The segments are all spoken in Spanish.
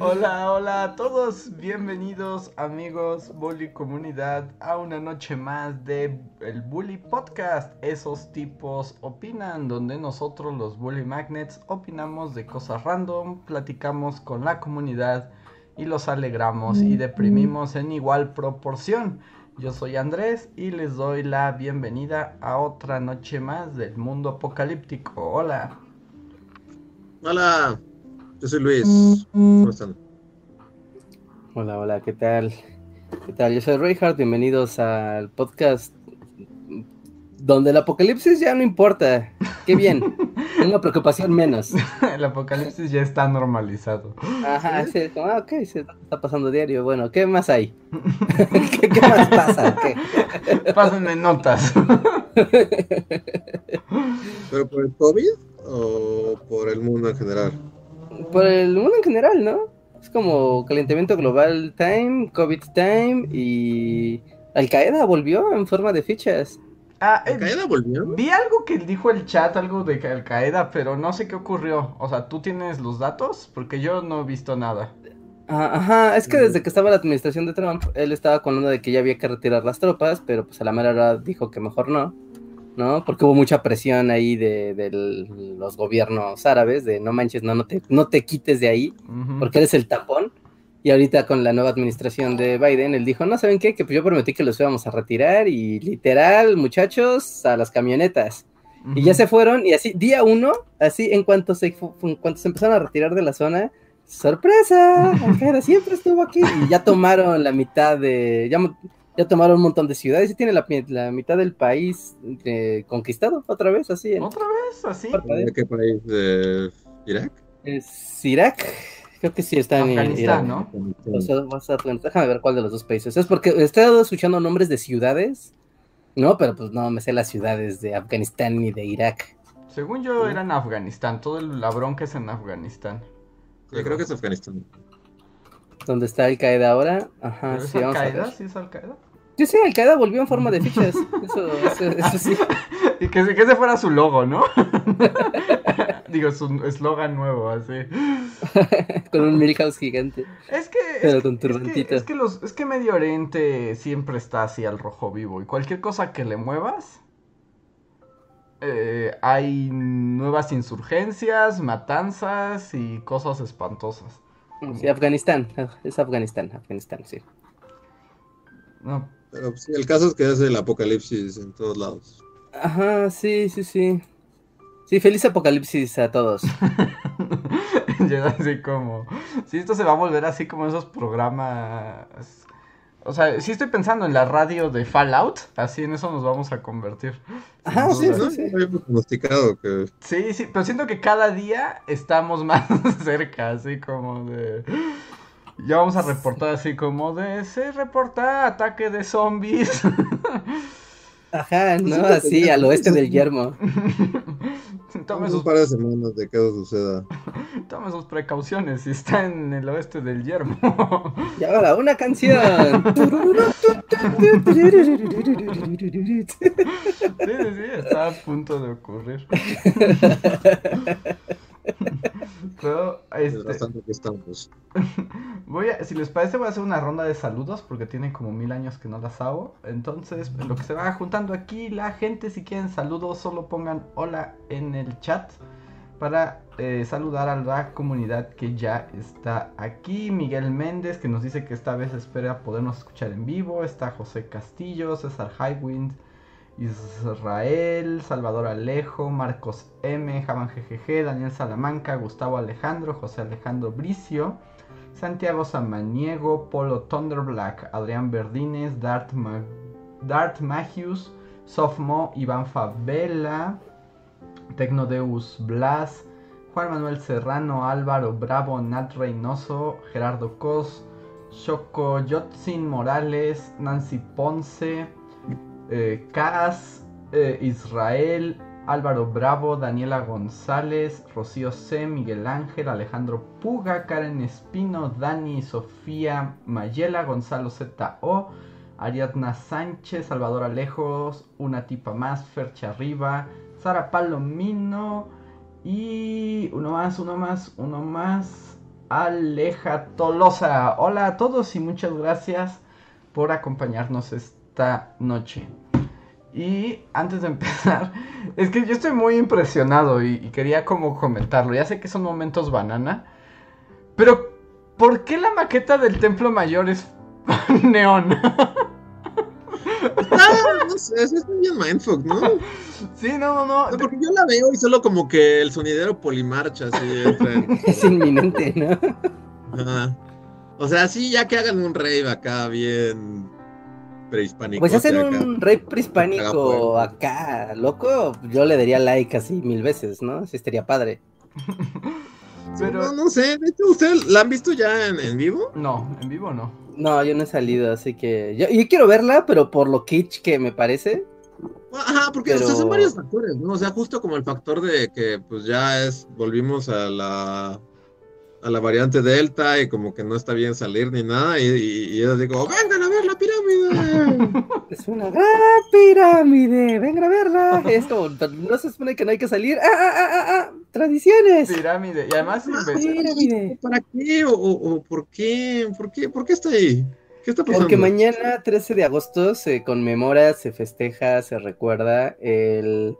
Hola, hola a todos, bienvenidos amigos Bully Comunidad a una noche más de el Bully Podcast. Esos tipos opinan, donde nosotros los Bully Magnets opinamos de cosas random, platicamos con la comunidad y los alegramos y deprimimos en igual proporción. Yo soy Andrés y les doy la bienvenida a otra noche más del mundo apocalíptico. Hola. Hola. Yo soy Luis. ¿Cómo están? Hola, hola, ¿qué tal? ¿Qué tal? Yo soy Reinhardt, bienvenidos al podcast donde el apocalipsis ya no importa. Qué bien. Una preocupación menos. el apocalipsis ya está normalizado. Ajá, sí, como, ah, ok, se está pasando diario. Bueno, ¿qué más hay? ¿Qué, qué más pasa? ¿Qué? Pásenme notas. ¿Pero por el COVID o por el mundo en general? Por el mundo en general, ¿no? Es como calentamiento global time, COVID time y Al Qaeda volvió en forma de fichas. Ah, eh, ¿Al Qaeda volvió? Vi algo que dijo el chat, algo de Al Qaeda, pero no sé qué ocurrió. O sea, ¿tú tienes los datos? Porque yo no he visto nada. Ah, Ajá, es que desde que estaba la administración de Trump, él estaba con uno de que ya había que retirar las tropas, pero pues a la mera hora dijo que mejor no, ¿no? Porque hubo mucha presión ahí de, de los gobiernos árabes, de no manches, no, no te, no te quites de ahí, porque eres el tapón. Y ahorita con la nueva administración de Biden, él dijo, no, ¿saben qué? Que pues yo prometí que los íbamos a retirar y literal, muchachos, a las camionetas. Y ya se fueron y así, día uno, así en cuanto se, en cuanto se empezaron a retirar de la zona, sorpresa, siempre estuvo aquí y ya tomaron la mitad de, ya, ya tomaron un montón de ciudades y tiene la, mitad del país eh, conquistado otra vez, así en ¿Otra vez? ¿Así? ¿De qué país? ¿De Irak? es Irak, creo que sí está en Afganistán, Irak. ¿no? O sea, vas a- déjame ver cuál de los dos países. Es porque he estado escuchando nombres de ciudades, no, pero pues no me sé las ciudades de Afganistán ni de Irak. Según yo era en Afganistán, todo el, la bronca es en Afganistán. Yo creo que es Afganistán. ¿Dónde está Al Qaeda ahora? Ajá, ¿Pero es sí, vamos a Al-Qaeda? ver. ¿Sí es Al-Qaeda? Sí, sí, Al Qaeda volvió en forma de fichas. Eso, eso, eso sí. Y que, que ese fuera su logo, ¿no? Digo, su eslogan nuevo, así. Con un Milhouse gigante. Es que, Pero es, con que- es que, es que los, es que Medio Oriente siempre está así al rojo vivo. Y cualquier cosa que le muevas, eh, hay nuevas insurgencias, matanzas y cosas espantosas. Sí, Afganistán. Es Afganistán, Afganistán, sí. No, Pero sí, el caso es que es el apocalipsis en todos lados. Ajá, sí, sí, sí. Sí, feliz apocalipsis a todos. ya así como. Si esto se va a volver así como esos programas. O sea, sí estoy pensando en la radio de Fallout. Así en eso nos vamos a convertir. Ajá, sí, sí. Que Sí, sí, pero siento que cada día estamos más cerca, así como de... Ya vamos a reportar así como de... Se reporta ataque de zombies. Ajá, ¿no? Así, al oeste del yermo. tome, un sus, par de semanas de que eso suceda. tome sus precauciones si está en el oeste del yermo. Y ahora, una canción. sí, sí, sí, está a punto de ocurrir. Pero, Es este, que estamos. Voy a, si les parece, voy a hacer una ronda de saludos porque tienen como mil años que no las hago. Entonces, en lo que se va juntando aquí, la gente, si quieren saludos, solo pongan hola en el chat para eh, saludar a la comunidad que ya está aquí. Miguel Méndez, que nos dice que esta vez espera podernos escuchar en vivo. Está José Castillo, César Highwind, Israel, Salvador Alejo, Marcos M, Javan GGG, Daniel Salamanca, Gustavo Alejandro, José Alejandro Bricio, Santiago Samaniego, Polo Thunderblack, Adrián Verdines, Dart, Ma- Dart Magius, Sofmo, Iván Favela, Tecnodeus Blas, Juan Manuel Serrano, Álvaro Bravo, Nat Reynoso, Gerardo Cos, Choco Yotzin Morales, Nancy Ponce, eh, eh, Israel, Álvaro Bravo, Daniela González, Rocío C, Miguel Ángel, Alejandro Puga, Karen Espino, Dani, Sofía Mayela, Gonzalo ZO, Ariadna Sánchez, Salvador Alejos, una tipa más, Fercha Arriba, Sara Palomino y uno más, uno más, uno más, Aleja Tolosa. Hola a todos y muchas gracias por acompañarnos esta noche. Y antes de empezar, es que yo estoy muy impresionado y, y, quería como comentarlo. Ya sé que son momentos banana, pero ¿por qué la maqueta del Templo Mayor es neón? Ah, no sé, es bien mindfuck, ¿no? Sí, no, no, no. Porque yo la veo y solo como que el sonidero polimarcha así. Es inminente, ¿no? Ajá. O sea, sí, ya que hagan un rave acá bien prehispánico. Pues hacen acá. un rey prehispánico acá, loco, yo le daría like así mil veces, ¿no? Sí estaría padre. Pero... No, no sé, de hecho, ¿ustedes la han visto ya en, en, vivo? No, en vivo no. No, yo no he salido, así que yo, yo quiero verla, pero por lo kitsch que me parece. Ajá, porque Pero- o sea, son varios factores, ¿no? O sea, justo como el factor de que pues ya es, volvimos a la a la variante Delta y como que no está bien salir ni nada y, y, y ellos digo, vengan pirámide. Es una gran pirámide, vengan a verla. Es como, no se supone que no hay que salir. ¡Ah, ah, ah, ah, ah! ¡Tradiciones! Pirámide. Y además, Ah, Pirámide. ¿Para qué? O, o- o por qué? ¿Por qué? ¿Por qué está ahí? ¿Qué está pasando? Porque mañana, 13 de agosto, se conmemora, se festeja, se recuerda el,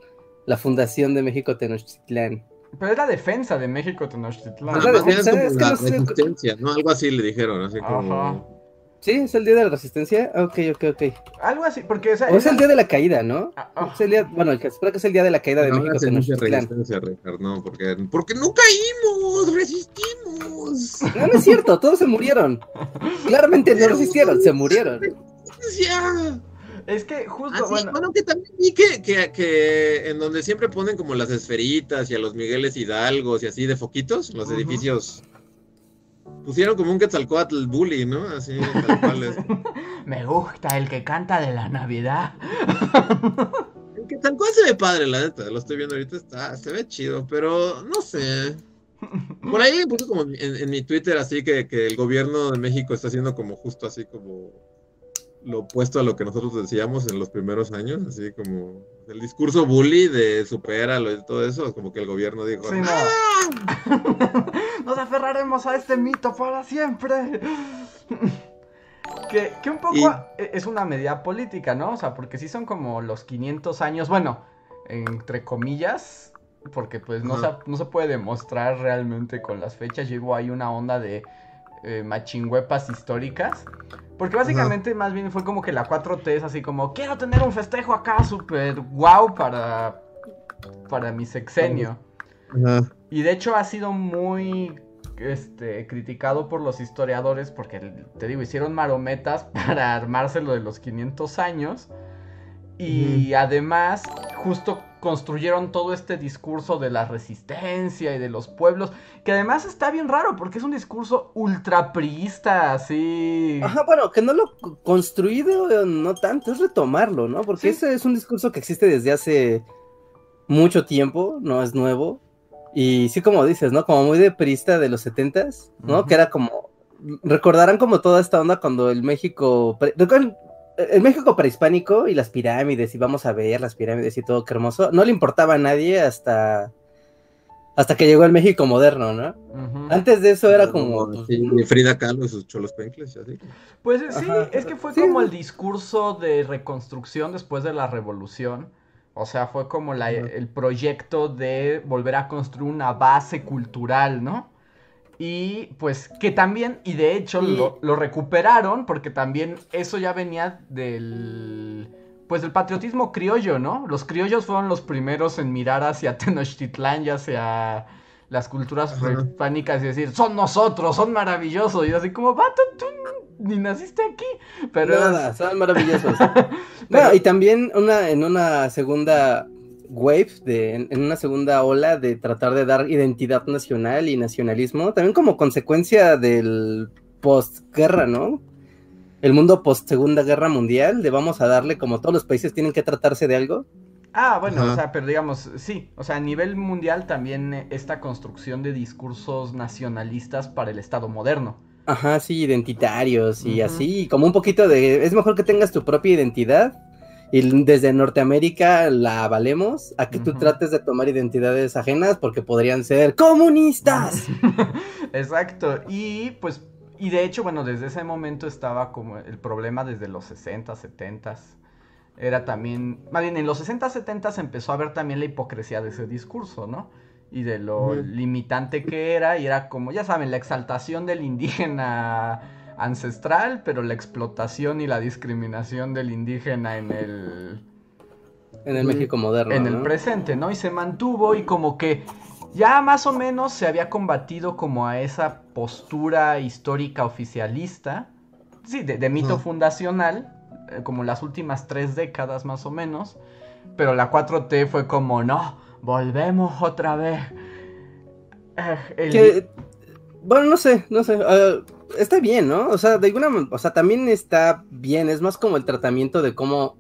la fundación de México Tenochtitlán. pero es la defensa de México Tenochtitlán. Ah, Es la defensa, es que la no sé- resistencia, ¿no? Algo así le dijeron, así como... Ajá. ¿Sí? ¿Es el día de la resistencia? Ok, ok, ok. Algo así, porque O es el día de la caída, ¿no? Ah, ah. Es el día, bueno, espero que es el día de la caída de No, México resistencia, Richard, no, porque, porque no caímos, resistimos. No, no es cierto, todos se murieron. Claramente no resistieron, se murieron. Ya. Es que justo, Ah, sí, bueno, bueno, que también vi que, que, que en donde siempre ponen como las esferitas y a los Migueles Hidalgos y así de foquitos, los edificios, pusieron como un Quetzalcoatl bully, ¿no? Así, tal cual es. me gusta el que canta de la Navidad. El Quetzalcoatl se ve padre, la neta, lo estoy viendo ahorita, está, se ve chido, pero no sé. Por ahí puse como en, en mi Twitter así que, que el gobierno de México está haciendo como justo así como lo opuesto a lo que nosotros decíamos en los primeros años, así como el discurso bully de superalo y todo eso, como que el gobierno dijo, Sí, no. Nos aferraremos a este mito para siempre. que, que un poco Y- e- es una medida política, ¿no? O sea, porque sí son como los 500 años, bueno, entre comillas, porque pues no, se, no se puede demostrar realmente con las fechas. Llegó ahí una onda de eh, machinguepas históricas. Porque básicamente más bien fue como que la 4T es así como, quiero tener un festejo acá súper guau para, para mi sexenio. Y de hecho ha sido muy este, criticado por los historiadores porque, te digo, hicieron marometas para armarse lo de los 500 años. Y además, justo construyeron todo este discurso de la resistencia y de los pueblos, que además está bien raro porque es un discurso ultrapriista, así. Ajá, bueno, que no lo construido eh, no tanto, es retomarlo, ¿no? Porque Sí. ese es un discurso que existe desde hace mucho tiempo, no es nuevo. Y sí, como dices, ¿no? Como muy de priista de los setentas, ¿no? Que era como. Recordarán como toda esta onda cuando el México. ¿Recuerdan? El México prehispánico y las pirámides, y vamos a ver las pirámides y todo, qué hermoso. No le importaba a nadie hasta. Hasta que llegó el México moderno, ¿no? Antes de eso era como. pues, Sí, Frida Kahlo y sus cholos pencles y así. Pues eh, sí, Ajá. es que fue Sí. como el discurso de reconstrucción después de la revolución. O sea, fue como la- el proyecto de volver a construir una base cultural, ¿no? Y pues que también, y de hecho Y- lo, lo recuperaron porque también eso ya venía del... Pues del patriotismo criollo, ¿no? Los criollos fueron los primeros en mirar hacia Tenochtitlán y hacia las culturas prehispánicas y decir, son nosotros, son maravillosos. Y así como, vato, tú ni naciste aquí. Pero Nada, son maravillosos. Bueno, y también una, en una segunda wave, de, en, en una segunda ola de tratar de dar identidad nacional y nacionalismo, también como consecuencia del postguerra, ¿no? el mundo post Segunda Guerra Mundial, de vamos a darle como todos los países tienen que tratarse de algo. Ah, bueno, Ajá. o sea, pero digamos, sí, o sea, a nivel mundial también eh, esta construcción de discursos nacionalistas para el Estado moderno. Ajá, sí, identitarios y así, como un poquito de, es mejor que tengas tu propia identidad y desde Norteamérica la avalemos a que tú trates de tomar identidades ajenas porque podrían ser comunistas. Exacto, y pues, y de hecho, bueno, desde ese momento estaba como el problema desde los 60, 70. Era también, más bien en los 60, 70 empezó a ver también la hipocresía de ese discurso, ¿no? Y de lo limitante que era, y era como, ya saben, la exaltación del indígena ancestral, pero la explotación y la discriminación del indígena en el, En el. México moderno. en el presente, ¿no? Y se mantuvo y como que ya más o menos se había combatido como a esa postura histórica oficialista, sí, de, de mito fundacional, eh, como las últimas tres décadas más o menos, pero la 4T fue como, no, volvemos otra vez. Eh, el- Que, bueno, no sé, no sé. ah, está bien, ¿no? O sea, de alguna o sea, también está bien. Es más como el tratamiento de cómo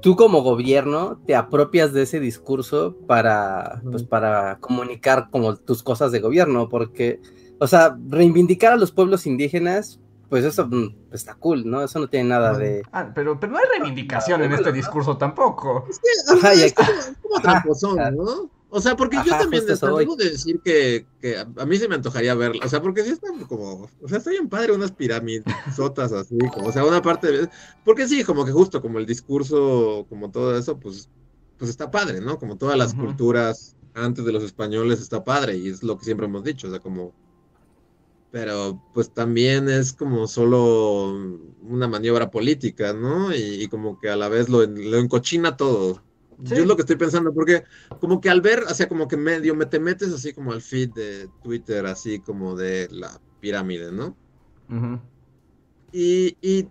tú como gobierno te apropias de ese discurso para, pues, para comunicar como tus cosas de gobierno, porque, o sea, reivindicar a los pueblos indígenas, pues eso mm, está cool, ¿no? Eso no tiene nada de... Ah, pero, pero no hay reivindicación en este discurso tampoco. Es que, Ajá, y es aquí- como, como Ajá, tramposón. ¿no? O sea, porque yo también debo de decir que, que a, mí se me antojaría verla. O sea, porque sí están como. O sea, está bien padre unas pirámides así. Como, o sea, una parte. de- Porque sí, como que justo como el discurso, como todo eso, pues, pues está padre, ¿no? Como todas las culturas antes de los españoles está padre. Y es lo que siempre hemos dicho. O sea, como. Pero pues también es como solo una maniobra política, ¿no? Y, y como que a la vez lo, lo encochina todo. Sí. Yo es lo que estoy pensando, porque como que al ver, o sea, como que medio me te metes así como al feed de Twitter, así como de la pirámide, ¿no? Ujú. Y, y,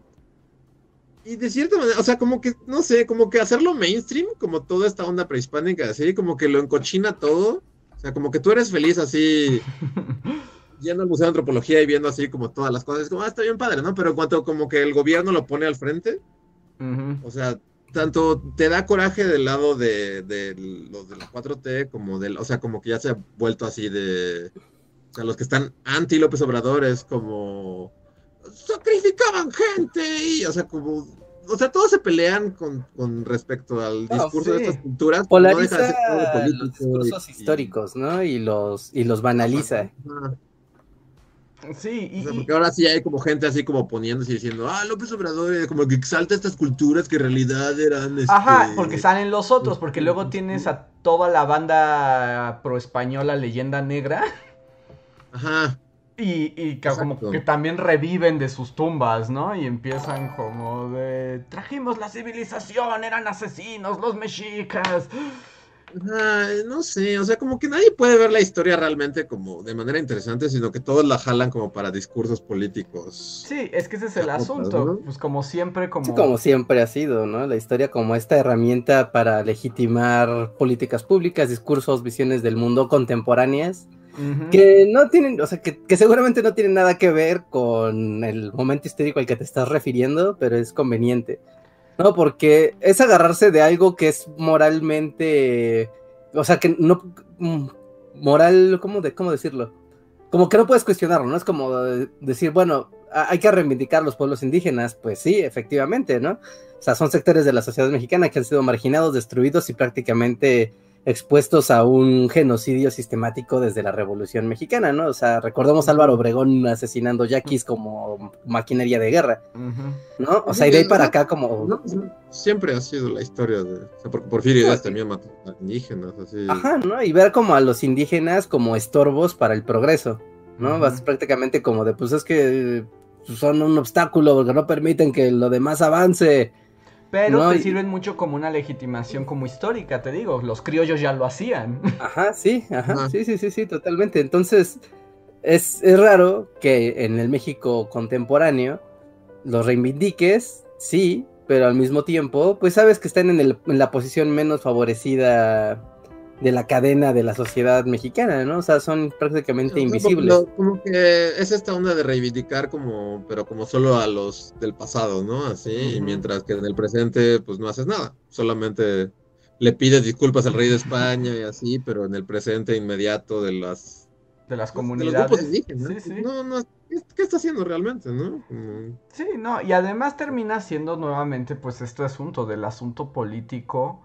y de cierta manera, o sea, como que, no sé, como que hacerlo mainstream, como toda esta onda prehispánica, así, como que lo encochina todo. O sea, como que tú eres feliz así, yendo al Museo de Antropología y viendo así como todas las cosas, es como, ah, está bien padre, ¿no? Pero en cuanto como que el gobierno lo pone al frente, Ujú. o sea, tanto te da coraje del lado de, de los de la 4T como del, o sea, como que ya se ha vuelto así de, o sea, los que están anti López Obrador es como sacrificaban gente y, o sea, como, o sea, todos se pelean con, con respecto al No, discurso de sí. estas culturas. pero no deja de Polariza ser algo los discursos y- históricos, ¿no? Y los, y los banaliza. Ajá. Sí, y, O sea, porque ahora sí hay como gente así como poniéndose y diciendo, ah, López Obrador, eh, como que exalta estas culturas que en realidad eran. Ajá, este, porque salen los otros, porque luego tienes a toda la banda pro española leyenda negra Ajá. y, y que como que también reviven de sus tumbas, ¿no? Y empiezan como de trajimos la civilización, eran asesinos, los mexicas. Ajá, no sé, o sea, como que nadie puede ver la historia realmente como de manera interesante, sino que todos la jalan como para discursos políticos. Sí, es que ese es el asunto. ¿no? Pues como siempre, como... Sí, como siempre ha sido, ¿no? La historia como esta herramienta para legitimar políticas públicas, discursos, visiones del mundo contemporáneas, que no tienen, o sea, que, que seguramente no tienen nada que ver con el momento histórico al que te estás refiriendo, pero es conveniente, ¿no? Porque es agarrarse de algo que es moralmente, o sea, que no, mm, moral, ¿cómo, de, cómo decirlo? Como que no puedes cuestionarlo, ¿no? Es como de- decir, bueno, hay que reivindicar los pueblos indígenas, pues sí, efectivamente, ¿no? O sea, son sectores de la sociedad mexicana que han sido marginados, destruidos y prácticamente expuestos a un genocidio sistemático desde la Revolución Mexicana, ¿no? O sea, recordemos a Álvaro Obregón asesinando yaquis como maquinaria de guerra. ¿no? O sea, y de ahí para acá como... No, pues, siempre ha sido la historia de. O sea, porque Porfirio Díaz también mató a indígenas, así. Ajá, ¿no? Y ver como a los indígenas como estorbos para el progreso, ¿no? Vas prácticamente como de, pues es que son un obstáculo porque no permiten que lo demás avance. Pero No, te y- sirven mucho como una legitimación como histórica, te digo. Los criollos ya lo hacían. Ajá, sí, ajá, Ajá. sí, sí, sí, sí, totalmente. Entonces, es, es raro que en el México contemporáneo los reivindiques, sí, pero al mismo tiempo, pues sabes que están en, el- en la posición menos favorecida de la cadena de la sociedad mexicana, ¿no? O sea, son prácticamente No, invisibles. Como, como que es esta onda de reivindicar como, pero como solo a los del pasado, ¿no? Así, y mientras que en el presente, pues no haces nada. Solamente le pides disculpas al rey de España y así, pero en el presente inmediato de las De las de los comunidades. grupos indígenas. Sí, sí. No, no, ¿qué, qué está haciendo realmente, no? Como- Sí, no, y además termina siendo nuevamente pues este asunto del asunto político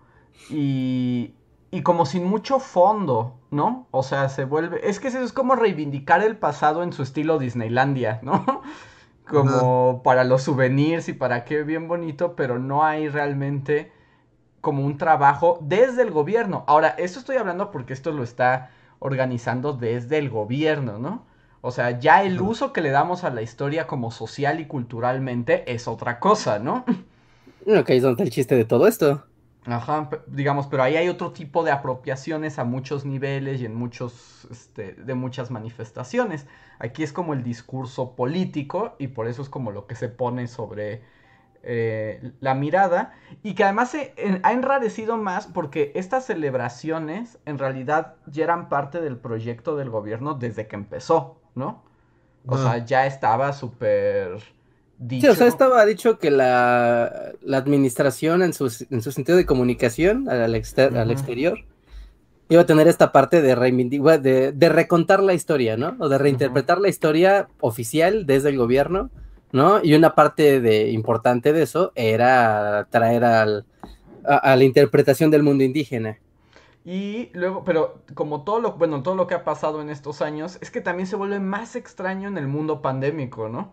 y, y como sin mucho fondo, ¿no? O sea, se vuelve, es que eso es como reivindicar el pasado en su estilo Disneylandia, ¿no? Como para los souvenirs y para qué bien bonito, pero no hay realmente como un trabajo desde el gobierno. Ahora, esto estoy hablando porque esto lo está organizando desde el gobierno, ¿no? O sea, ya el uso que le damos a la historia como social y culturalmente es otra cosa, ¿no? Ok, es donde está el chiste de todo esto. Ajá, digamos, pero ahí hay otro tipo de apropiaciones a muchos niveles y en muchos, este, de muchas manifestaciones. Aquí es como el discurso político y por eso es como lo que se pone sobre eh, la mirada y que además se en- ha enrarecido más porque estas celebraciones en realidad ya eran parte del proyecto del gobierno desde que empezó, ¿no? O Ah. sea, ya estaba súper Sí, o sea, estaba dicho que la, la administración en su, en su sentido de comunicación al, exter- al Ujú. exterior iba a tener esta parte de, de, de recontar la historia, ¿no? O de reinterpretar la historia oficial desde el gobierno, ¿no? Y una parte de, importante de eso era traer al, a, a la interpretación del mundo indígena. Y luego, pero como todo lo, bueno, todo lo que ha pasado en estos años, es que también se vuelve más extraño en el mundo pandémico, ¿no?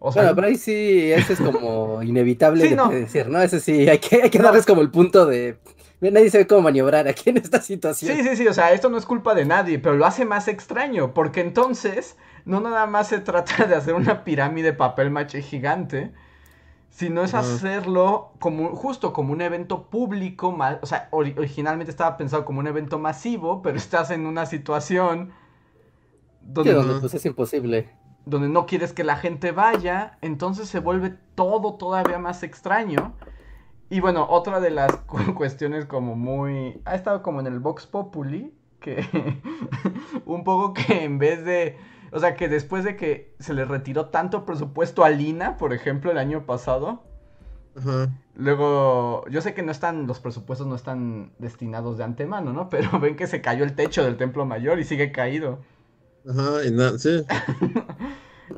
O sea, Bueno, pero ahí sí, eso es como inevitable Sí, de no. decir, ¿no? Eso sí, hay que, hay que No. darles como el punto de... Nadie sabe cómo maniobrar aquí en esta situación. sí, sí, sí, o sea, esto no es culpa de nadie, pero lo hace más extraño, porque entonces no nada más se trata de hacer una pirámide de papel maché gigante, sino es hacerlo como justo como un evento público, o sea, ori- originalmente estaba pensado como un evento masivo, pero estás en una situación donde donde no. pues es imposible. Donde no quieres que la gente vaya, entonces se vuelve todo todavía más extraño. Y bueno, otra de las cu- cuestiones como muy... Ha estado como en el Vox Populi, que un poco que en vez de... O sea, que después de que se le retiró tanto presupuesto a Lina, por ejemplo, el año pasado, luego, yo sé que no están, los presupuestos no están destinados de antemano, ¿no? Pero ven que se cayó el techo del Templo Mayor y sigue caído. Ajá, y nada, sí.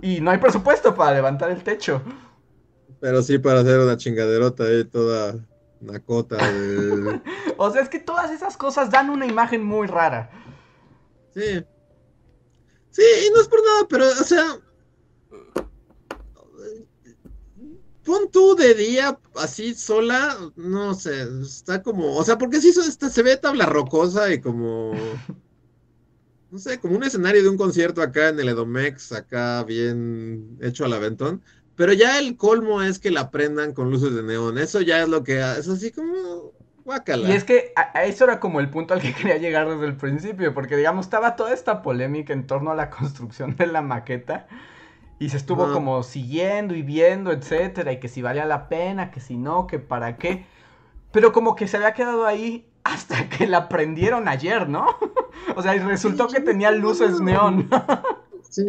Y no hay presupuesto para levantar el techo. Pero sí para hacer una chingaderota ahí toda nacota de... O sea, es que todas esas cosas dan una imagen muy rara. Sí. Sí, y no es por nada, pero, o sea... Pon tú de día así sola, no sé, está como, o sea, porque sí se, se ve tabla rocosa y como, no sé, como un escenario de un concierto acá en el Edomex, acá bien hecho al aventón, pero ya el colmo es que la prendan con luces de neón, eso ya es lo que, es así como, guácala. Y es que a, eso era como el punto al que quería llegar desde el principio, porque digamos, estaba toda esta polémica en torno a la construcción de la maqueta. Y se estuvo como siguiendo y viendo, etcétera, y que si valía la pena, que si no, que para qué. Pero como que se había quedado ahí hasta que la prendieron ayer, ¿no? o sea, y resultó que tenía luces neón. Sí,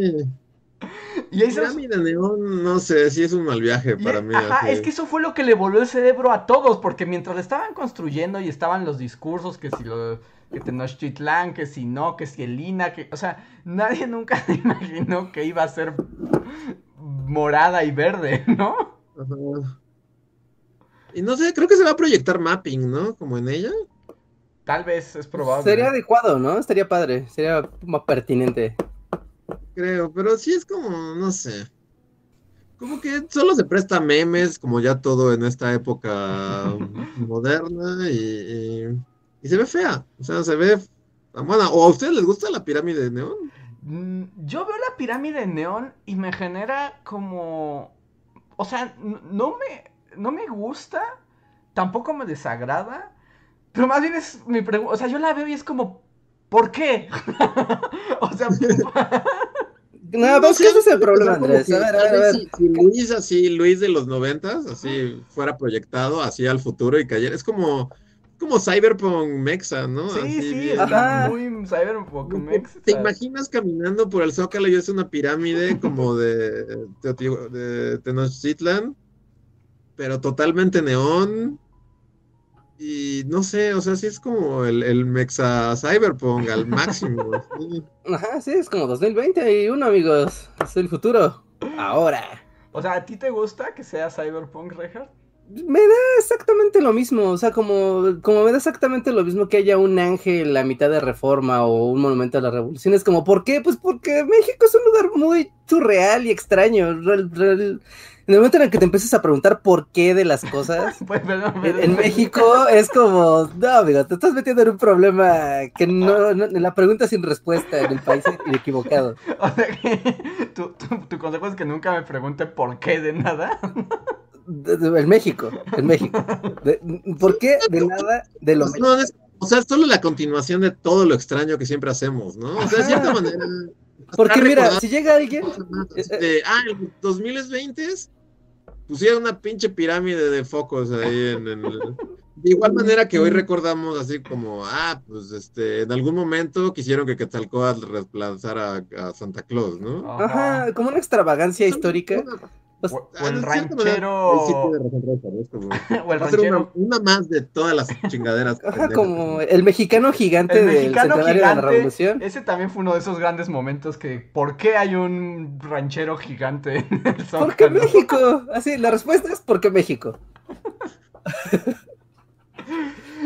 y se pirámide neón, no sé, sí es un mal viaje Y- para mí. Ajá, así. es que eso fue lo que le volvió el cerebro a todos, porque mientras le estaban construyendo y estaban los discursos, que si lo, que Tenochtitlán, que si no, que si el INA, que, o sea, nadie nunca se imaginó que iba a ser morada y verde, ¿no? Ajá. Y no sé, creo que se va a proyectar mapping, ¿no? Como en ella. Tal vez es probable. Sería adecuado, ¿no? Estaría padre, sería más pertinente. Creo, pero sí es como, no sé. Como que solo se presta a memes, como ya todo en esta época moderna, y, y, y se ve fea. O sea, se ve. Bueno, ¿o a ustedes les gusta la pirámide de neón? Mm, Yo veo la pirámide neón y me genera como... O sea, no me, no me gusta, tampoco me desagrada, pero más bien es mi pregunta, o sea, yo la veo y es como, ¿por qué? o sea, No, pues que ese es el problema, Andrés. que A ver, a ver, a ver. Si, si Luis así, Luis de los noventas, así fuera proyectado así al futuro y cayera, es como, como Cyberpunk Mexa, ¿no? Sí, Así sí, bien. está Ajá. muy Cyberpunk Mex. ¿Te imaginas caminando por el Zócalo y es una pirámide como de, Teotihu- de Tenochtitlan, pero totalmente neón? Y no sé, o sea, sí es como el, el Mexa Cyberpunk al máximo. sí. Ajá, sí, es como 2021, amigos. Es el futuro. Ahora. O sea, ¿a ti te gusta que sea Cyberpunk, Reinhardt? Me da exactamente lo mismo, o sea, como, como me da exactamente lo mismo que haya un ángel a mitad de reforma o un monumento a la revolución. Es como, ¿por qué? Pues porque México es un lugar muy surreal y extraño. Real- real- En el momento en el que te empiezas a preguntar por qué de las cosas, Pues, perdón, en, perdón. en México es como, no, amigo, te estás metiendo en un problema que no, no- la pregunta sin respuesta en el país equivocado. O sea que tu, tu, tu consejo es que nunca me pregunte por qué de nada. De- de- En México, en México. De- ¿Por qué de nada de lo No, es- o sea, es solo la continuación de todo lo extraño que siempre hacemos, ¿no? O sea, de cierta manera. Porque mira, si llega alguien, cosas más, este, ah, los 2020 pusieron una pinche pirámide de focos ahí en, en el- De igual manera que hoy recordamos así como, ah, pues este, en algún momento quisieron que Quetzalcóatl reemplazara a, a Santa Claus, ¿no? ajá, como una extravagancia histórica. Pues, O, o el manera, ranchero. O el va una, ranchero. una más de todas las chingaderas. Ajá, como el mexicano gigante El del mexicano centenario de la revolución. Ese también fue uno de esos grandes momentos que. ¿Por qué hay un ranchero gigante en el ¿Por qué Zócalo? México? Así, la respuesta es porque México.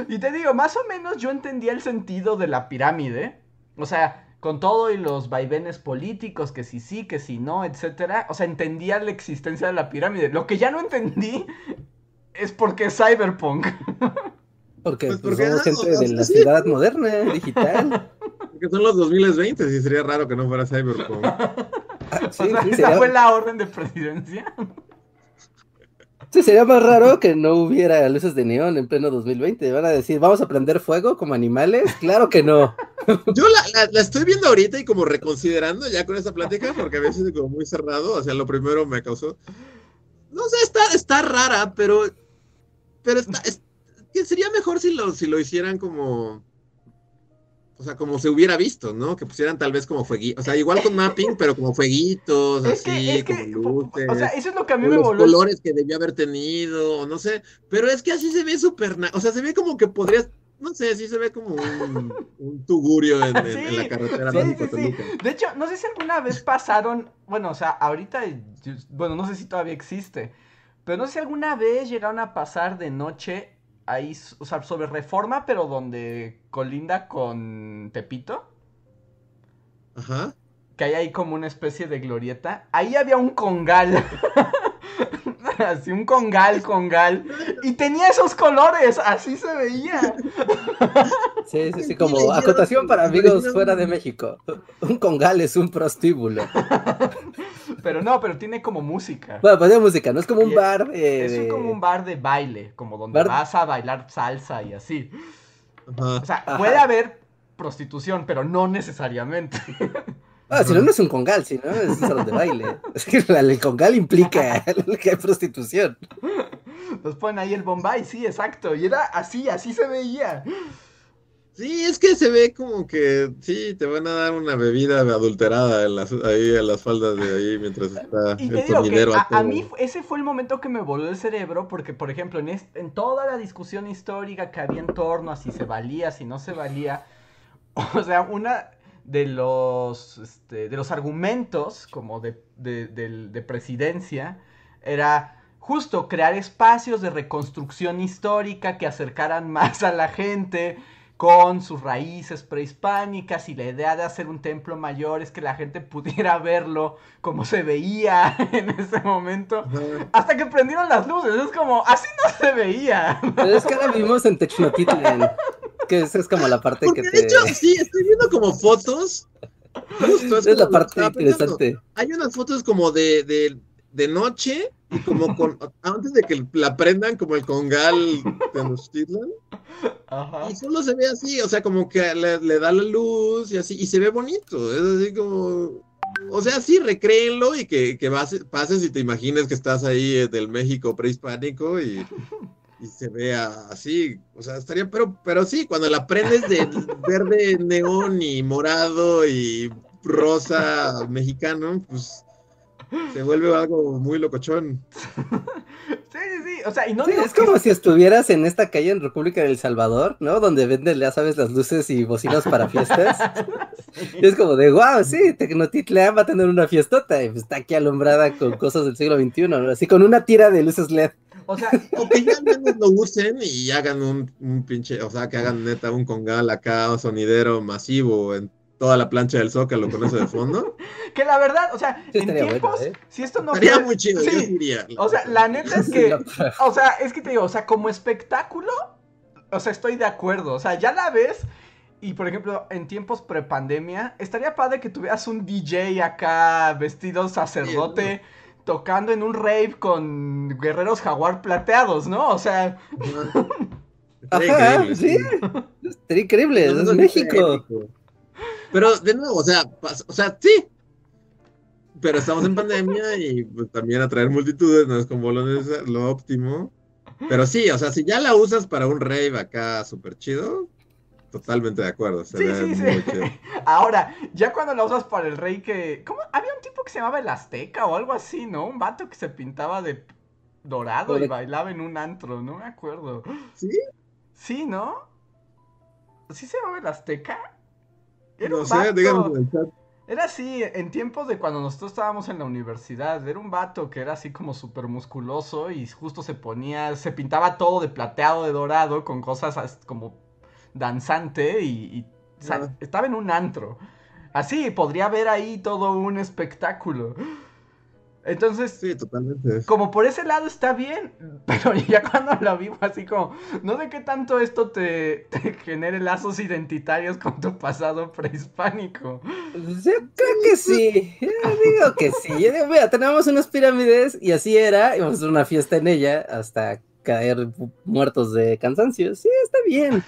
Y te digo, más o menos yo entendía el sentido de la pirámide. O sea, con todo y los vaivenes políticos, que si sí, que si no, etcétera. O sea, entendía la existencia de la pirámide. Lo que ya no entendí es por qué Cyberpunk. Porque, Pues pues, porque, somos gente de la sí. ciudad moderna, digital. Porque son los 2020 y sería raro que no fuera Cyberpunk. Ah, sí, o sea, sí, esa sería, fue la orden de presidencia. Sí, sería más raro que no hubiera luces de neón en pleno 2020. Van a decir, ¿vamos a prender fuego como animales? Claro que no. Yo la, estoy viendo ahorita y como reconsiderando ya con esta plática, porque a veces es como muy cerrado, o sea, lo primero me causó... No sé, está, está rara, pero... Pero está... sería mejor si lo, si lo hicieran como... O sea, como se hubiera visto, ¿no? Que pusieran tal vez como fueguitos, o sea, igual con mapping, pero como fueguitos, Es así, que, es como que, luces. o sea, eso es lo que a mí me los voló. el- colores que debió haber tenido, no sé, pero es que así se ve súper, o sea, se ve como que podrías, no sé, sí se ve como un, un tugurio en, en- en la carretera Sí, sí, sí. De hecho, no sé si alguna vez pasaron, bueno, o sea, ahorita, bueno, no sé si todavía existe, pero no sé si alguna vez llegaron a pasar de noche ahí, o sea, sobre Reforma, pero donde colinda con Tepito, Ajá. que hay ahí como una especie de glorieta. Ahí había un congal. Así, un congal, congal. Y tenía esos colores, así se veía. Sí, sí, sí, como acotación para amigos fuera de México. Un congal es un prostíbulo. Pero no, pero tiene como música. Bueno, pues de música, no es como Y un es- bar. eh, Es como un bar de baile, como donde Bar- vas a bailar salsa y así. Ajá. O sea, Ajá. puede haber prostitución, pero no necesariamente. Ah, si no, no es un congal, si no, es un salón de baile. Es que el congal implica que hay prostitución. Nos ponen ahí el Bombay, sí, exacto. Y era así, así se veía. Sí, es que se ve como que, sí, te van a dar una bebida adulterada en las, ahí en las faldas de ahí mientras está Y te el digo que a, mí ese fue el momento que me voló el cerebro, porque por ejemplo, en, est- en toda la discusión histórica que había en torno a si se valía, si no se valía, o sea, una de los, este, de los argumentos como de, de- del- de presidencia era justo crear espacios de reconstrucción histórica que acercaran más a la gente con sus raíces prehispánicas y la idea de hacer un templo mayor es que la gente pudiera verlo como se veía en ese momento. Hasta que prendieron las luces, es como, así no se veía. Pero es que ahora vivimos en Technotitlan. Que esa es como la parte Porque que de te. hecho, sí, estoy viendo como fotos. Justo, Es la como- parte interesante. Hay unas fotos como de, de, de noche y como con, antes de que la prendan como el congal Tenochtitlan. Ajá. Y solo se ve así, o sea, como que le, le da la luz y así, y se ve bonito. Es así como. O sea, sí, recréenlo y que, que pases y te imagines que estás ahí en el México prehispánico y, y se vea así, o sea, estaría, pero, pero sí, cuando la prendes de verde, neón y morado y rosa mexicano, pues se vuelve algo muy locochón. Sí, sí, sí. O sea, y no Sí, es que- como si estuvieras en esta calle en República del Salvador, ¿no? Donde venden, ya sabes, las luces y bocinas para fiestas. Y es como de, wow, sí, Tecnotitlán va a tener una fiestota y pues está aquí alumbrada con cosas del siglo XXI, ¿no? Así con una tira de luces LED. O sea, O que ya al menos lo usen y hagan un, un pinche, o sea, que hagan neta un congal acá, un sonidero masivo en toda la plancha del Zócalo con eso de fondo. que la verdad, o sea, Sí, en estaría bueno, tiempos, ¿eh? si esto no Estaría fuera- muy chido, yo Sí. sí iría. O sea, la neta es que, o sea, es que te digo, o sea, como espectáculo, o sea, estoy de acuerdo. O sea, ya la ves. Y por ejemplo, en tiempos prepandemia, estaría padre que tuvieras un DJ acá vestido sacerdote tocando en un rave con guerreros jaguar plateados, ¿no? O sea, Ajá, increíble, sí. Estaría increíble, No, es no, no, México. Pero de nuevo, o sea, o sea, sí. Pero estamos en pandemia y pues, también atraer multitudes no es como lo, lo óptimo. Pero sí, o sea, si ya la usas para un rave acá súper chido, totalmente de acuerdo. Se sí, sí, muy sí. chido. Ahora, ya cuando la usas para el rey que... ¿Cómo? Había un tipo que se llamaba el Azteca o algo así, ¿no? Un vato que se pintaba de dorado y bailaba en un antro, no me acuerdo. ¿Sí? Sí, ¿no? ¿Sí se llamaba el Azteca? Era No sé, díganos en el chat. Era así, en tiempos de cuando nosotros estábamos en la universidad. Era un vato que era así como súper musculoso y justo se ponía, se pintaba todo de plateado, de dorado, con cosas as- como danzante y, Ah. estaba en un antro. Así, podría haber ahí todo un espectáculo. Entonces, Sí, totalmente. como por ese lado está bien, pero ya cuando lo vi fue así como, no sé qué tanto esto te, te genere lazos identitarios con tu pasado prehispánico. Yo creo que sí, yo digo que sí. Yo digo, mira, tenemos unas pirámides y así era, íbamos a hacer una fiesta en ella hasta caer muertos de cansancio. Sí, está bien.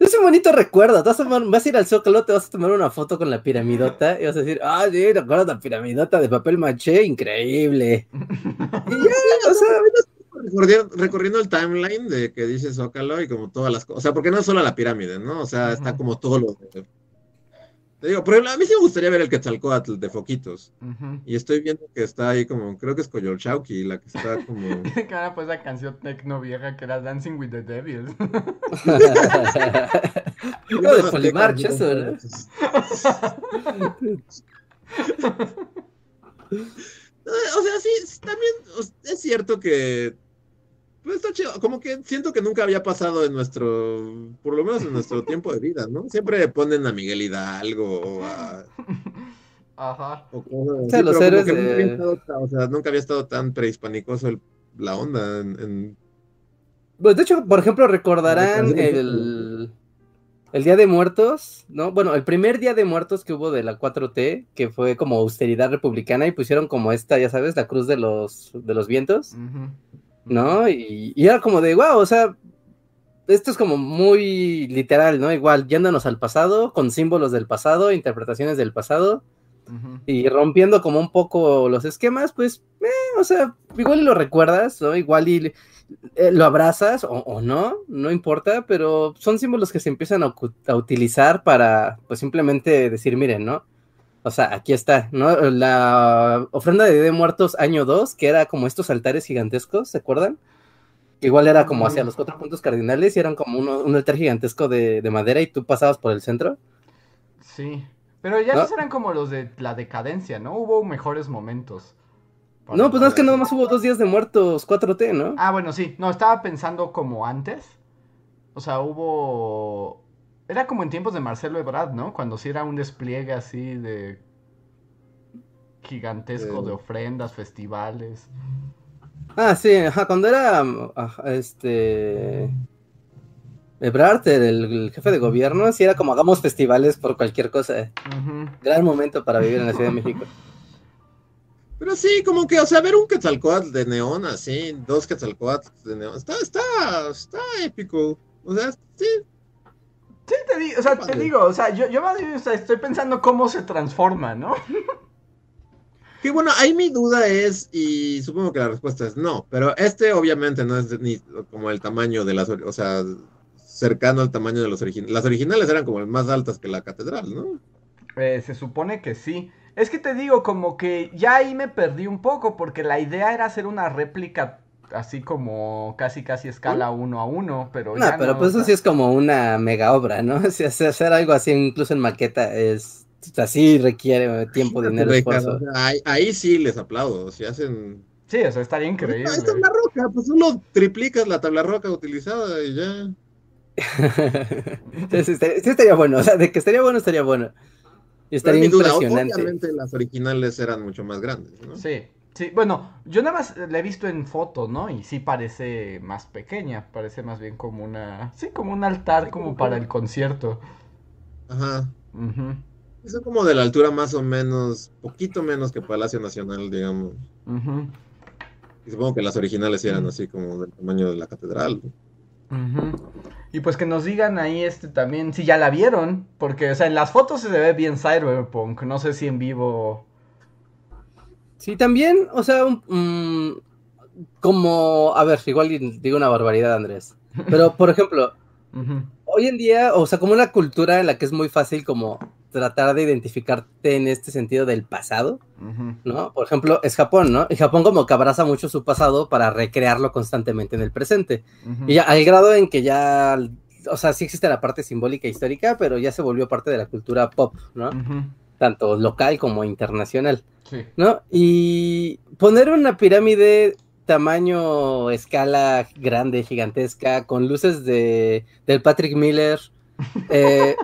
Es un bonito recuerdo. Te vas, a tomar- vas a ir al Zócalo, te vas a tomar una foto con la piramidota y vas a decir, ah, sí, recuerdo la piramidota de papel maché, increíble. Y ya, o sea, Recorriendo, recorriendo el timeline de que dice Zócalo y como todas las cosas. O sea, porque no es solo la pirámide, ¿no? O sea, está como todo lo. Te digo, por ejemplo, a mí sí me gustaría ver el Quetzalcóatl de foquitos. Ujú. Y estoy viendo que está ahí como, creo que es Coyolchauqui, la que está como. Que ahora pues la canción tecno vieja que era Dancing with the Devil. Algo de Polimarch, eso, ¿no? Eh, O sea, sí, también es cierto que. Pues está chido. Como que siento que nunca había pasado en nuestro. Por lo menos en nuestro tiempo de vida, ¿no? Siempre ponen a Miguel Hidalgo o a. Ajá. o sea, los héroes nunca de- había estado tan- o sea, nunca había estado tan prehispanicoso el- la onda en, en- Pues de hecho, por ejemplo, recordarán el, el Día de Muertos, ¿no? Bueno, el primer Día de Muertos que hubo de la 4T, que fue como austeridad republicana y pusieron como esta, ya sabes, la cruz de los, de los vientos, Ujú. ¿No? Y, y era como de, wow, o sea, esto es como muy literal, ¿no? Igual, yéndonos al pasado, con símbolos del pasado, interpretaciones del pasado, y rompiendo como un poco los esquemas, pues, eh, o sea, igual y lo recuerdas, ¿no? Igual y eh, lo abrazas o, o no, no importa, pero son símbolos que se empiezan a, a utilizar para, pues, simplemente decir, miren, ¿no? O sea, aquí está, ¿no? La ofrenda de Día de Muertos año 2, que era como estos altares gigantescos, ¿se acuerdan? Igual era como hacia los cuatro puntos cardinales y eran como uno- un altar gigantesco de, de madera y tú pasabas por el centro. Sí. Pero ya ¿No? esos eran como los de la decadencia, ¿no? Hubo mejores momentos. No, pues no es que nada más hubo dos días de muertos 4T, ¿no? Ah, bueno, sí. No, estaba pensando como antes. O sea, hubo... Era como en tiempos de Marcelo Ebrard, ¿no? Cuando sí era un despliegue así de... Gigantesco Eh. de ofrendas, festivales. Ah, sí, ajá, cuando era ajá, este Ebrard, el, el jefe de gobierno, sí era como hagamos festivales por cualquier cosa. Gran momento para vivir en la Ciudad de México. Pero sí, como que, o sea, ver un Quetzalcóatl de neón así, dos Quetzalcóatl de neón, está, está, está épico. O sea, sí, Sí, te digo, o sea, te digo, o sea, yo, yo más bien, o sea, estoy pensando cómo se transforma, ¿no? Que bueno, ahí mi duda es, y supongo que la respuesta es no, pero este obviamente no es ni como el tamaño de las, o sea, cercano al tamaño de los originales. Las originales eran como más altas que la catedral, ¿no? Eh, se supone que sí. Es que te digo, como que ya ahí me perdí un poco, porque la idea era hacer una réplica así como casi casi escala uno a uno, pero no, ya pero no, pues o sea, eso sí es como una mega obra, ¿no? Si hacer, hacer algo así incluso en maqueta es así requiere tiempo, dinero, esfuerzo. o sea, ahí, ahí sí les aplaudo. Si hacen. Sí, o sea, estaría Ah, increíble. es tabla roca, pues solo triplicas la tabla roca utilizada y ya. sí, sí estaría, sí estaría bueno, o sea, de que estaría bueno, estaría bueno. Y estaría es mi duda, impresionante. Obviamente las originales eran mucho más grandes, ¿no? Sí, sí, bueno, yo nada más la he visto en fotos, ¿no? Y sí parece más pequeña, parece más bien como una, sí, como un altar como para el concierto. Ajá. Ujú, Son como de la altura más o menos, poquito menos que Palacio Nacional, digamos. ujú, Y supongo que las originales eran así como del tamaño de la catedral. ujú. Y pues que nos digan ahí este también si ya la vieron, porque o sea, en las fotos se ve bien cyberpunk, no sé si en vivo. Sí, también, o sea, un- mm, como, a ver, igual digo una barbaridad, Andrés, pero por ejemplo, hoy en día, o sea, como una cultura en la que es muy fácil como tratar de identificarte en este sentido del pasado, ¿no? Por ejemplo, es Japón, ¿no? Y Japón como que abraza mucho su pasado para recrearlo constantemente en el presente. Y ya, al grado en que ya, o sea, sí existe la parte simbólica e histórica, pero ya se volvió parte de la cultura pop, ¿no? Tanto local como internacional. Sí. ¿no? Y poner una pirámide tamaño, escala grande, gigantesca, con luces de, del Patrick Miller, eh,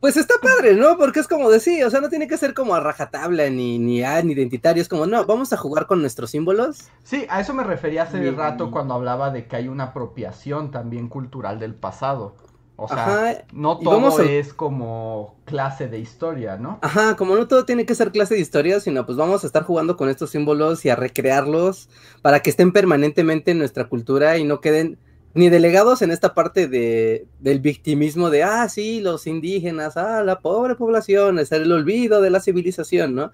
pues está padre, ¿no? Porque es como decir, o sea, no tiene que ser como a rajatabla ni, ni, ah, ni identitario, es como, no, vamos a jugar con nuestros símbolos. Sí, a eso me refería hace Y- rato cuando hablaba de que hay una apropiación también cultural del pasado. O sea, Ajá, no todo a- es como clase de historia, ¿no? Ajá, como no todo tiene que ser clase de historia, sino pues vamos a estar jugando con estos símbolos y a recrearlos para que estén permanentemente en nuestra cultura y no queden ni delegados en esta parte de, del victimismo de, ah, sí, los indígenas, ah, la pobre población, es el olvido de la civilización, ¿no?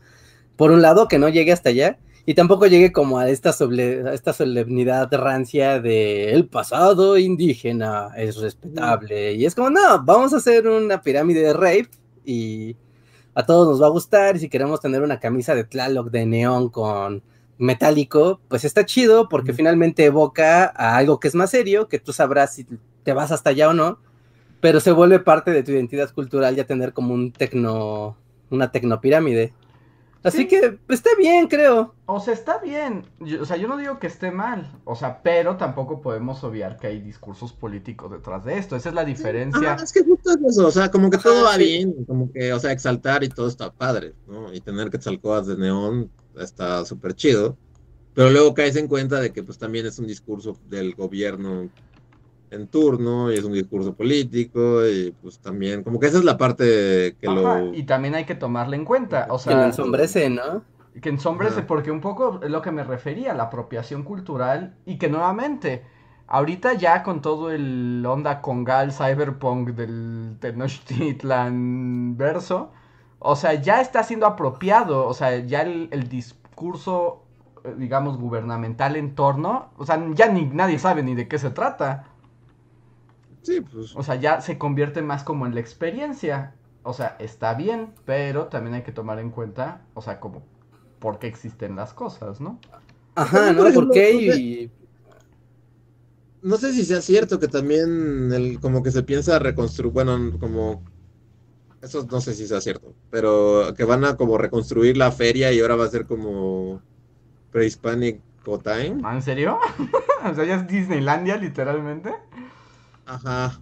Por un lado, que no llegue hasta allá, y tampoco llegue como a esta, a esta solemnidad rancia de el pasado indígena es respetable, y es como, no, vamos a hacer una pirámide de rape y a todos nos va a gustar. Y si queremos tener una camisa de Tlaloc de neón con metálico, pues está chido porque finalmente evoca a algo que es más serio, que tú sabrás si te vas hasta allá o no, pero se vuelve parte de tu identidad cultural ya tener como un tecno, una tecnopirámide. Así Sí. que pues, está bien, creo. O sea, está bien. Yo- o sea, yo no digo que esté mal. O sea, pero tampoco podemos obviar que hay discursos políticos detrás de esto. Esa es la diferencia. Ah, es que justo es eso, o sea, como que todo va sí. bien, como que, o sea, exaltar y todo está padre, ¿no? Y tener Quetzalcóatl de neón está súper chido, pero luego caes en cuenta de que pues también es un discurso del gobierno en turno y es un discurso político y pues también, como que esa es la parte que Ajá, lo... y también hay que tomarla en cuenta. O que lo sea, ensombrece, ¿no? que ensombrece, Ajá. porque un poco es lo que me refería, la apropiación cultural, y que nuevamente, ahorita ya con todo el onda congal cyberpunk del Tenochtitlan verso, o sea, ya está siendo apropiado, o sea, ya el, el discurso, eh, digamos, gubernamental en torno, o sea, ya ni nadie sabe ni de qué se trata. Sí, pues... O sea, ya se convierte más como en la experiencia. O sea, está bien, pero también hay que tomar en cuenta, o sea, como por qué existen las cosas, ¿no? Ajá, ¿no? por ¿Por ejemplo, qué? no sé- Y- No sé si sea cierto que también el, como que se piensa reconstruir, bueno, como eso no sé si sea cierto, pero que van a como reconstruir la feria y ahora va a ser como prehispanic time. ¿Ah, ¿En serio? o sea, ya es Disneylandia, literalmente. Ajá.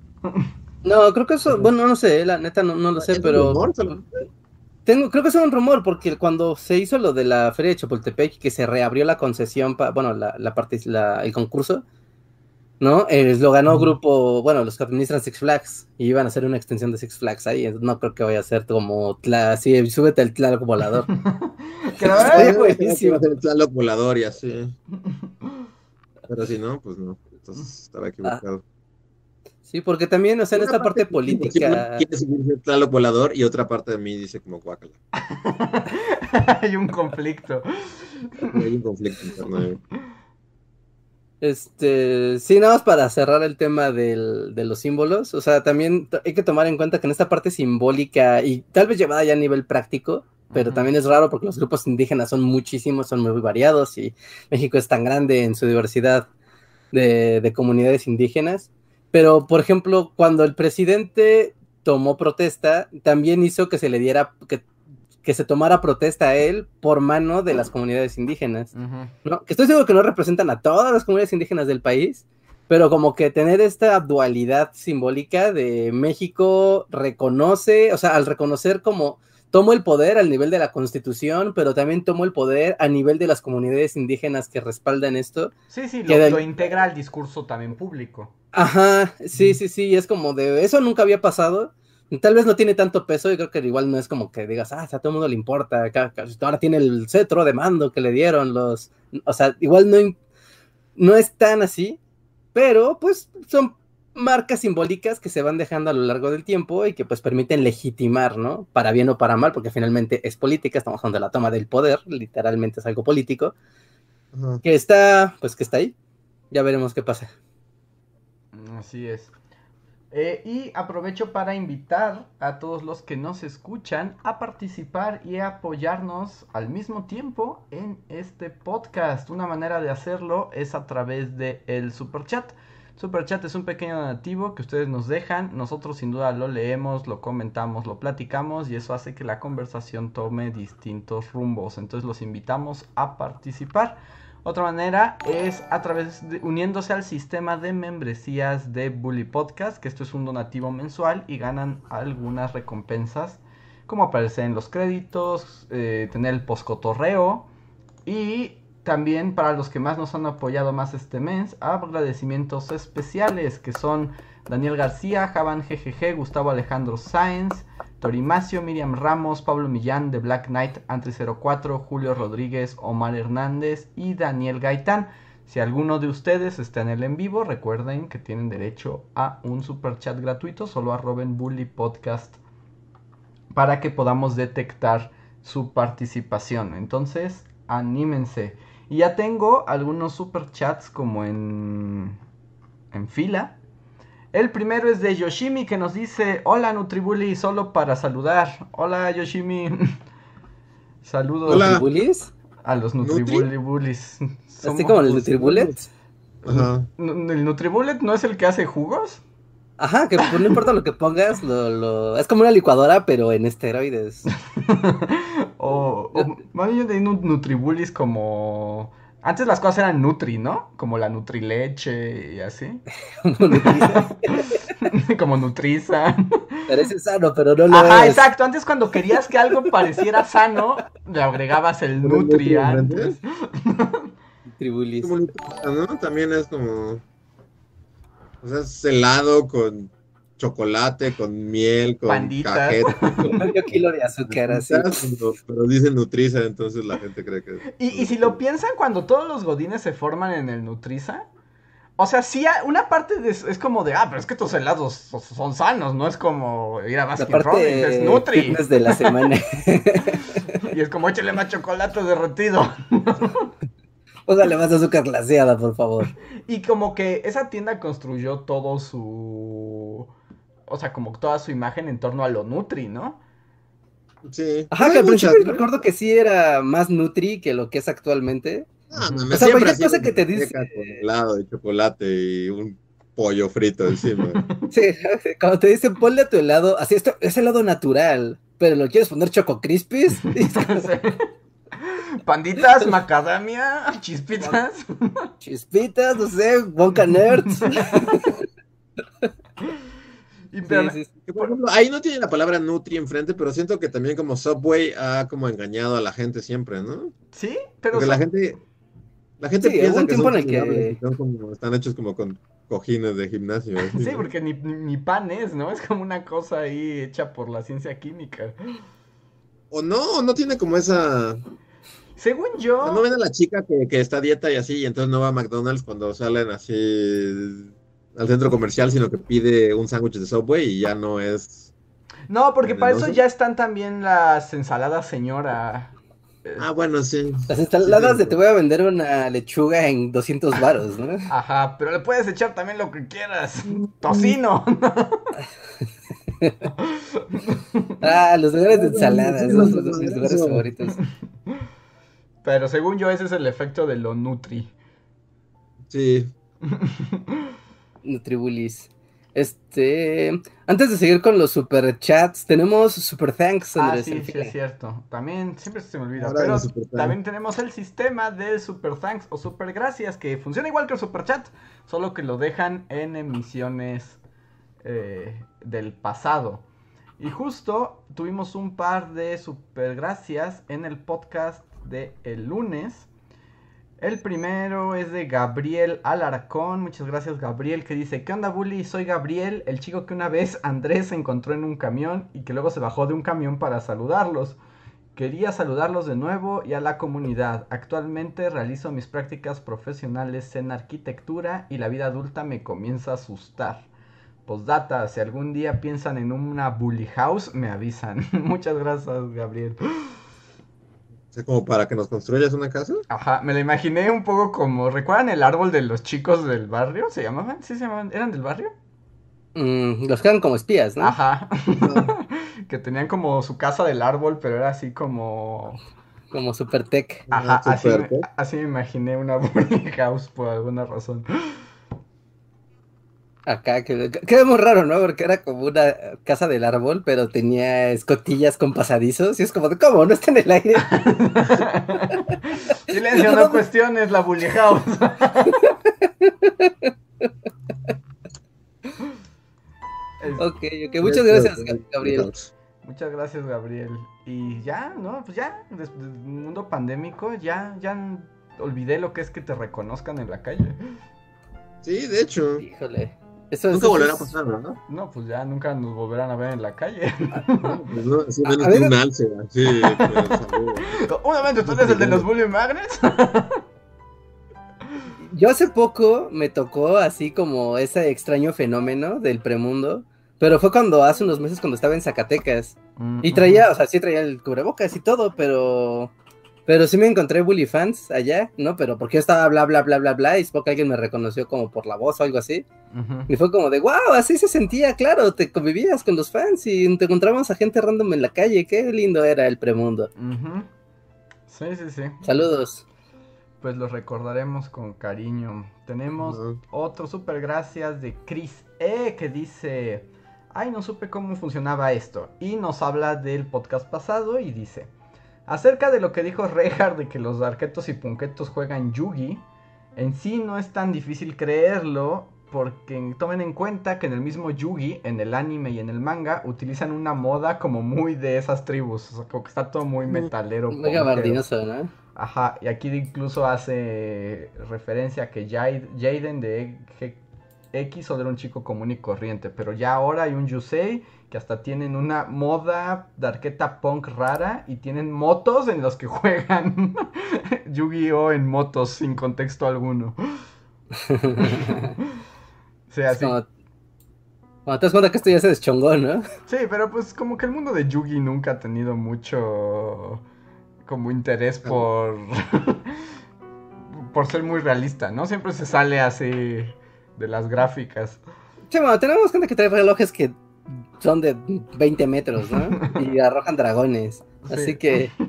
No, creo que eso, bueno, no sé, la neta no, no lo sé, ¿Es un pero rumor tengo, creo que es un rumor, porque cuando se hizo lo de la feria de Chapultepec, que se reabrió la concesión, pa- bueno, la, la parte, la- el concurso, ¿no? Eh, lo ganó Ujú. grupo, bueno, los que administran Six Flags, y iban a hacer una extensión de Six Flags ahí, no creo que vaya a ser como, tla, así, súbete al Tlaloc volador. que la verdad, que buenísimo. va a ser el Tlaloc volador y así. Pero si no, pues no. Entonces estaba equivocado. Sí, porque también, o sea, en esta parte política... Quiere subirse el Tlaloc volador y otra parte de mí dice como guácala. Hay un conflicto. Hay un conflicto interno. Este, sí, nada más para cerrar el tema del- de los símbolos, o sea, también hay que tomar en cuenta que en esta parte simbólica y tal vez llevada ya a nivel práctico, pero también es raro porque los grupos indígenas son muchísimos, son muy variados y México es tan grande en su diversidad de, de comunidades indígenas. Pero, por ejemplo, cuando el presidente tomó protesta, también hizo que se le diera, que, que se tomara protesta a él por mano de las comunidades indígenas. ¿no? Que estoy seguro que no representan a todas las comunidades indígenas del país, pero como que tener esta dualidad simbólica de México reconoce, o sea, al reconocer como tomo el poder al nivel de la constitución, pero también tomo el poder a nivel de las comunidades indígenas que respaldan esto. Sí, sí, Que lo, del- lo integra al discurso también público. Ajá, sí, sí, sí, es como de eso nunca había pasado. Tal vez no tiene tanto peso y creo que igual no es como que digas, ah, a todo el mundo le importa, ahora tiene el cetro de mando que le dieron los, o sea, igual no, no es tan así, pero pues son marcas simbólicas que se van dejando a lo largo del tiempo y que pues permiten legitimar, ¿no? Para bien o para mal, porque finalmente es política, estamos hablando de la toma del poder, literalmente es algo político, que está, pues que está ahí, ya veremos qué pasa. Así es. Eh, y aprovecho para invitar a todos los que nos escuchan a participar y a apoyarnos al mismo tiempo en este podcast. Una manera de hacerlo es a través de el super chat. Super chat es un pequeño donativo que ustedes nos dejan. Nosotros sin duda lo leemos, lo comentamos, lo platicamos y eso hace que la conversación tome distintos rumbos. Entonces los invitamos a participar. Otra manera es a través de uniéndose al sistema de membresías de Bully Podcast, que esto es un donativo mensual y ganan algunas recompensas, como aparecer en los créditos, eh, tener el poscotorreo y también para los que más nos han apoyado más este mes, agradecimientos especiales que son Daniel García, Javan GGG, Gustavo Alejandro Sáenz, Torimacio, Miriam Ramos, Pablo Millán de Black Knight, Antri04, Julio Rodríguez, Omar Hernández y Daniel Gaitán. Si alguno de ustedes está en el en vivo, recuerden que tienen derecho a un super chat gratuito, solo arroben Bully Podcast para que podamos detectar su participación. Entonces, anímense. Y ya tengo algunos super chats como en en fila. El primero es de Yoshimi que nos dice, hola Nutribuli, solo para saludar. Hola Yoshimi. Saludos Hola. A los ¿Nutri? Nutribuli Bullies. Así como el Nutribullet. Ajá. ¿El Nutribullet no es el que hace jugos? Ajá, que pues, no importa lo que pongas, lo, lo... es como una licuadora, pero en esteroides. o, o más bien un Nutribulis como... Antes las cosas eran Nutri, ¿no? Como la Nutrileche y así. Como Nutriza. como Nutriza. Parece sano, pero no lo Ajá, es. exacto. Antes cuando querías que algo pareciera sano, le agregabas el Nutri antes. Como Nutrisa, ¿no? También es como. O sea, es helado con chocolate, con miel, con Panditas. cajeta. Con medio kilo de azúcar, así. Pero, pero dicen Nutriza, entonces la gente cree que. Y, y si lo piensan, cuando todos los godines se forman en el Nutriza, o sea, sí, una parte de, es como de, ah, pero es que tus helados so- son sanos, no es como ir a Baskin Robbins, es Nutri. de la semana. Y es como, échale más chocolate derretido. O sea, le más azúcar glaseada, por favor. Y como que esa tienda construyó todo su... O sea, como toda su imagen en torno a lo Nutri, ¿no? Sí. Ajá, que al muchas, principio ¿no? recuerdo que sí era más Nutri que lo que es actualmente. Ah, Ujú. mames, O sea, cualquier cosa que te dice- helado de chocolate y un pollo frito encima. Sí, cuando te dicen ponle a tu helado, así esto es helado natural, pero lo quieres poner choco Sí. Panditas, macadamia, chispitas. Chispitas, no sé, Wonka Nerds. Y pero- Sí, sí, sí. Que, por ejemplo, ahí no tiene la palabra Nutri enfrente, pero siento que también como Subway ha como engañado a la gente siempre, ¿no? Sí, pero... Porque o la sea, gente, la gente piensa un que tiempo son, en el que- son como, están hechos como con cojines de gimnasio. así, Sí, ¿no? porque ni, ni, ni pan es, ¿no? Es como una cosa ahí hecha por la ciencia química. O no, o no tiene como esa... Según yo... No ven a la chica que, que está a dieta y así, y entonces no va a McDonald's cuando salen así al centro comercial, sino que pide un sándwich de Subway y ya no es... No, porque para eso ya están también las ensaladas señora. Ah, bueno, sí. Las ensaladas de te voy a vender una lechuga en 200 varos, ¿no? Ajá, pero le puedes echar también lo que quieras. Tocino. ah, los lugares de ensaladas, esos son mis lugares favoritos. Pero según yo, ese es el efecto de lo Nutri. Sí. Nutribulis. Este, antes de seguir con los super chats, tenemos super thanks. Ah, sí, sí, es cierto. También siempre se me olvida. Ahora Pero también tenemos el sistema de super thanks o super gracias que funciona igual que el super chat, solo que lo dejan en emisiones eh, del pasado. Y justo tuvimos un par de super gracias en el podcast de el lunes. El primero es de Gabriel Alarcón. Muchas gracias, Gabriel, que dice: ¿Qué onda, Bully? Soy Gabriel, el chico que una vez Andrés encontró en un camión y que luego se bajó de un camión para saludarlos. Quería saludarlos de nuevo y a la comunidad. Actualmente realizo mis prácticas profesionales en arquitectura y la vida adulta me comienza a asustar. Postdata, si algún día piensan en una bully house, me avisan. Muchas gracias, Gabriel. O sea, como para que nos construyas una casa. Ajá, me la imaginé un poco como, ¿recuerdan el árbol de los chicos del barrio? ¿Se llamaban? ¿Sí se llamaban? ¿Eran del barrio? Mm, los quedan como espías, ¿no? Ajá. que tenían como su casa del árbol, pero era así como... Como super tech. Ajá, Ah, así, ¿eh? así me imaginé una bully house por alguna razón. Acá, que queda muy raro, ¿no? Porque era como una casa del árbol, pero tenía escotillas con pasadizos. Y es como de, ¿cómo? ¿No está en el aire? Silencio, no cuestiones la bully house. Ok, ok. Muchas gracias, Gabriel. Muchas gracias, Gabriel. Y ya, ¿no? Pues ya, des- del mundo pandémico, ya, ya olvidé lo que es que te reconozcan en la calle. Sí, de hecho. Híjole. Eso, Nunca eso volverá a pasar, ¿no? No, pues ya nunca nos volverán a ver en la calle. Pues no, menos a que ver- un alce, así. pues, saludos. Un momento, ¿tú eres el de los bully magnets? Yo hace poco me tocó así como ese extraño fenómeno del premundo, pero fue cuando hace unos meses cuando estaba en Zacatecas y traía, o sea, sí traía el cubrebocas y todo, pero pero sí me encontré bully fans allá, ¿no? Pero porque yo estaba bla bla bla bla bla y supongo que alguien me reconoció como por la voz o algo así Ujú. y fue como de wow, así se sentía, claro, te convivías con los fans y te encontrabas a gente random en la calle, qué lindo era el premundo. Ujú. Sí, sí, sí. Saludos. Pues los recordaremos con cariño. Tenemos otro super gracias de Chris E que dice, ay no supe cómo funcionaba esto. Y nos habla del podcast pasado y dice, acerca de lo que dijo Rehard de que los arquetos y punquetos juegan Yugi, en sí no es tan difícil creerlo porque tomen en cuenta que en el mismo Yugi, en el anime y en el manga, utilizan una moda como muy de esas tribus. O sea, como que está todo muy metalero. Muy gabardinoso, ¿no? Ajá, y aquí incluso hace referencia a que Jade- Jaden de X solo era un chico común y corriente, pero ya ahora hay un Yusei que hasta tienen una moda de arqueta punk rara y tienen motos en los que juegan Yu-Gi-Oh en motos sin contexto alguno. O sea, Es sí, como- Cuando te das cuenta que esto ya se deschongó, ¿no? sí, pero pues como que el mundo de Yugi nunca ha tenido mucho como interés por por ser muy realista, ¿no? Siempre se sale así de las gráficas. Sí, bueno, tenemos gente que trae relojes que son de 20 metros, ¿no? Y arrojan dragones. Así Sí. que,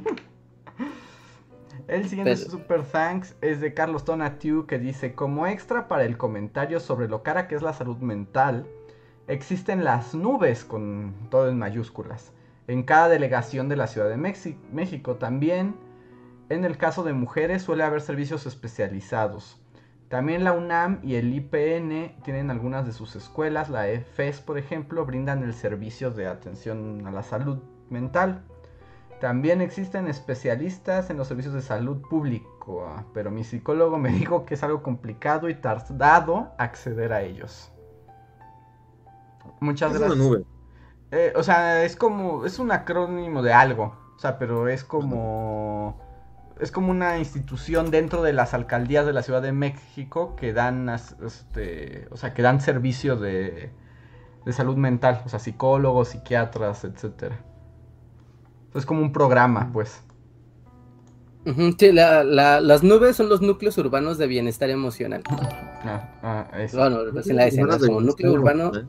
El siguiente Pero- super thanks es de Carlos Tonatiu que dice, como extra para el comentario sobre lo cara que es la salud mental, existen las nubes con todo en mayúsculas. En cada delegación de la Ciudad de México también, en el caso de mujeres suele haber servicios especializados. También la UNAM y el IPN tienen algunas de sus escuelas, la EFES por ejemplo, brindan el servicio de atención a la salud mental. También existen especialistas en los servicios de salud público, ah, pero mi psicólogo me dijo que es algo complicado y tardado acceder a ellos. Muchas Es una gracias. nube. Eh, o sea, es como, es un acrónimo de algo, o sea, pero es como, es como una institución dentro de las alcaldías de la Ciudad de México que dan, este, o sea, que dan servicio de, de salud mental, o sea, psicólogos, psiquiatras, etcétera. Es como un programa, pues. Sí, la- la- las nubes son los núcleos urbanos de bienestar emocional. Ah, ah, eso. Bueno, pues en la escena, como núcleo urbano. ¿eh?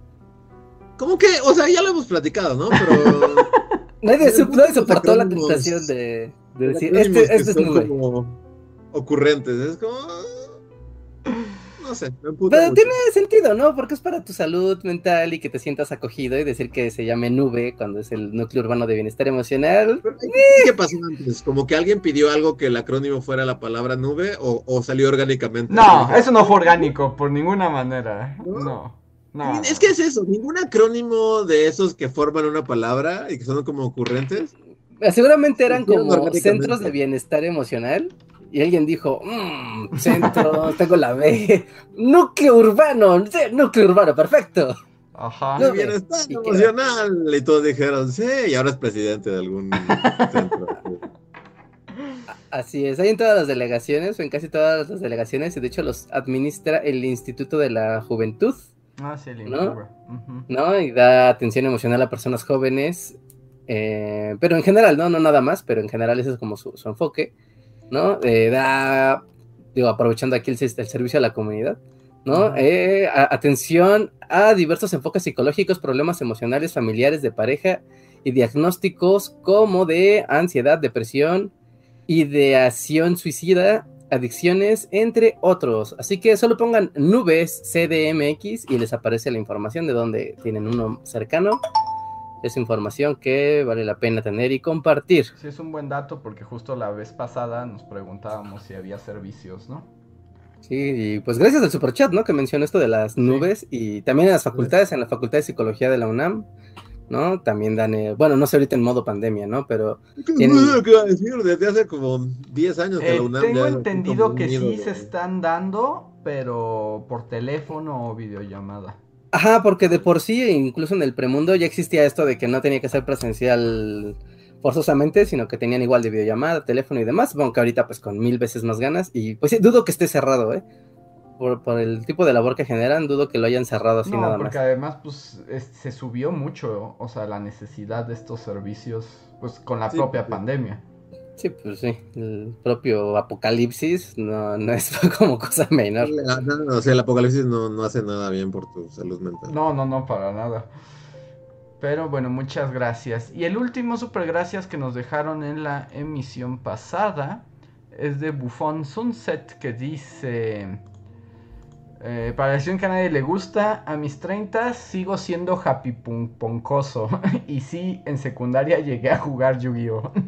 ¿Cómo que? O sea, ya lo hemos platicado, ¿no? Pero. Nadie, su- nadie soportó la tentación de, de decir, este, este es son nube. como ocurrentes. Es como. No sé, me emputa Pero mucho. tiene sentido, ¿no? Porque es para tu salud mental y que te sientas acogido y decir que se llame nube cuando es el núcleo urbano de bienestar emocional. Pero, ¿Qué pasó antes? ¿Como que alguien pidió algo que el acrónimo fuera la palabra nube o, o salió orgánicamente? No, eso no fue orgánico, por ninguna manera. No. No. Es que es eso, ningún acrónimo de esos que forman una palabra y que son como ocurrentes. Seguramente eran como centros de bienestar emocional. Y alguien dijo, mmm, centro, tengo la B, núcleo urbano, sí, núcleo urbano, perfecto. Ajá. No, El bienestar emocional. Y todos dijeron, sí, y ahora es presidente de algún centro. Así es, hay en todas las delegaciones, o en casi todas las delegaciones, y de hecho los administra el Instituto de la Juventud, Ah, sí, el ¿No? Ujú. ¿no? Y da atención emocional a personas jóvenes, eh, pero en general, ¿no? No nada más, pero en general ese es como su, su enfoque, ¿no? Eh, da, digo, aprovechando aquí el, el servicio a la comunidad, ¿no? Eh, a- atención a diversos enfoques psicológicos, problemas emocionales, familiares, de pareja y diagnósticos como de ansiedad, depresión, ideación suicida, adicciones, entre otros. Así que solo pongan nubes CDMX y les aparece la información de donde tienen uno cercano. Es información que vale la pena tener y compartir. Sí, es un buen dato porque justo la vez pasada nos preguntábamos si había servicios, ¿no? Sí, y pues gracias al superchat, ¿no? Que mencionó esto de las nubes y también en las facultades, en la Facultad de Psicología de la UNAM, ¿no? También dan, eh, bueno, no sé ahorita en modo pandemia, ¿no? Pero ¿Qué Tienen- es lo que iba a decir? Desde hace como 10 años que Eh, la UNAM tengo ya entendido que sí se están dando, pero por teléfono o videollamada. Ajá, porque de por sí, incluso en el premundo ya existía esto de que no tenía que ser presencial forzosamente, sino que tenían igual de videollamada, teléfono y demás. Bueno, que ahorita pues con mil veces más ganas. Y pues dudo que esté cerrado, ¿eh? Por, por el tipo de labor que generan, dudo que lo hayan cerrado así no, nada porque más. además pues es- se subió mucho, o sea, la necesidad de estos servicios, pues con la Sí, propia sí. pandemia. Sí, pues sí, el propio apocalipsis no, no es como cosa menor. No, no, no, o sea, el apocalipsis no, no hace nada bien por tu salud mental. No, no, no, para nada. Pero bueno, muchas gracias. Y el último super gracias que nos dejaron en la emisión pasada es de Buffon Sunset que dice... Eh, para decir que a nadie le gusta, a mis 30 sigo siendo happy punk poncoso. y sí, en secundaria llegué a jugar Yu-Gi-Oh!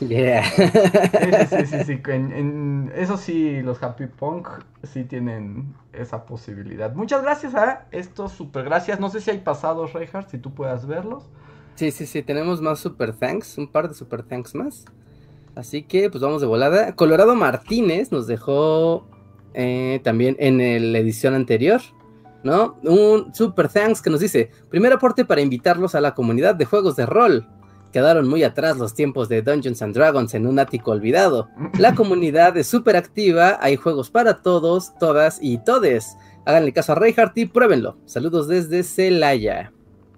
Yeah. Sí, sí, sí, sí, en- en- eso sí, los Happy Punk sí tienen esa posibilidad. Muchas gracias a estos super gracias. No sé si hay pasados, Reinhardt, si tú puedas verlos. Sí, sí, sí, tenemos más super thanks, un par de super thanks más. Así que pues vamos de volada. Colorado Martínez nos dejó eh, también en la edición anterior, ¿no? Un super thanks que nos dice, primer aporte para invitarlos a la comunidad de juegos de rol. Quedaron muy atrás los tiempos de Dungeons and Dragons en un ático olvidado. La comunidad es súper activa, hay juegos para todos, todas y todes. Háganle caso a Reinhardt y pruébenlo. Saludos desde Celaya.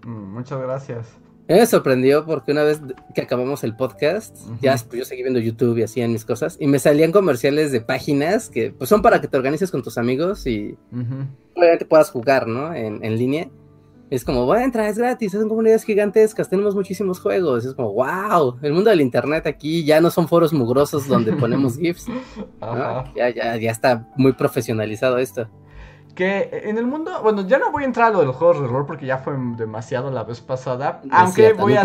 Mm, muchas gracias. Me sorprendió porque una vez que acabamos el podcast, ya pues, yo seguí viendo YouTube y hacían mis cosas, y me salían comerciales de páginas que pues son para que te organices con tus amigos y obviamente puedas jugar, ¿no? En, en línea. Es como, bueno, entra, es gratis, son comunidades gigantescas, tenemos muchísimos juegos. Es como, wow, el mundo del internet aquí ya no son foros mugrosos donde ponemos GIFs. Ya, ya, ya está muy profesionalizado esto. Que en el mundo, bueno, ya no voy a entrar a lo de los juegos de rol porque ya fue demasiado la vez pasada. Aunque Cierto, voy a,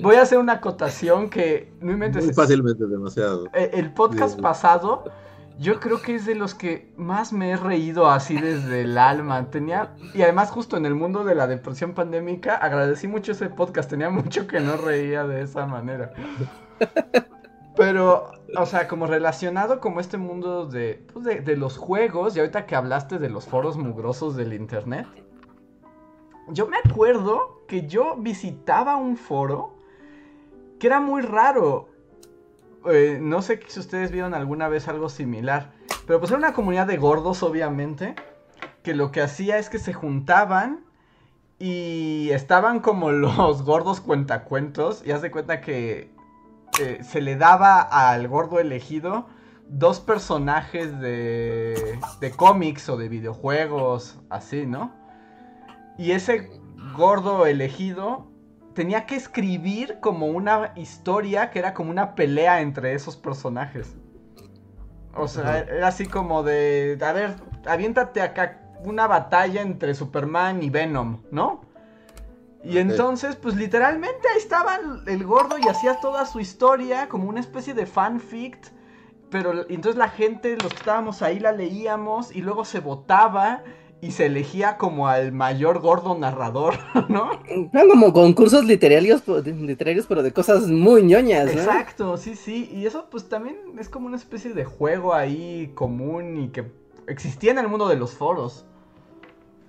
voy a hacer una acotación que no inventes. Muy fácilmente, demasiado. Eh, El podcast pasado, yo creo que es de los que más me he reído así desde el alma. Tenía, y además, justo en el mundo de la depresión pandémica, agradecí mucho ese podcast. Tenía mucho que no reía de esa manera. Pero, o sea, como relacionado como este mundo de, pues, de, los juegos, y ahorita que hablaste de los foros mugrosos del internet, yo me acuerdo que yo visitaba un foro que era muy raro. Eh, no sé si ustedes vieron alguna vez algo similar, pero pues era una comunidad de gordos, obviamente, que lo que hacía es que se juntaban y estaban como los gordos cuentacuentos, y haz de cuenta que eh, se le daba al gordo elegido dos personajes de, de cómics o de videojuegos, así, ¿no? Y ese gordo elegido tenía que escribir como una historia que era como una pelea entre esos personajes. O sea, era así como de, a ver, aviéntate acá una batalla entre Superman y Venom, ¿no? Y entonces, pues literalmente ahí estaba el- gordo y hacía toda su historia como una especie de fanfic. Pero entonces la gente, los que estábamos ahí, la leíamos y luego se votaba y se elegía como al mayor gordo narrador, ¿no? Eran como concursos literarios, literarios, pero de cosas muy ñoñas, ¿no? Exacto, sí, sí. Y eso pues también es como una especie de juego ahí común y que existía en el mundo de los foros.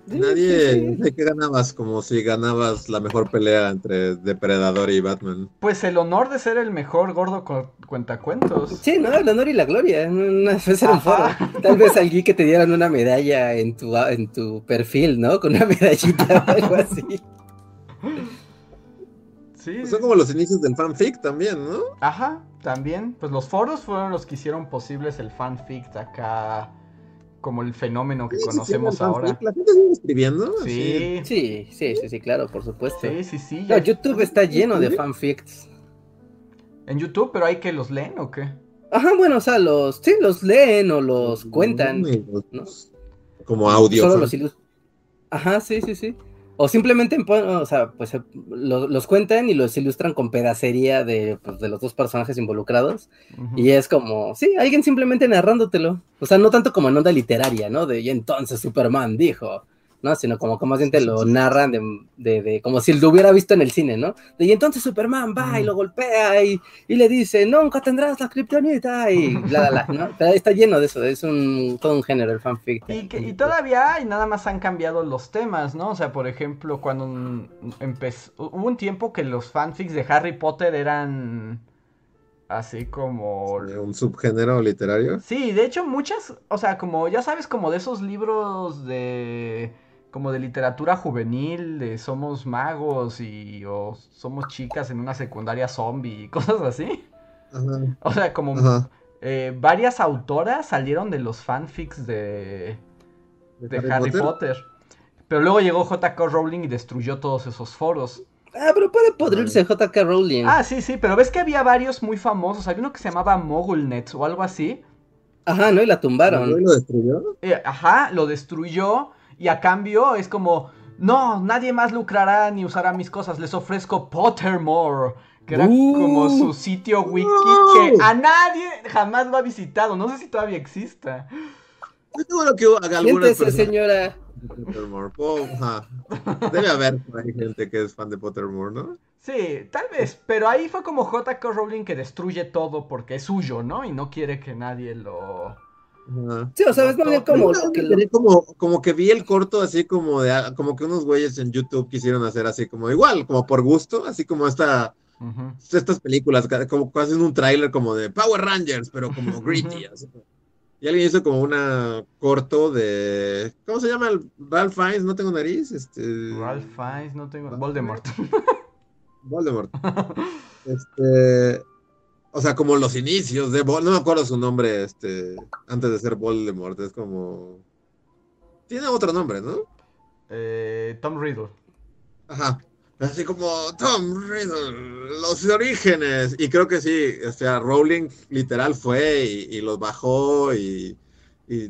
Nadie, sí, sí. no sé qué ganabas, como si ganabas la mejor pelea entre Depredador y Batman. Pues el honor de ser el mejor gordo cu- cuentacuentos. Sí, ¿no? El honor y la gloria. Una vez era un foro. Tal vez alguien que te dieran una medalla en tu, en tu perfil, ¿no? Con una medallita o algo así. Sí. Son como los inicios del fanfic también, ¿no? Ajá, también. Pues los foros fueron los que hicieron posibles el fanfic acá, como el fenómeno que Sí, sí, sí, conocemos ahora. ¿La gente sigue escribiendo? Sí, Sí, sí, sí, sí, claro, por supuesto. sí, sí, sí. No, YouTube está lleno de fanfics. En YouTube, pero hay que los leen o qué? Ajá, bueno, o sea, los, sí, los leen o los cuentan. ¿no? Como audio. Solo fan. los ilus- Ajá, sí, sí, sí. O simplemente, o sea, pues eh, lo- los cuentan y los ilustran con pedacería de, pues, de los dos personajes involucrados. Y es como, sí, alguien simplemente narrándotelo. O sea, no tanto como en onda literaria, ¿no? De y entonces Superman dijo, ¿no? Sino como que más bien te lo narran de, de- de- como si lo hubiera visto en el cine, ¿no? De y entonces Superman va y lo golpea y, y le dice, nunca tendrás la kriptonita y bla, bla, bla, ¿no? Pero está lleno de eso, es un, todo un género el fanfic. Y, que- y todavía hay, nada más han cambiado los temas, ¿no? O sea, por ejemplo, cuando empezó, hubo un tiempo que los fanfics de Harry Potter eran así como... Un subgénero literario. Sí, de hecho muchas, o sea, como ya sabes, como de esos libros de... como de literatura juvenil, de somos magos y o somos chicas en una secundaria zombie y cosas así. Ajá. O sea, como eh, varias autoras salieron de los fanfics de, de Harry, Potter? Pero luego llegó J.K. Rowling y destruyó todos esos foros. Ah, pero puede podrirse JK Rowling. Ah, sí, sí, pero ves que había varios muy famosos. Había uno que se llamaba Mogulnet o algo así. Ajá, ¿no? Y la ¿No tumbaron. lo destruyó? Eh, ajá, lo destruyó y a cambio es como, no, nadie más lucrará ni usará mis cosas, les ofrezco Pottermore, que era Uh. como su sitio wiki que a nadie jamás lo ha visitado, no sé si todavía exista. Yo seguro que haga alguna señora. de Pottermore. Debe haber gente que es fan de Pottermore, ¿no? Sí, tal vez, pero ahí fue como J.K. Rowling que destruye todo porque es suyo, ¿no? Y no quiere que nadie lo... Sí, o sea, es como que como, como que vi el corto así como de como que unos güeyes en YouTube quisieron hacer así como igual, como por gusto, así como esta, Ujú. estas películas, como hacen un tráiler como de Power Rangers, pero como gritty. así. Y alguien hizo como una corto de ¿cómo se llama? el Ralph Fiennes, no tengo nariz, este Ralph Fiennes, no tengo... Voldemort. Voldemort. Este, o sea, como los inicios de Vol, no me acuerdo su nombre, este, antes de ser Voldemort, es como tiene otro nombre, ¿no? Eh, Tom Riddle. Ajá. Así como Tom Riddle, los orígenes. Y creo que sí, o sea, Rowling literal fue y, y los bajó y, y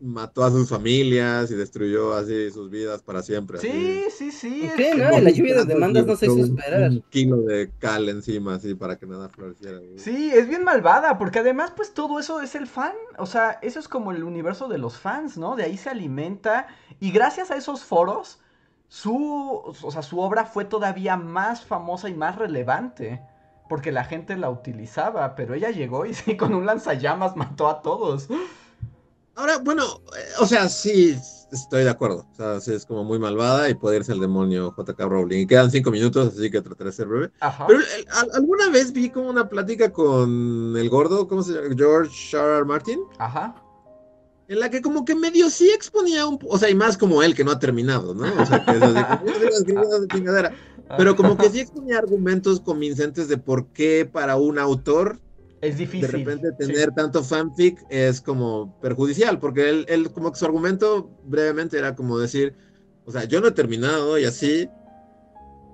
mató a sus familias y destruyó así sus vidas para siempre. así. Sí, sí, sí. Sí, es- ¿no? La lluvia de demandas no se hizo esperar. Un kilo de cal encima, así, para que nada floreciera. güey. Sí, es bien malvada, porque además, pues todo eso es el fan. O sea, eso es como el universo de los fans, ¿no? De ahí se alimenta. Y gracias a esos foros, su, o sea, su obra fue todavía más famosa y más relevante. Porque la gente la utilizaba, pero ella llegó y sí, con un lanzallamas mató a todos. Ahora, bueno, eh, o sea, sí, estoy de acuerdo. O sea, sí, es como muy malvada y puede irse al demonio JK Rowling. Y quedan cinco minutos, así que trataré de ser breve. Ajá. Pero alguna vez vi como una plática con el gordo, ¿cómo se llama? George R. R. Martin, Ajá. en la que como que medio sí exponía un, o sea, y más como él que no ha terminado, ¿no? O sea, que es así. Pero como que sí exponía argumentos convincentes de por qué para un autor es difícil. De repente tener tanto fanfic es como perjudicial, porque él, él, como que su argumento brevemente era como decir, o sea, yo no he terminado y así,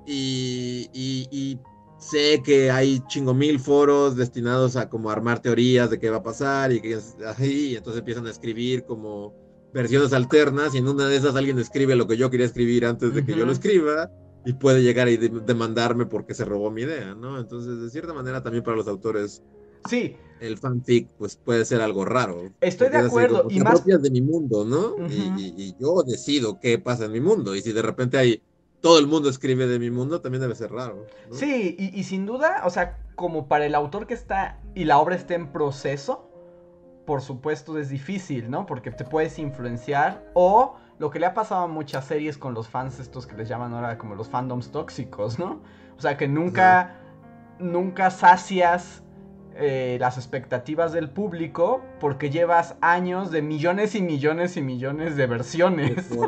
y, y, sé que hay chingo mil foros destinados a como armar teorías de qué va a pasar y que así, y entonces empiezan a escribir como versiones alternas y en una de esas alguien escribe lo que yo quería escribir antes de que yo lo escriba y puede llegar y demandarme porque se robó mi idea, ¿no? Entonces, de cierta manera, también para los autores Sí. El fanfic, pues puede ser algo raro. Estoy de acuerdo. y más. de mi mundo, ¿no? y, yo decido qué pasa en mi mundo. Y si de repente hay. Todo el mundo escribe de mi mundo, también debe ser raro. Sí, y, sin duda, o sea, como para el autor que está y la obra está en proceso, por supuesto es difícil, ¿no? Porque te puedes influenciar o lo que le ha pasado a muchas series con los fans estos que les llaman ahora como los fandoms tóxicos, ¿no? O sea, que nunca, nunca sacias eh, las expectativas del público porque llevas años de millones y millones y millones de versiones.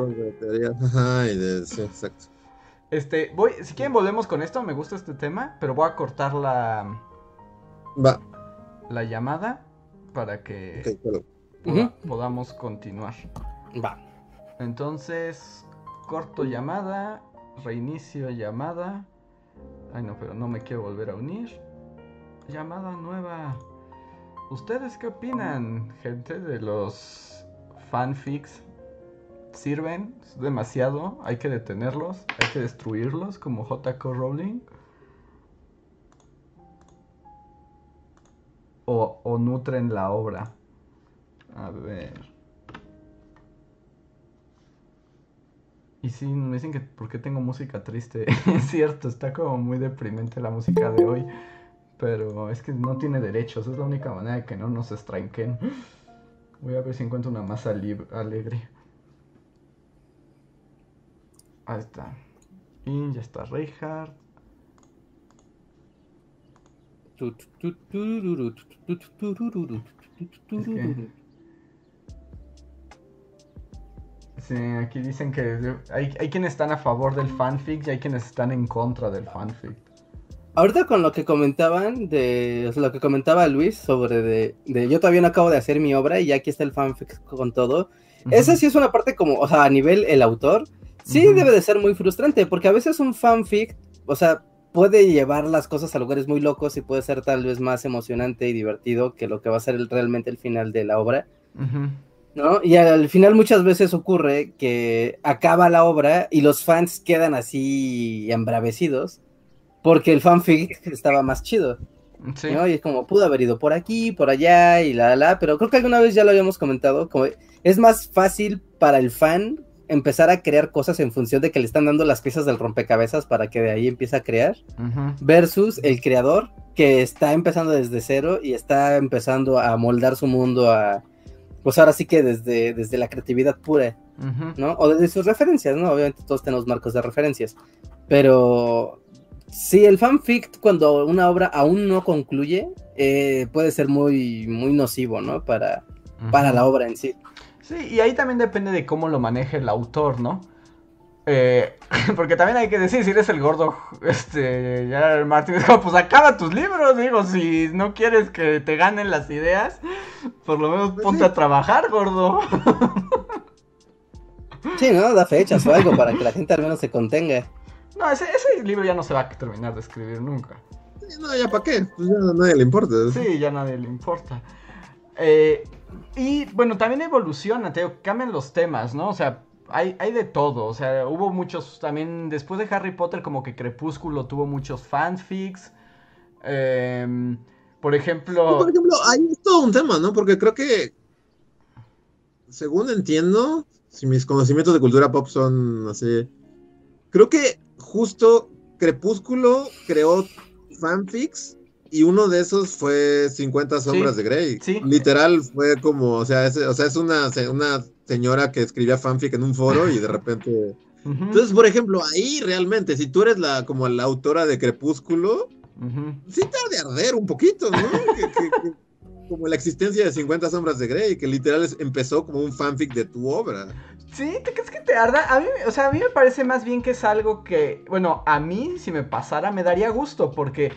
Este, voy, si quieren volvemos con esto, me gusta este tema, pero voy a cortar la Va. la llamada para que podamos continuar. Va. Entonces, corto llamada, reinicio llamada. Ay no, pero no me quiero volver a unir llamada nueva. ¿Ustedes qué opinan, gente, de los fanfics? ¿Sirven? ¿Es demasiado? ¿Hay que detenerlos? ¿Hay que destruirlos como JK Rowling? O, o nutren la obra? A ver. Y sí, me dicen que por qué tengo música triste. es cierto, está como muy deprimente la música de hoy. Pero es que no tiene derechos, es la única manera de que no nos estranquen. Voy a ver si encuentro una más alegre. Ahí está. Y ya está Reinhardt. Sí, aquí dicen que hay, hay quienes están a favor del fanfic y hay quienes están en contra del fanfic. Ahorita con lo que comentaban, de lo que comentaba Luis sobre de, yo todavía no acabo de hacer mi obra y aquí está el fanfic con todo. Esa sí es una parte como, o sea, a nivel el autor, sí debe de ser muy frustrante, porque a veces un fanfic, o sea, puede llevar las cosas a lugares muy locos y puede ser tal vez más emocionante y divertido que lo que va a ser realmente el final de la obra. ¿No? Y al final muchas veces ocurre que acaba la obra y los fans quedan así embravecidos porque el fanfic estaba más chido. Sí. Y es como, pudo haber ido por aquí, por allá y la, la, pero creo que alguna vez ya lo habíamos comentado, como es más fácil para el fan empezar a crear cosas en función de que le están dando las piezas del rompecabezas para que de ahí empiece a crear, versus el creador que está empezando desde cero y está empezando a moldar su mundo a, pues ahora sí que desde, desde la creatividad pura, ¿no? O desde sus referencias, ¿no? Obviamente todos tenemos marcos de referencias, pero Sí, el fanfic cuando una obra aún no concluye eh, puede ser muy, muy nocivo, ¿no? Para, para la obra en sí. Sí, y ahí también depende de cómo lo maneje el autor, ¿no? Eh, porque también hay que decir, si eres el gordo, este, ya Martín, pues acaba tus libros, digo, si no quieres que te ganen las ideas, por lo menos pues ponte a trabajar, gordo. Sí, ¿no? Da fechas o algo para que la gente al menos se contenga. No, ese, ese libro ya no se va a terminar de escribir nunca. no, ya para qué, pues ya a nadie le importa. Sí, ya a nadie le importa. Eh, y bueno, también evoluciona, te cambian los temas, ¿no? O sea, hay, hay de todo. O sea, hubo muchos también. Después de Harry Potter, como que Crepúsculo tuvo muchos fanfics. Em, por ejemplo. por ejemplo, hay todo un tema, ¿no? Porque creo que. Según entiendo, si mis conocimientos de cultura pop son así. Creo que justo Crepúsculo creó fanfics y uno de esos fue 50 sombras de Grey. Literal fue como, o sea, es, o sea, es una, una señora que escribía fanfic en un foro y de repente... Entonces, por ejemplo, ahí realmente, si tú eres la como la autora de Crepúsculo, sí te ha de arder un poquito, ¿no? como la existencia de 50 sombras de Grey, que literal empezó como un fanfic de tu obra. ¿Sí? ¿Te crees que te arda? A mí, o sea, a mí me parece más bien que es algo que, bueno, a mí si me pasara me daría gusto porque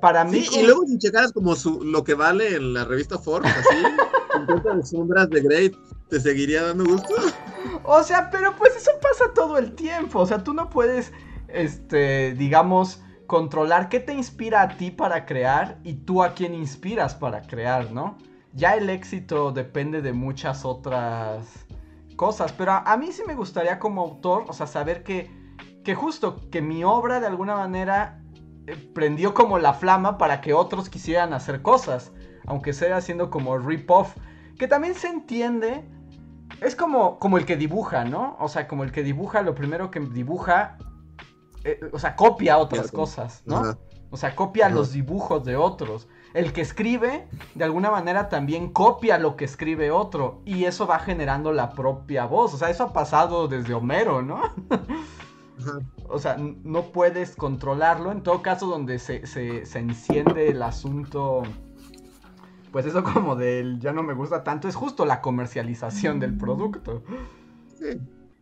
para mí... Sí, como- y luego si checaras como su, lo que vale en la revista Forbes, así, 50 de sombras de Grey, ¿te seguiría dando gusto? O sea, pero pues eso pasa todo el tiempo. O sea, tú no puedes, este, digamos, controlar qué te inspira a ti para crear y tú a quién inspiras para crear, ¿no? Ya el éxito depende de muchas otras cosas. Pero a, mí sí me gustaría como autor, o sea, saber que, que justo que mi obra de alguna manera eh, prendió como la flama para que otros quisieran hacer cosas. Aunque sea haciendo como rip-off. Que también se entiende es como, como el que dibuja, ¿no? O sea, como el que dibuja, lo primero que dibuja, eh, o sea, copia otras cosas, ¿no? Ajá. O sea, copia Ajá. los dibujos de otros. El que escribe, de alguna manera, también copia lo que escribe otro. Y eso va generando la propia voz. O sea, eso ha pasado desde Homero, ¿no? O sea, no puedes controlarlo. En todo caso, donde se, se- se enciende el asunto, pues eso como del ya no me gusta tanto, es justo la comercialización del producto. Sí.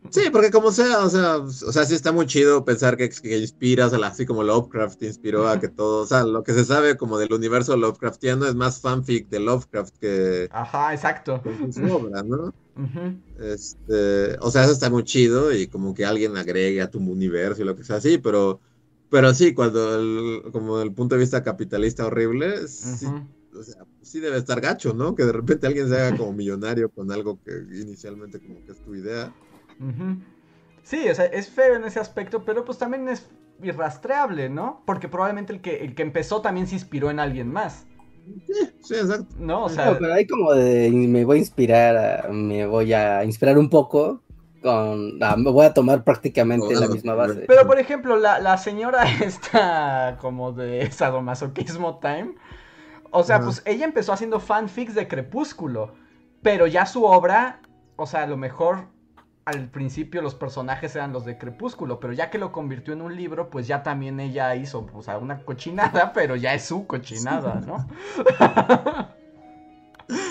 Sí, porque como sea, o sea, o sea, sí está muy chido pensar que, que inspiras, así como Lovecraft inspiró a que todo, o sea, lo que se sabe como del universo Lovecraftiano es más fanfic de Lovecraft que Ajá, exacto. que su obra, ¿no? Este, o sea, eso está muy chido y como que alguien agregue a tu universo y lo que sea así, pero, pero sí, cuando el, como el punto de vista capitalista horrible, sí, Ujú. o sea, sí debe estar gacho, ¿no? Que de repente alguien se haga como millonario con algo que inicialmente como que es tu idea. Sí, o sea, es feo en ese aspecto, pero pues también es irrastreable, ¿no? Porque probablemente el que, el que empezó también se inspiró en alguien más, Sí, exacto. ¿no? O No, sea, pero hay como de me voy a inspirar, a- me voy a inspirar un poco con, ah, me voy a tomar prácticamente la misma base. Pero por ejemplo, la, la señora esta como de sadomasoquismo time. O sea, Ajá. pues ella empezó haciendo fanfics de Crepúsculo. Pero ya su obra, o sea, a lo mejor al principio los personajes eran los de Crepúsculo. Pero ya que lo convirtió en un libro, pues ya también ella hizo, o sea, una cochinada, pero ya es su cochinada, ¿no?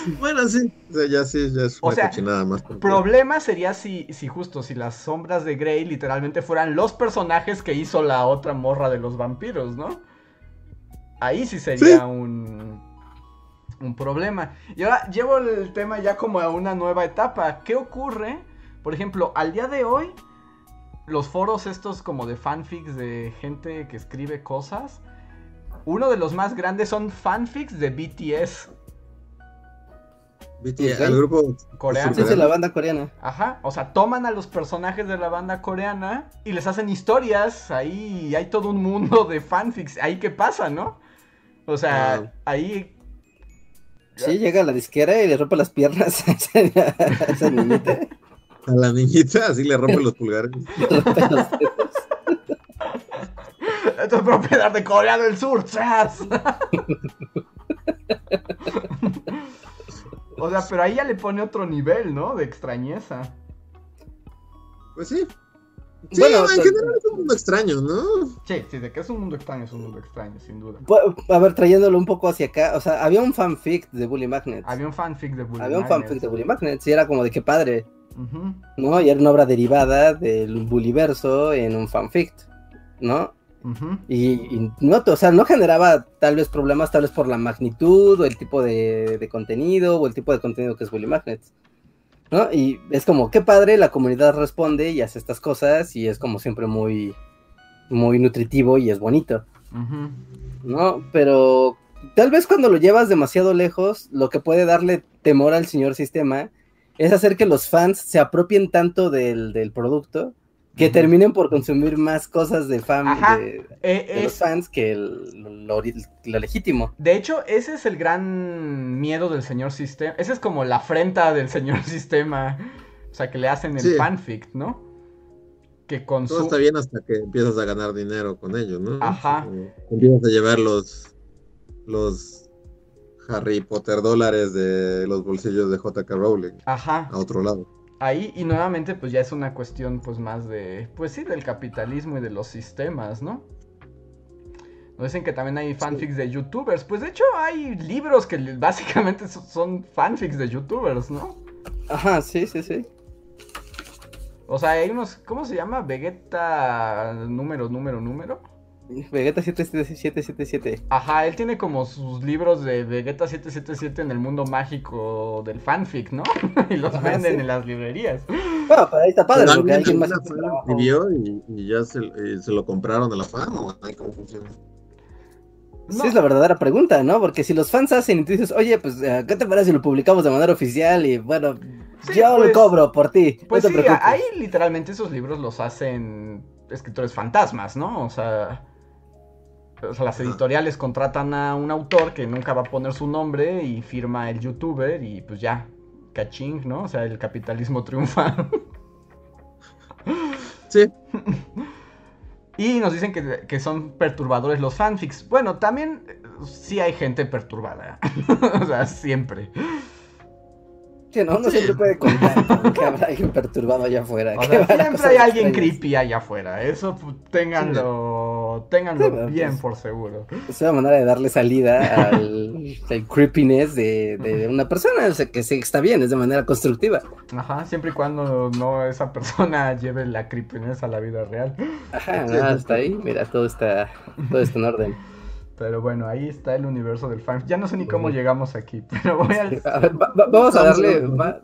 Bueno, sí, o sea, ya sí, ya es O una sea, cochinada más. Problema sería si, si justo, si las sombras de Grey literalmente fueran los personajes que hizo la otra morra de los vampiros, ¿no? Ahí sí sería Sí. un, un problema. Y ahora llevo el tema ya como a una nueva etapa. ¿Qué ocurre? Por ejemplo, al día de hoy, los foros estos como de fanfics de gente que escribe cosas, uno de los más grandes son fanfics de BTS BTS, el grupo coreano. Sí, sí, la banda coreana. Ajá, o sea, toman a los personajes de la banda coreana y les hacen historias, ahí hay todo un mundo de fanfics, ahí qué pasa, ¿no? O sea, Wow. ahí... Sí, llega a la disquera y le rompe las piernas a esa, a esa niñita. A la niñita así le rompe los pulgares. Esto es propiedad de Corea del Sur, tras. o sea, pero ahí ya le pone otro nivel, ¿no? De extrañeza. Pues sí. Sí, Bueno, en pero- general es un mundo extraño, ¿no? Sí, sí, de que es un mundo extraño, es un mundo extraño, sin duda. A ver, trayéndolo un poco hacia acá, o sea, había un fanfic de Bully Magnets. Había un fanfic de Bully Había un fanfic de Bully Magnets y era como de qué padre, ¿no? Y era una obra derivada del Bullyverso en un fanfic, ¿no? Y, y no, o sea, no generaba tal vez problemas, tal vez por la magnitud o el tipo de, de contenido o el tipo de contenido que es Bully Magnets, ¿no? Y es como, qué padre, la comunidad responde y hace estas cosas y es como siempre muy, muy nutritivo y es bonito. ¿no? Pero tal vez cuando lo llevas demasiado lejos, lo que puede darle temor al señor sistema es hacer que los fans se apropien tanto del, del producto que terminen por consumir más cosas de fan de, Eh, de los fans que el- lo, lo legítimo. De hecho, ese es el gran miedo del señor sistema. Esa es como la afrenta del señor sistema. O sea, que le hacen el Sí. fanfic, ¿no? Que con Todo está bien hasta que empiezas a ganar dinero con ello, ¿no? Ajá. Empiezas a llevar los, los Harry Potter dólares de los bolsillos de JK Rowling Ajá. a otro lado. Ahí, y nuevamente, pues ya es una cuestión, pues más de... Pues sí, del capitalismo y de los sistemas, ¿no? Nos dicen que también hay fanfics de youtubers. Pues de hecho hay libros que básicamente so- son fanfics de youtubers, ¿no? Ajá, sí, sí, sí. O sea, hay unos, ¿cómo se llama? Vegeta número, número, número. Vegeta 7777. Ajá, él tiene como sus libros de Vegeta 777 en el mundo mágico del fanfic, ¿no? y los Ajá, venden sí. en las librerías. Bueno, pero ahí está padre, Pero porque alguien más y, y ya se, eh, se lo compraron a la fan o cómo funciona. Sí, es la verdadera pregunta, ¿no? Porque si los fans hacen y tú dices, oye, pues, eh, ¿qué te parece si lo publicamos de manera oficial? Y bueno, Sí, yo pues- lo cobro por ti. Pues no te sí, preocupes. ahí literalmente esos libros los hacen escritores fantasmas, ¿no? O sea, o sea, las editoriales contratan a un autor que nunca va a poner su nombre y firma el youtuber y pues ya, caching, ¿no? O sea, el capitalismo triunfa. Sí, y nos dicen que, que son perturbadores los fanfics. Bueno, también eh, sí hay gente perturbada. o sea, siempre. Sí, no, Sí. siempre puede contar con que habrá alguien perturbado allá afuera. O sea, siempre hay alguien extrañas. creepy allá afuera. Eso pues, ténganlo, ténganlo Sí, pero, bien pues, por seguro. Es una manera de darle salida al, al creepiness de, de una persona, o sea, que sí está bien, es de manera constructiva. Ajá, siempre y cuando no esa persona lleve la creepiness a la vida real. Ajá, sí, hasta ahí, mira, todo está, todo está en orden. Pero bueno, ahí está el universo del fan. Ya no sé ni cómo llegamos aquí, pero voy al, A ver, va- va- vamos a darle... Va-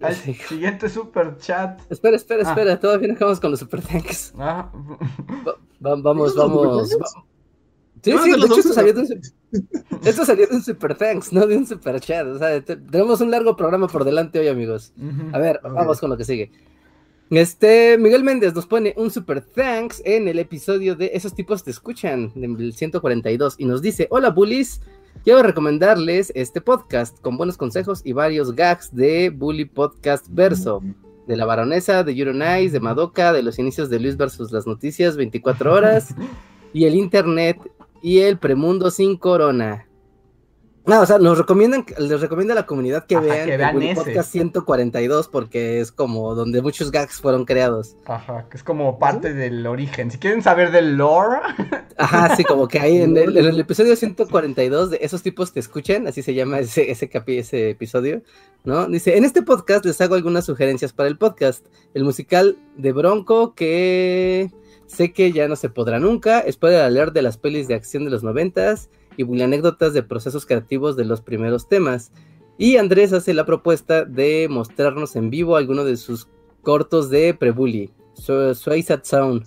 al Sí. siguiente super chat. Espera, espera, Ah. espera, todavía no acabamos con los super thanks. Ah, Va- va- vamos, ¿Esos son vamos. super va- Sí, sí, de de los hecho dos esto salió de un, su- esto salió de un super thanks, no de un super chat. O sea, te- tenemos un largo programa por delante hoy, amigos. A ver, vamos con lo que sigue. Este, Miguel Méndez nos pone un super thanks en el episodio de Esos tipos te escuchan, del 142, y nos dice, hola bullies, quiero recomendarles este podcast con buenos consejos y varios gags de Bully Podcast Verso, de la baronesa, de Euronais, de Madoka, de los inicios de Luis versus las noticias 24 horas, y el internet, y el premundo sin corona. No, o sea, nos recomiendan, les recomienda a la comunidad que Ajá, vean, que el vean Bully ese. Podcast 142 porque es como donde muchos gags fueron creados. Ajá, que es como parte del origen. Si quieren saber del lore, Ajá, sí, como que ahí en el, en el episodio 142 de esos tipos te escuchan, así se llama ese, ese, capi- ese episodio, ¿no? Dice, en este podcast les hago algunas sugerencias para el podcast. El musical de Bronco, que sé que ya no se podrá nunca, spoiler alert de las pelis de acción de los noventas y anécdotas de procesos creativos de los primeros temas. Y Andrés hace la propuesta de mostrarnos en vivo alguno de sus cortos de Prebully, Su- Suicide Sound.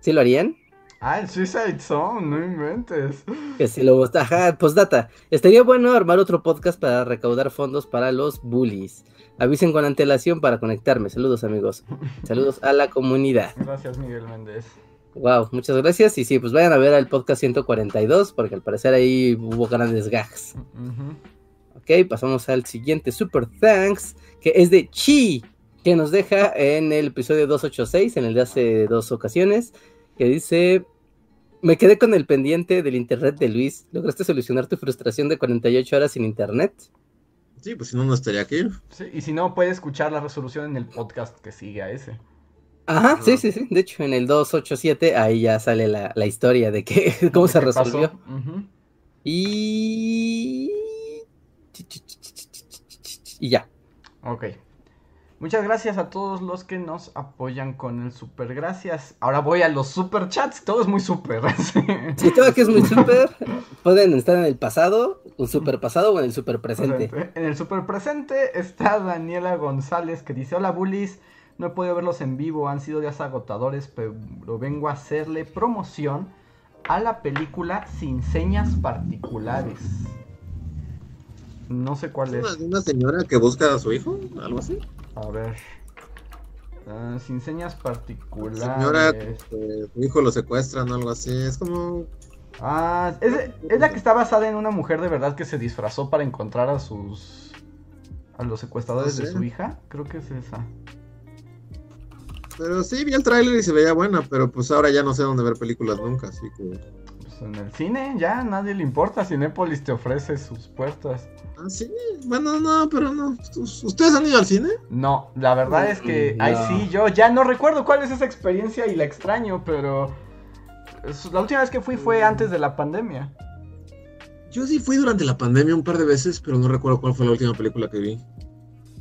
¿Sí lo harían? Ah, el Suicide Zone, no inventes. Que si lo gusta, ajá, postdata. Estaría bueno armar otro podcast para recaudar fondos para los bullies. Avisen con antelación para conectarme. Saludos, amigos. Saludos a la comunidad. Gracias, Miguel Méndez. Wow, muchas gracias. Y sí, pues vayan a ver el podcast 142, porque al parecer ahí hubo grandes gags. Ujú. Ok, pasamos al siguiente Super Thanks, que es de Chi, que nos deja en el episodio 286, en el de hace dos ocasiones, que dice, me quedé con el pendiente del internet de Luis, ¿lograste solucionar tu frustración de 48 horas sin internet? sí, pues si no, no estaría aquí. Sí, y si no, puede escuchar la resolución en el podcast que sigue a ese. Ajá, sí, sí, sí, de hecho en el 287 ahí ya sale la, la historia de que, cómo se resolvió. Y... Y ya. Ok. Muchas gracias a todos los que nos apoyan con el super gracias. Ahora voy a los super chats. Todo es muy super. sí. Todo aquí es muy súper, pueden estar en el pasado, un super pasado o en el super presente. En el super presente está Daniela González que dice: Hola bullies, no he podido verlos en vivo, han sido días agotadores, pero vengo a hacerle promoción a la película Sin Señas Particulares. No sé cuál ¿Es es. una, señora que busca a su hijo? ¿Algo así? A ver. Ah, sin señas particulares. Señora, que su hijo lo secuestran o algo así. Es como. Ah, es, es la que está basada en una mujer de verdad que se disfrazó para encontrar a sus. a los secuestradores No de su hija. Creo que es esa. Pero sí, vi el tráiler y se veía buena, pero pues ahora ya no sé dónde ver películas nunca, así que. Pues en el cine ya a nadie le importa. Cinépolis te ofrece sus puertas. Ah, sí, bueno, no, pero no. ¿Ustedes han ido al cine? No, la verdad es que. Mm, Ay, no. sí, yo ya no recuerdo cuál es esa experiencia y la extraño, pero. La última vez que fui fue antes de la pandemia. Yo sí fui durante la pandemia un par de veces, pero no recuerdo cuál fue la última película que vi.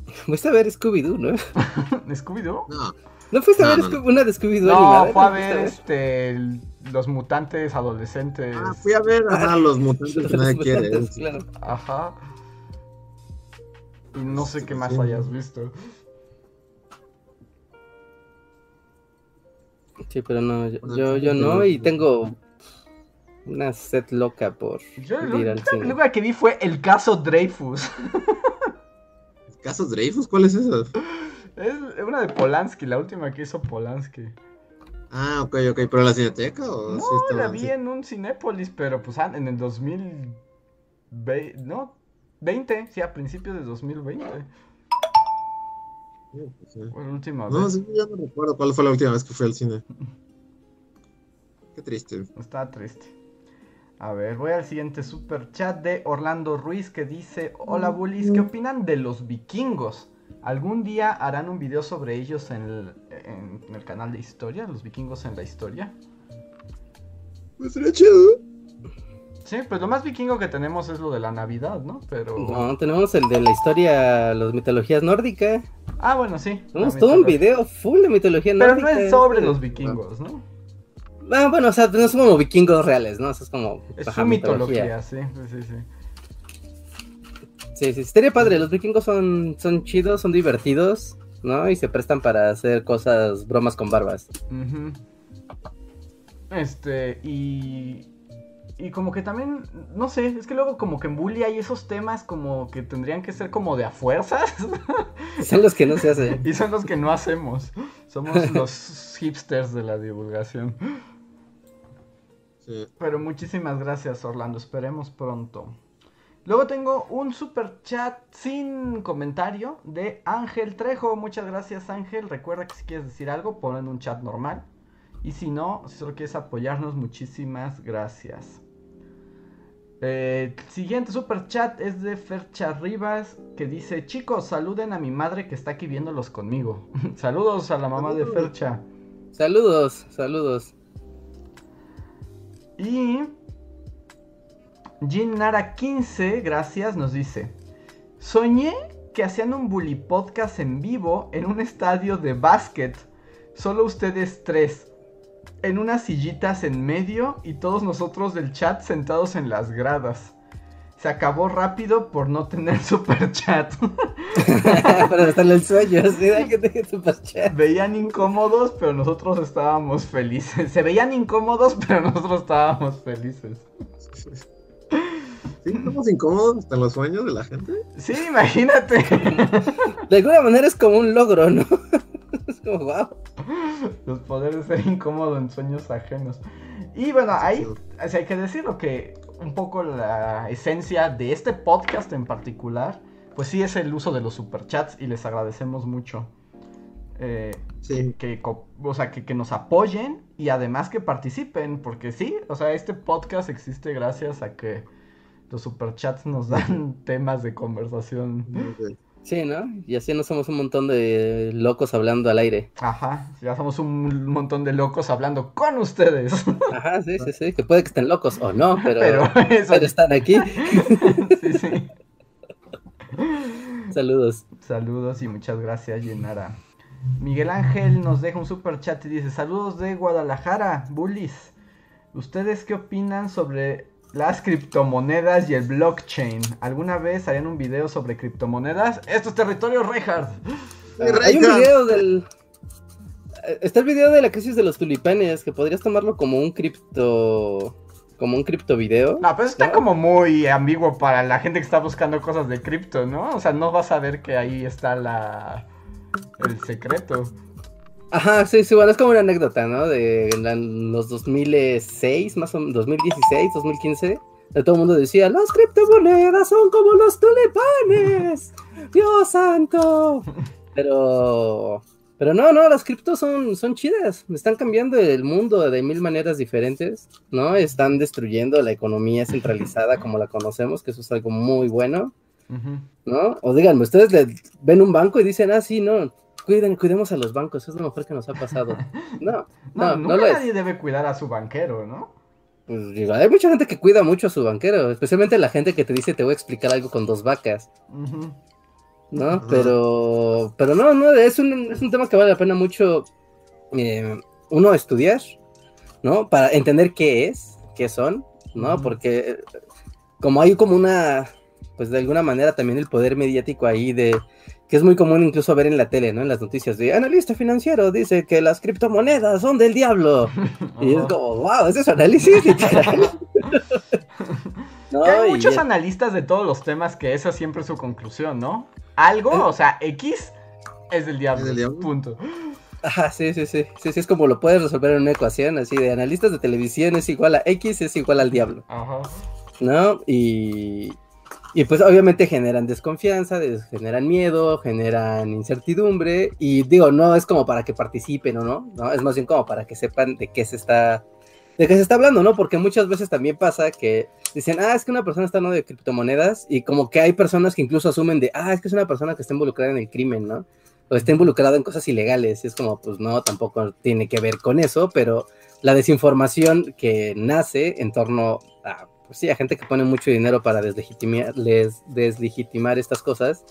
Fuiste a ver Scooby-Doo, ¿no? ¿Scooby-Doo? No. ¿No fuiste a ver una de Scooby-Doo No, fue a ¿No fuiste ver este, el- los mutantes adolescentes. Ah, fui a ver a los mutantes que nadie quiere. Ajá. Y no sé qué más Sí. hayas visto. Sí, pero no, yo, no, y tengo una sed loca por Yo ir al la cine. película que vi fue El caso Dreyfus. ¿Casos Dreyfus? ¿Cuál es eso? Es una de Polanski, la última que hizo Polanski. Ah, ok, ok. ¿Pero la cineteca o No, sí estaba la vi en un Cinépolis, pero pues en el 2020, no, 20, sí, a principios de 2020. Sí, pues, la última No, vez. sí, ya no recuerdo cuál fue la última vez que fui al cine. Qué triste. Está triste. A ver, voy al siguiente super chat de Orlando Ruiz que dice: Hola bullies, ¿qué opinan de los vikingos? ¿Algún día harán un video sobre ellos en el, en- en el canal de historia? ¿Los vikingos en la historia? Pues sería chido. Sí, pues lo más vikingo que tenemos es lo de la Navidad, ¿no? Pero. No, tenemos el de la historia, las mitologías nórdicas. Ah, bueno, sí. Tenemos todo un mitología. video full de mitología Pero nórdica. no es sobre los vikingos, ¿no? Ah, bueno, o sea, no son como vikingos reales, ¿no? Eso es como. Es su mitología, sí, sí, sí. Sí, sí, estaría padre. Los vikingos son, son chidos, son divertidos, ¿no? Y se prestan para hacer cosas, bromas con barbas. Este, y. Y como que también, no sé, es que luego como que en Bully hay esos temas como que tendrían que ser como de a fuerzas. Son los que no se hacen. y son los que no hacemos. Somos los hipsters de la divulgación. Sí. Pero muchísimas gracias, Orlando. Esperemos pronto. Luego tengo un super chat sin comentario de Ángel Trejo. Muchas gracias, Ángel. Recuerda que si quieres decir algo, pon en un chat normal. Y si no, si solo quieres apoyarnos, muchísimas gracias. Eh, siguiente super chat es de Fercha Rivas que dice: Chicos, saluden a mi madre que está aquí viéndolos conmigo. Saludos a la mamá de Fercha. Saludos, saludos. Y Jin Nara 15, gracias, nos dice: Soñé que hacían un bully podcast en vivo en un estadio de básquet. Solo ustedes tres. En unas sillitas en medio y todos nosotros del chat sentados en las gradas. Se acabó rápido por no tener super chat. Para estar en el sueño, sí, hay que tener super chat. Veían incómodos, pero nosotros estábamos felices. Se veían incómodos, pero nosotros estábamos felices. ¿Sí? ¿Estamos incómodos hasta en los sueños de la gente? Sí, imagínate. De alguna manera es como un logro, ¿no? Es como, wow. Los poderes de ser incómodo en sueños ajenos. Y bueno, ahí o sea, hay que decirlo que un poco la esencia de este podcast en particular, pues sí es el uso de los superchats y les agradecemos mucho. Eh, Sí. que, o sea, que, que nos apoyen y además que participen, porque sí, o sea, este podcast existe gracias a que los superchats nos dan temas de conversación. Sí, ¿no? Y así no somos un montón de locos hablando al aire. Ajá, ya somos un montón de locos hablando con ustedes. Ajá, sí, sí, sí. Que puede que estén locos o no, pero, Pero están aquí. sí, sí. Saludos. Saludos y muchas gracias, Yenara. Miguel Ángel nos deja un super chat y dice: Saludos de Guadalajara, bullies. ¿Ustedes qué opinan sobre las criptomonedas y el blockchain? ¿Alguna vez harían un video sobre criptomonedas? Esto es territorio Reinhardt. Hay un video del. Está el video de la crisis de los tulipanes, que podrías tomarlo como un cripto. Como un cripto video. No, pero está ¿No? como muy ambiguo para la gente que está buscando cosas de cripto, ¿no? O sea, no vas a ver que ahí está la. el secreto. Ajá, sí, sí, bueno, es como una anécdota, ¿no? De la- los 2006, más o menos, 2016, 2015, de todo el mundo decía, las criptomonedas son como los tulipanes, Dios santo. Pero, pero no, no, las criptos son, son chidas, están cambiando el mundo de mil maneras diferentes, ¿no? Están destruyendo la economía centralizada como la conocemos, que eso es algo muy bueno. ¿no? O díganme, ustedes le ven un banco y dicen, ah, sí, no, cuiden, cuidemos a los bancos, es lo mejor que nos ha pasado. No, No, no, es. nadie debe cuidar a su banquero, ¿no? Pues, digo, hay mucha gente que cuida mucho a su banquero, especialmente la gente que te dice, te voy a explicar algo con dos vacas. ¿no? Pero, pero no, no, es un, es un tema que vale la pena mucho eh, uno estudiar, ¿no? Para entender qué es, qué son, ¿no? Porque como hay como una, pues de alguna manera también el poder mediático ahí de, que es muy común incluso ver en la tele, ¿no? En las noticias de analista financiero dice que las criptomonedas son del diablo. Y es como, wow, ese es su análisis literal. No, Que hay muchos analistas de todos los temas que esa siempre es su conclusión, ¿no? Algo, Eh. o sea, X es del diablo. Es del diablo. Punto. Ajá, sí, sí, sí, sí, sí, es como lo puedes resolver en una ecuación, así de analistas de televisión es igual a X es igual al diablo, Ajá. ¿no? Y, y pues obviamente generan desconfianza, des- generan miedo, generan incertidumbre, y digo, no es como para que participen o no, ¿no? Es más bien como para que sepan de qué se está, de qué se está hablando, ¿no? Porque muchas veces también pasa que dicen, ah, es que una persona está hablando de criptomonedas, y como que hay personas que incluso asumen de, ah, es que es una persona que está involucrada en el crimen, ¿no? o está involucrado en cosas ilegales. Y es como, pues no, tampoco tiene que ver con eso, pero la desinformación que nace en torno a, pues sí, a gente que pone mucho dinero para deslegitimar, les- deslegitimar estas cosas,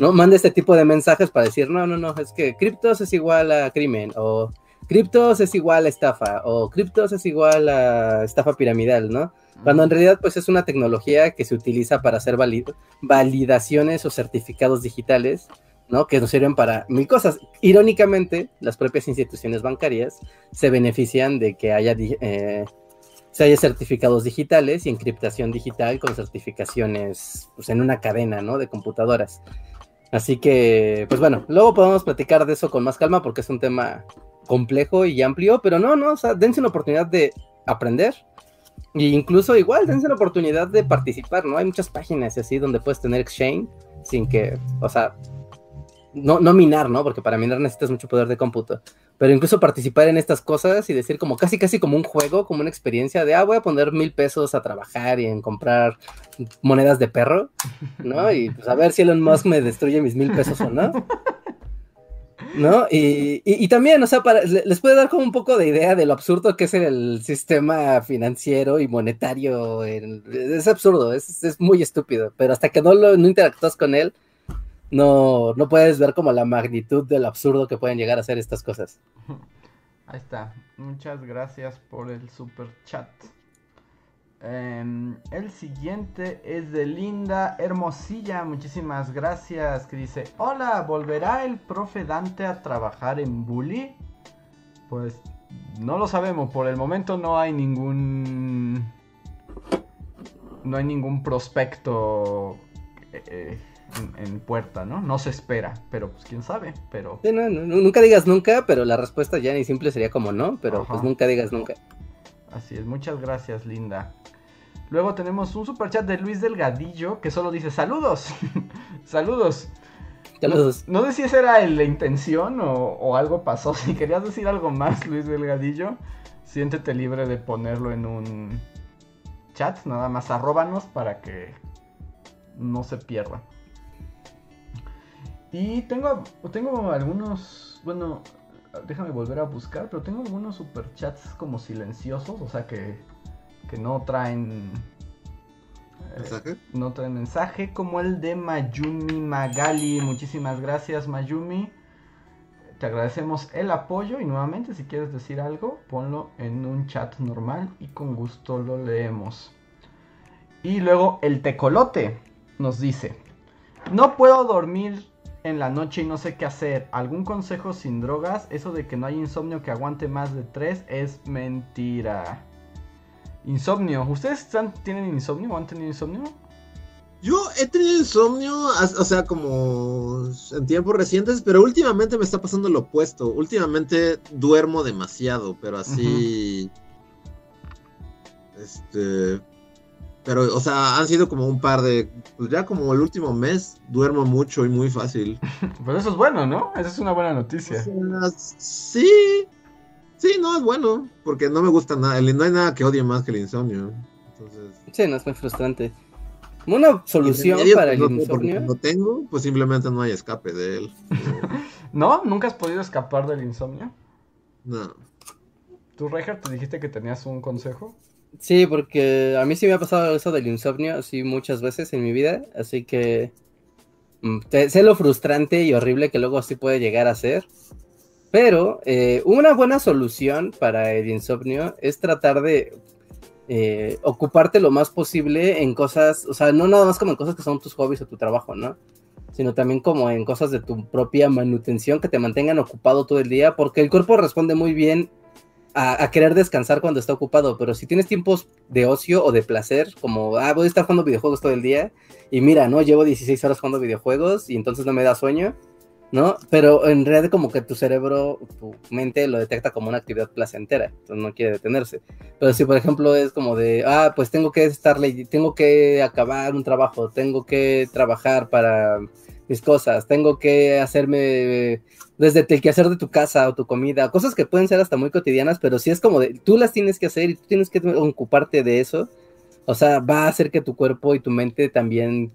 ¿no? Manda este tipo de mensajes para decir, no, no, no, es que criptos es igual a crimen, o criptos es igual a estafa, o criptos es igual a estafa piramidal, ¿no? Cuando en realidad pues es una tecnología que se utiliza para hacer valid- validaciones o certificados digitales, ¿no? Que nos sirven para mil cosas. Irónicamente, las propias instituciones bancarias se benefician de que haya, eh, se haya certificados digitales y encriptación digital con certificaciones pues, en una cadena, ¿no? De computadoras. Así que, pues bueno, luego podemos platicar de eso con más calma porque es un tema complejo y amplio, pero no, no, o sea, dense una oportunidad de aprender. E incluso igual, dense la oportunidad de participar, ¿no? Hay muchas páginas así donde puedes tener exchange sin que, o sea, no, no minar, ¿no? Porque para minar necesitas mucho poder de cómputo. Pero incluso participar en estas cosas y decir como casi casi como un juego, como una experiencia de, ah, voy a poner mil pesos a trabajar y en comprar monedas de perro, ¿no? Y pues a ver si Elon Musk me destruye mis mil pesos o no. ¿No? Y, y- y también, o sea, para, le- les puede dar como un poco de idea de lo absurdo que es el sistema financiero y monetario. es absurdo, es, es muy estúpido, pero hasta que no, lo, no interactúas con él, no, no puedes ver como la magnitud del absurdo que pueden llegar a ser estas cosas. Ahí está. Muchas gracias por el super chat. Em, el siguiente es de Linda Hermosilla. Muchísimas gracias. Que dice: Hola, ¿volverá el profe Dante a trabajar en Bully? Pues no lo sabemos. Por el momento no hay ningún. No hay ningún prospecto eh, eh, en, en puerta, ¿no? No se espera. Pero pues quién sabe. Pero. Sí, no, nunca digas nunca, pero la respuesta ya ni simple sería como no, pero Ajá. pues nunca digas nunca. Así es, muchas gracias, Linda. Luego tenemos un super chat de Luis Delgadillo que solo dice saludos. saludos. Saludos. No, no sé si esa era la intención o, o algo pasó. Si querías decir algo más, Luis Delgadillo, siéntete libre de ponerlo en un chat. Nada más arróbanos para que no se pierda. Y tengo, tengo algunos, bueno, déjame volver a buscar, pero tengo algunos superchats como silenciosos, o sea que, que no traen... eh, ¿Mensaje? no trae mensaje, como el de Mayumi Magali. Muchísimas gracias, Mayumi. Te agradecemos el apoyo y nuevamente si quieres decir algo, ponlo en un chat normal y con gusto lo leemos. Y luego el tecolote nos dice, no puedo dormir en la noche y no sé qué hacer. ¿Algún consejo sin drogas? Eso de que no hay insomnio que aguante más de tres es mentira. Insomnio. ¿Ustedes están- tienen insomnio o han tenido insomnio? Yo he tenido insomnio, o sea, como en tiempos recientes, pero últimamente me está pasando lo opuesto. Últimamente duermo demasiado, pero así. Este. Pero, o sea, han sido como un par de. Pues ya como el último mes duermo mucho y muy fácil. Pues eso es bueno, ¿no? Esa es una buena O noticia. sea, sí. Sí, no, es bueno. Porque no me gusta nada. No hay nada que odie más que el insomnio. Entonces. Sí, no es muy frustrante. Una solución para el no insomnio. Cuando tengo, pues simplemente no hay escape de él. ¿No? ¿Nunca has podido escapar del insomnio? No. ¿Tú, Reicher, te dijiste que tenías un consejo? Sí, porque a mí sí me ha pasado eso del insomnio así muchas veces en mi vida, así que Mm, sé lo frustrante y horrible que luego sí puede llegar a ser. Pero eh, una buena solución para el insomnio es tratar de eh, ocuparte lo más posible en cosas, o sea, no nada más como en cosas que son tus hobbies o tu trabajo, ¿no? Sino también como en cosas de tu propia manutención que te mantengan ocupado todo el día, porque el cuerpo responde muy bien a, querer descansar cuando está ocupado, pero si tienes tiempos de ocio o de placer, como, ah, voy a estar jugando videojuegos todo el día, y mira, ¿no? Llevo 16 horas jugando videojuegos y entonces no me da sueño, ¿no? Pero en realidad como que tu cerebro, tu mente lo detecta como una actividad placentera, entonces no quiere detenerse. Pero si por ejemplo es como de, ah, pues tengo que estar, tengo que acabar un trabajo, tengo que trabajar para mis cosas, tengo que hacerme desde el que hacer de tu casa o tu comida, cosas que pueden ser hasta muy cotidianas, pero si es como de, tú las tienes que hacer y tú tienes que ocuparte de eso, o sea, va a hacer que tu cuerpo y tu mente también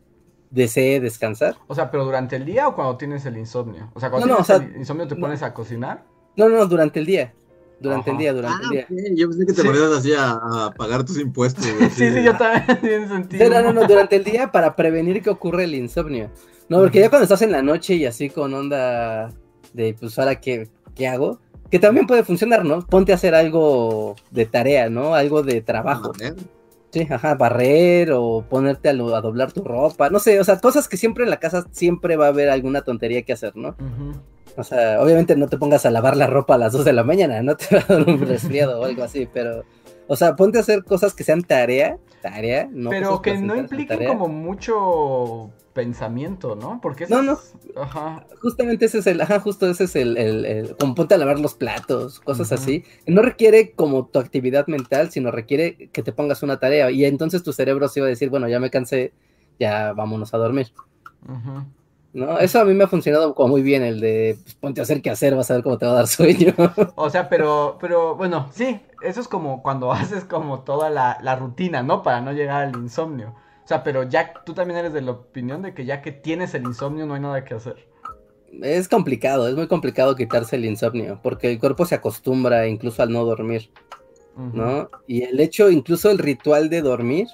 desee descansar. O sea, pero durante el día o cuando tienes el insomnio? O sea, cuando tienes el insomnio te pones a cocinar. No, no, durante el día. Durante el día, durante el día. Ah, yo pensé que te ponías así a, pagar tus impuestos. sí, sí, yo también tiene sentido. no, no, no, durante el día para prevenir que ocurra el insomnio. No, porque ya cuando estás en la noche y así con onda de, pues, ahora, ¿qué, qué hago? Que también puede funcionar, ¿no? Ponte a hacer algo de tarea, ¿no? Algo de trabajo. Sí, ajá, barrer o ponerte a, doblar tu ropa, no sé, o sea, cosas que siempre en la casa siempre va a haber alguna tontería que hacer, ¿no? O sea, obviamente no te pongas a lavar la ropa a las 2 de la mañana, no te va a dar un resfriado o algo así, pero, o sea, ponte a hacer cosas que sean tarea, tarea, no Pero que no impliquen como mucho pensamiento, ¿no? Porque no, no. Ajá. Justamente ese es el, ajá, justo ese es el, el, como ponte a lavar los platos, cosas así. No requiere como tu actividad mental, sino requiere que te pongas una tarea y entonces tu cerebro se va a decir, bueno, ya me cansé, ya vámonos a dormir. ¿No? Eso a mí me ha funcionado como muy bien, el de pues, ponte a hacer qué hacer, vas a ver cómo te va a dar sueño. O sea, pero, pero bueno, sí, eso es como cuando haces como toda la, la rutina, ¿no? Para no llegar al insomnio. O sea, pero ya tú también eres de la opinión de que ya que tienes el insomnio no hay nada que hacer. Es complicado, es muy complicado quitarse el insomnio, porque el cuerpo se acostumbra incluso al no dormir, ¿no? Y el hecho, incluso el ritual de dormir,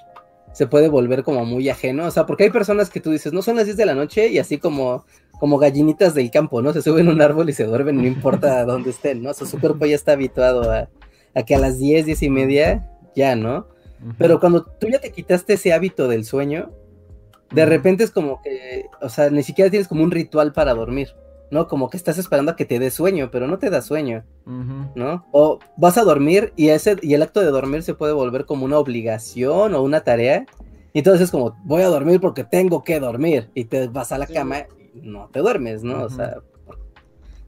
se puede volver como muy ajeno, o sea, porque hay personas que tú dices, no son las 10 de la noche y así como, como gallinitas del campo, ¿no? Se suben a un árbol y se duermen, no importa dónde estén, ¿no? O sea, su cuerpo ya está habituado a, a que a las 10, 10 y media, ya, ¿no? Pero cuando tú ya te quitaste ese hábito del sueño, de repente es como que, o sea, ni siquiera tienes como un ritual para dormir, ¿no? Como que estás esperando a que te dé sueño, pero no te da sueño, ¿no? O vas a dormir y, ese, y el acto de dormir se puede volver como una obligación o una tarea. Y entonces es como, voy a dormir porque tengo que dormir. Y te vas a la cama y no te duermes, ¿no? O sea,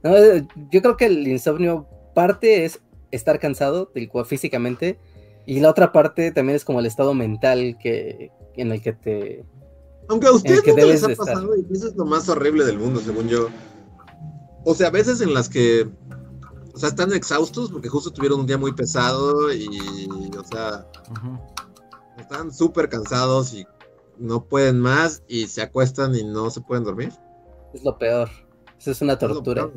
yo creo que el insomnio parte es estar cansado físicamente y la otra parte también es como el estado mental que, en el que te... Aunque a ustedes nunca les ha pasado, y eso es lo más horrible del mundo, según yo. O sea, a veces en las que, o sea, están exhaustos porque justo tuvieron un día muy pesado y, o sea, están súper cansados y no pueden más y se acuestan y no se pueden dormir. Es lo peor. Eso es una tortura.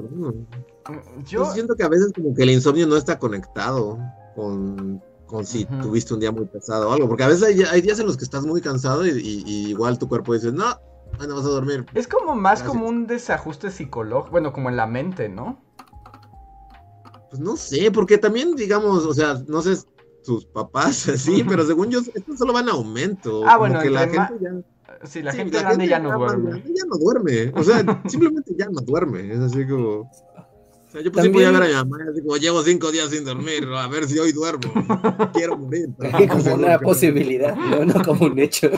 Yo siento que a veces como que el insomnio no está conectado con con si tuviste un día muy pesado o algo, porque a veces hay, días en los que estás muy cansado y, igual tu cuerpo dice, no, no vas a dormir. Es como más como un desajuste psicológico, bueno, como en la mente, ¿no? Pues no sé, porque también, digamos, o sea, no sé, sus papás, sí, pero según yo, esto solo va en aumento. Ah, bueno, que la gente ya... Sí, la gente grande ya no duerme. Ya no duerme, o sea, simplemente ya no duerme, es así como yo pues voy a ver a mi mamá llevo cinco días sin dormir, a ver si hoy duermo. Quiero morir. como una posibilidad, no, como un hecho.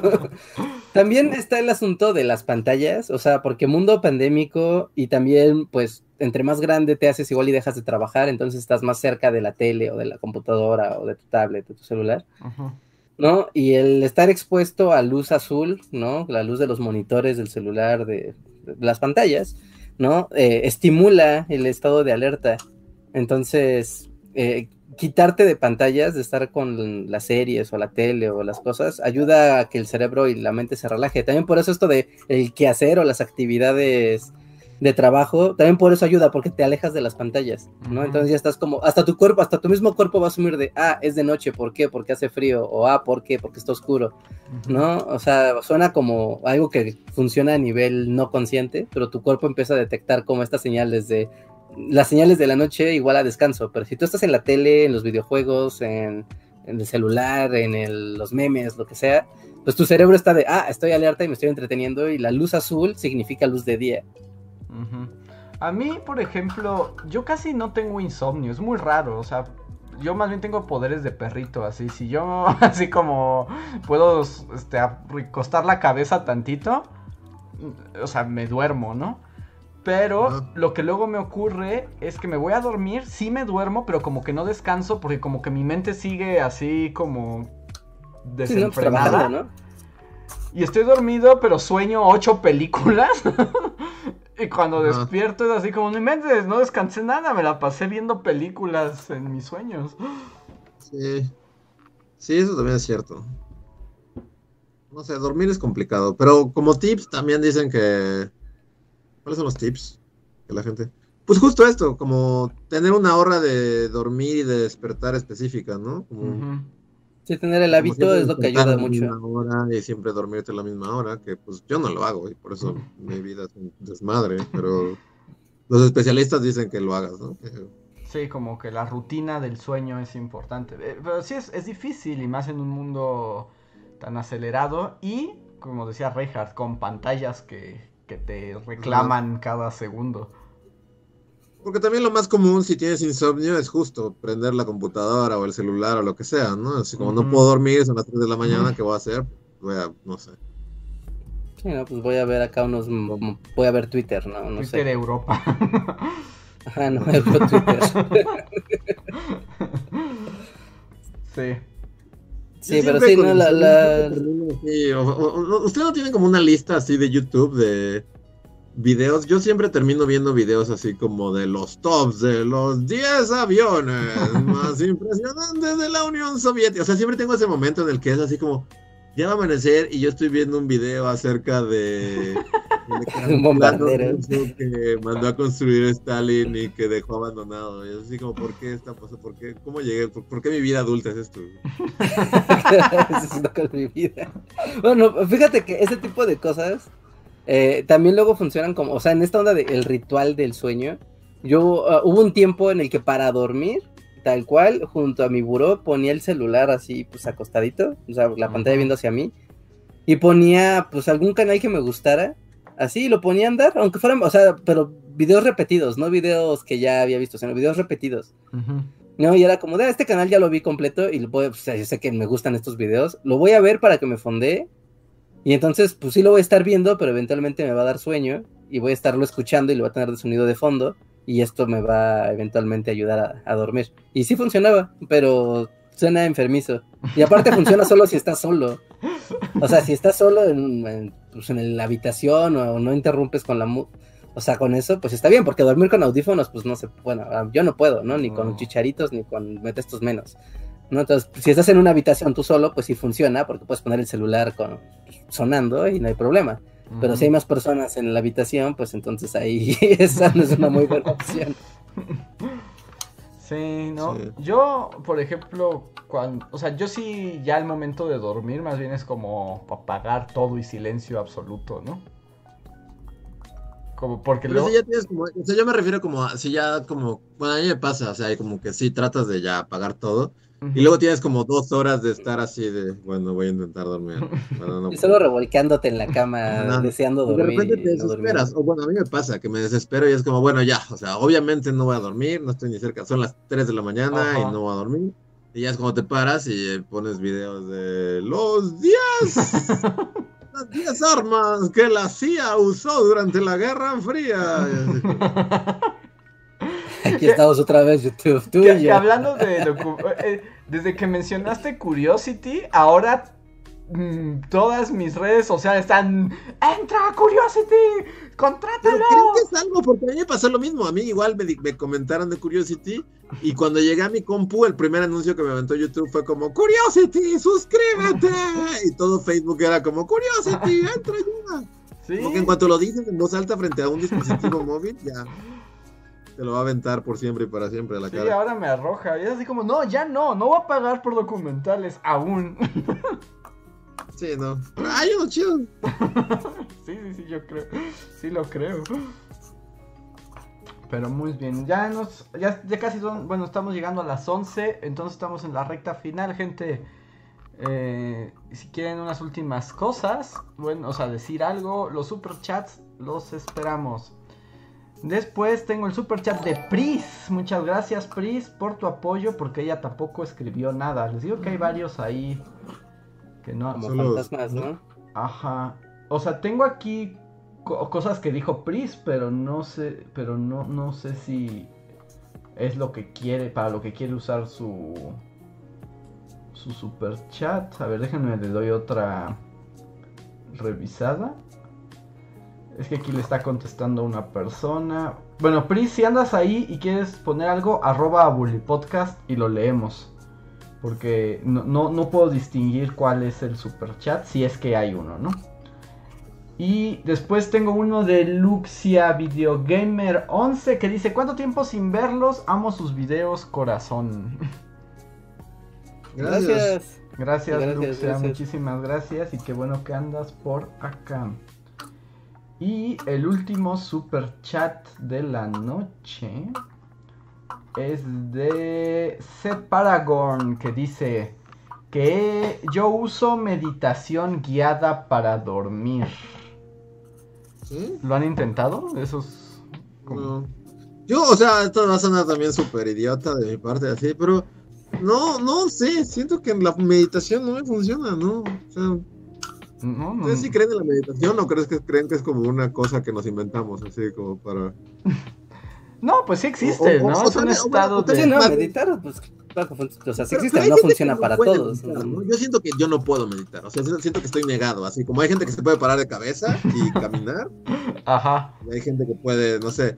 también está el asunto de las pantallas, o sea, porque mundo pandémico y también, pues, entre más grande te haces igual y dejas de trabajar, entonces estás más cerca de la tele o de la computadora o de tu tablet o tu celular. ¿no? Y el estar expuesto a luz azul, ¿no? La luz de los monitores del celular, de las pantallas, ¿no? Eh, estimula el estado de alerta. Entonces, eh, quitarte de pantallas, de estar con las series o la tele o las cosas, ayuda a que el cerebro y la mente se relaje. También por eso esto de el quehacer o las actividades de trabajo, también por eso ayuda, porque te alejas de las pantallas, ¿no? Entonces ya estás como, hasta tu cuerpo, hasta tu mismo cuerpo va a asumir de, ah, es de noche, ¿por qué? Porque hace frío, o ah, ¿por qué? Porque está oscuro, ¿no? O sea, suena como algo que funciona a nivel no consciente, pero tu cuerpo empieza a detectar como estas señales de, las señales de la noche igual a descanso, pero si tú estás en la tele, en los videojuegos, en, en el celular, en el- los memes, lo que sea, pues tu cerebro está de, ah, estoy alerta y me estoy entreteniendo y la luz azul significa luz de día. A mí, por ejemplo, yo casi no tengo insomnio, es muy raro, o sea, yo más bien tengo poderes de perrito, así, si yo así como puedo este, recostar la cabeza tantito, o sea, me duermo, ¿no? Pero lo que luego me ocurre es que me voy a dormir, sí me duermo, pero como que no descanso porque como que mi mente sigue así como Sí, ¿no? Pues desenfrenada. ¿no? Y estoy dormido, pero sueño ocho películas. y cuando Ajá. despierto es así como, no inventes, no descansé nada, me la pasé viendo películas en mis sueños. Sí. Sí, eso también es cierto. No sé, dormir es complicado, pero como tips también dicen que... ¿Cuáles son los tips de la gente? Pues justo esto, como tener una hora de dormir y de despertar específica, ¿no? Como. Sí, tener el hábito es lo que ayuda a la mucho. misma hora y siempre dormirte a la misma hora, que pues yo no lo hago y por eso mi vida es un desmadre, pero los especialistas dicen que lo hagas, ¿no? Que- Sí, como que la rutina del sueño es importante. Eh, Pero sí es, es difícil y más en un mundo tan acelerado y, como decía Reinhardt, con pantallas que, que te reclaman cada segundo. Porque también lo más común si tienes insomnio es justo prender la computadora o el celular o lo que sea, ¿no? Así como no puedo dormir, son las 3 de la mañana, ¿qué voy a hacer? Voy a, no sé. Sí, no, pues voy a ver acá unos, voy a ver Twitter, ¿no? No Twitter sé. Europa. Ajá, no, veo Twitter. sí. Sí, pero sí, no, la, la... o- o- o- ¿Usted no tiene como una lista así de YouTube de videos? Yo siempre termino viendo videos así como de los tops de los 10 aviones más impresionantes de la Unión Soviética. O sea, siempre tengo ese momento en el que es así como, ya va a amanecer y yo estoy viendo un video acerca de... Un bombardero. que mandó a construir Stalin y que dejó abandonado. Y es así como, ¿por qué esta cosa? ¿Por qué? ¿Cómo llegué? ¿Por, por qué mi vida adulta es esto? Es mi vida. Bueno, fíjate que ese tipo de cosas eh, también luego funcionan como, o sea, en esta onda del ritual del sueño, yo ah, hubo un tiempo en el que para dormir, tal cual, junto a mi buró, ponía el celular así, pues acostadito, o sea, la pantalla viendo hacia mí, y ponía, pues, algún canal que me gustara, así, y lo ponía a andar, aunque fueran, o sea, pero videos repetidos, no videos que ya había visto, sino videos repetidos. No, y era como, de "Ah, este canal ya lo vi completo y lo voy, pues, yo sé que me gustan estos videos, lo voy a ver para que me fondee. Y entonces, pues sí lo voy a estar viendo, pero eventualmente me va a dar sueño y voy a estarlo escuchando y lo voy a tener de sonido de fondo y esto me va a eventualmente ayudar a, a dormir. Y sí funcionaba, pero suena enfermizo. Y aparte funciona solo si estás solo. O sea, si estás solo en, en, pues, en la habitación o no interrumpes con la mu o sea, con eso, pues está bien, porque dormir con audífonos, pues no se, bueno, ah, yo no puedo, ¿no? Ni con chicharitos, ni con metestos menos. ¿No? Entonces, si estás en una habitación tú solo, pues sí funciona, porque puedes poner el celular con, sonando y no hay problema. Pero si hay más personas en la habitación, pues entonces ahí esa no es una muy buena opción. Sí, ¿no? Sí. Yo, por ejemplo, cuando, o sea, yo sí ya el momento de dormir más bien es como apagar todo y silencio absoluto, ¿no? Como porque Pero luego... si ya tienes como, o sea, yo me refiero como, a- si ya como, bueno, a mí me pasa, o sea, como que sí tratas de ya apagar todo, Ujú. y luego tienes como dos horas de estar así de, bueno, voy a intentar dormir. Bueno, no Y solo revolcándote en la cama, Ajá. deseando Y de dormir. repente te y no dormir. desesperas. O bueno, a mí me pasa que me desespero y es como, bueno, ya, o sea, obviamente no voy a dormir, no estoy ni cerca, son las 3 de la mañana Ajá. y no voy a dormir. Y ya es como te paras y eh, pones videos de los 10, las 10 armas que la CIA usó durante la Guerra Fría. Aquí estamos otra vez, YouTube. Tú y que yo. hablando de eh, desde que mencionaste Curiosity, ahora mm, todas mis redes sociales están entra Curiosity, Pero contrátalo. creo que es algo, porque a mí me pasó lo mismo. A mí igual me, comentaron de Curiosity. Y cuando llegué a mi compu, el primer anuncio que me aventó YouTube fue como Curiosity, suscríbete. Y todo Facebook era como Curiosity, entra ya. Sí. Porque en cuanto lo dices en voz alta frente a un dispositivo móvil, ya te lo va a aventar por siempre y para siempre a la Sí, cara. ahora me arroja. Y es así como, no, ya no, no voy a pagar por documentales aún. Sí, no. Hay uno chido. sí, sí, sí, yo creo. Sí lo creo. Pero muy bien, ya nos, ya, ya casi son, bueno, estamos llegando a las 11, entonces estamos en la recta final, gente. Eh, si quieren unas últimas cosas, bueno, o sea, decir algo, los superchats los esperamos. Después tengo el superchat de Pris. Muchas gracias, Pris, por tu apoyo, porque ella tampoco escribió nada. Les digo que hay varios ahí que no. Como Solo- fantasmas, ¿no? Ajá. O sea, tengo aquí co- cosas que dijo Pris, pero no sé, pero no, no sé si es lo que quiere, para lo que quiere usar su su super chat. A ver, déjenme le doy otra revisada. Es que aquí le está contestando una persona. Bueno, Pris, si andas ahí y quieres poner algo, arroba a Bully Podcast y lo leemos. Porque no, no, no puedo distinguir cuál es el super chat, si es que hay uno, ¿no? Y después tengo uno de Luxia Videogamer 11 que dice, ¿cuánto tiempo sin verlos? Amo sus videos, corazón. Gracias. Gracias. Gracias, Gracias, Luxia, gracias. muchísimas gracias y qué bueno que andas por acá. Y el último super chat de la noche es de Separagon que dice que yo uso meditación guiada para dormir. ¿Sí? ¿Lo han intentado? Esos No. Yo, o sea, esto va a sonar también súper idiota de mi parte, así, pero no, no sé, siento que la meditación no me funciona, ¿no? O sea, no, no, ¿ustedes sí creen en la meditación o crees que creen que es como una cosa que nos inventamos, así como para... no, pues sí existe, O- o- ¿no? o Es un también- o bueno, estado de... No, meditar, pues o sea, sí Pero- existe, pero hay no funciona para puede todos. meditar, ¿no? ¿no? Yo siento que yo no puedo meditar, o sea, siento- que estoy negado, así como hay gente que se puede parar de cabeza y caminar, Ajá. y hay gente que puede, no sé,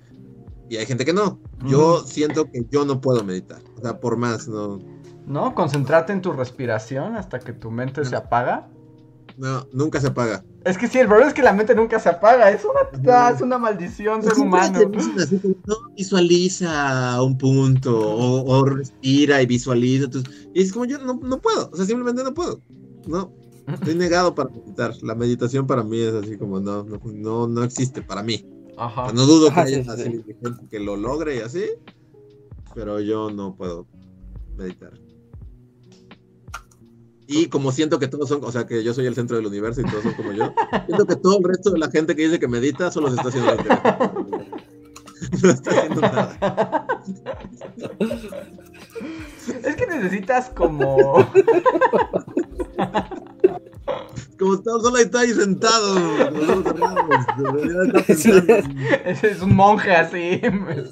y hay gente que no. Yo siento que yo no puedo meditar, o sea, por más, no, ¿No? Concentrarte en tu respiración hasta que tu mente se apaga. No, nunca se apaga. Es que sí, el problema es que la mente nunca se apaga. Es una, es una maldición ser Siempre humano. así no, visualiza un punto o, o respira y visualiza. Y es como yo no, no puedo, o sea, simplemente no puedo. No, estoy negado para meditar. La meditación para mí es así como no, no, no, no existe para mí. O Ajá. sea, no dudo que haya gente que lo logre y así, pero yo no puedo meditar. Y como siento que todos son, o sea, que yo soy el centro del universo y todos son como yo, siento que todo el resto de la gente que dice que medita solo se está haciendo teléfono. No está haciendo nada. Es que necesitas como. Como está, solo está ahí sentado. Ese es un monje así.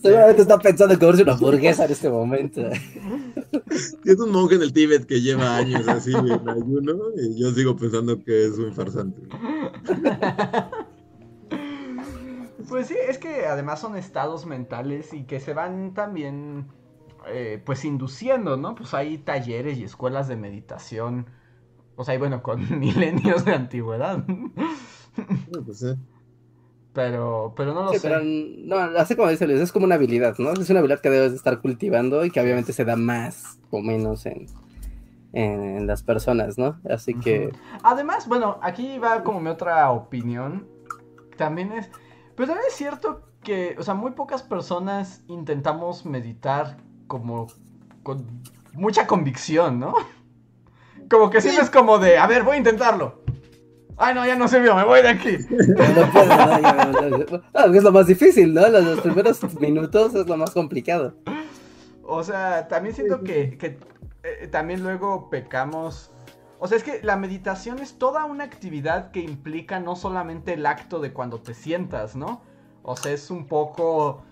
Seguramente está pensando en comerse una hamburguesa en este momento. Y es un monje en el Tíbet que lleva años así en ayuno y yo sigo pensando que es un farsante. Pues sí, es que además son estados mentales y que se van también, eh, pues induciendo, ¿no? Pues hay talleres y escuelas de meditación. O sea, y bueno, con milenios de antigüedad. No, pues, eh. Pero, pero no lo Sí, sé. pero no, así como dice Luis, es como una habilidad, ¿no? Es una habilidad que debes de estar cultivando y que obviamente se da más o menos en, en las personas, ¿no? Así que. Además, bueno, aquí va como mi otra opinión. También es. Pero también es cierto que, o sea, muy pocas personas intentamos meditar como con mucha convicción, ¿no? Como que siempre es como de, a ver, voy a intentarlo. Ay, no, ya no sirvió, me voy de aquí. no puedo, ¿no? Ya, no, es lo más difícil, ¿no? Los, los primeros minutos es lo más complicado. O sea, también siento que, que, eh, también luego pecamos. O sea, es que la meditación es toda una actividad que implica no solamente el acto de cuando te sientas, ¿no? O sea, es un poco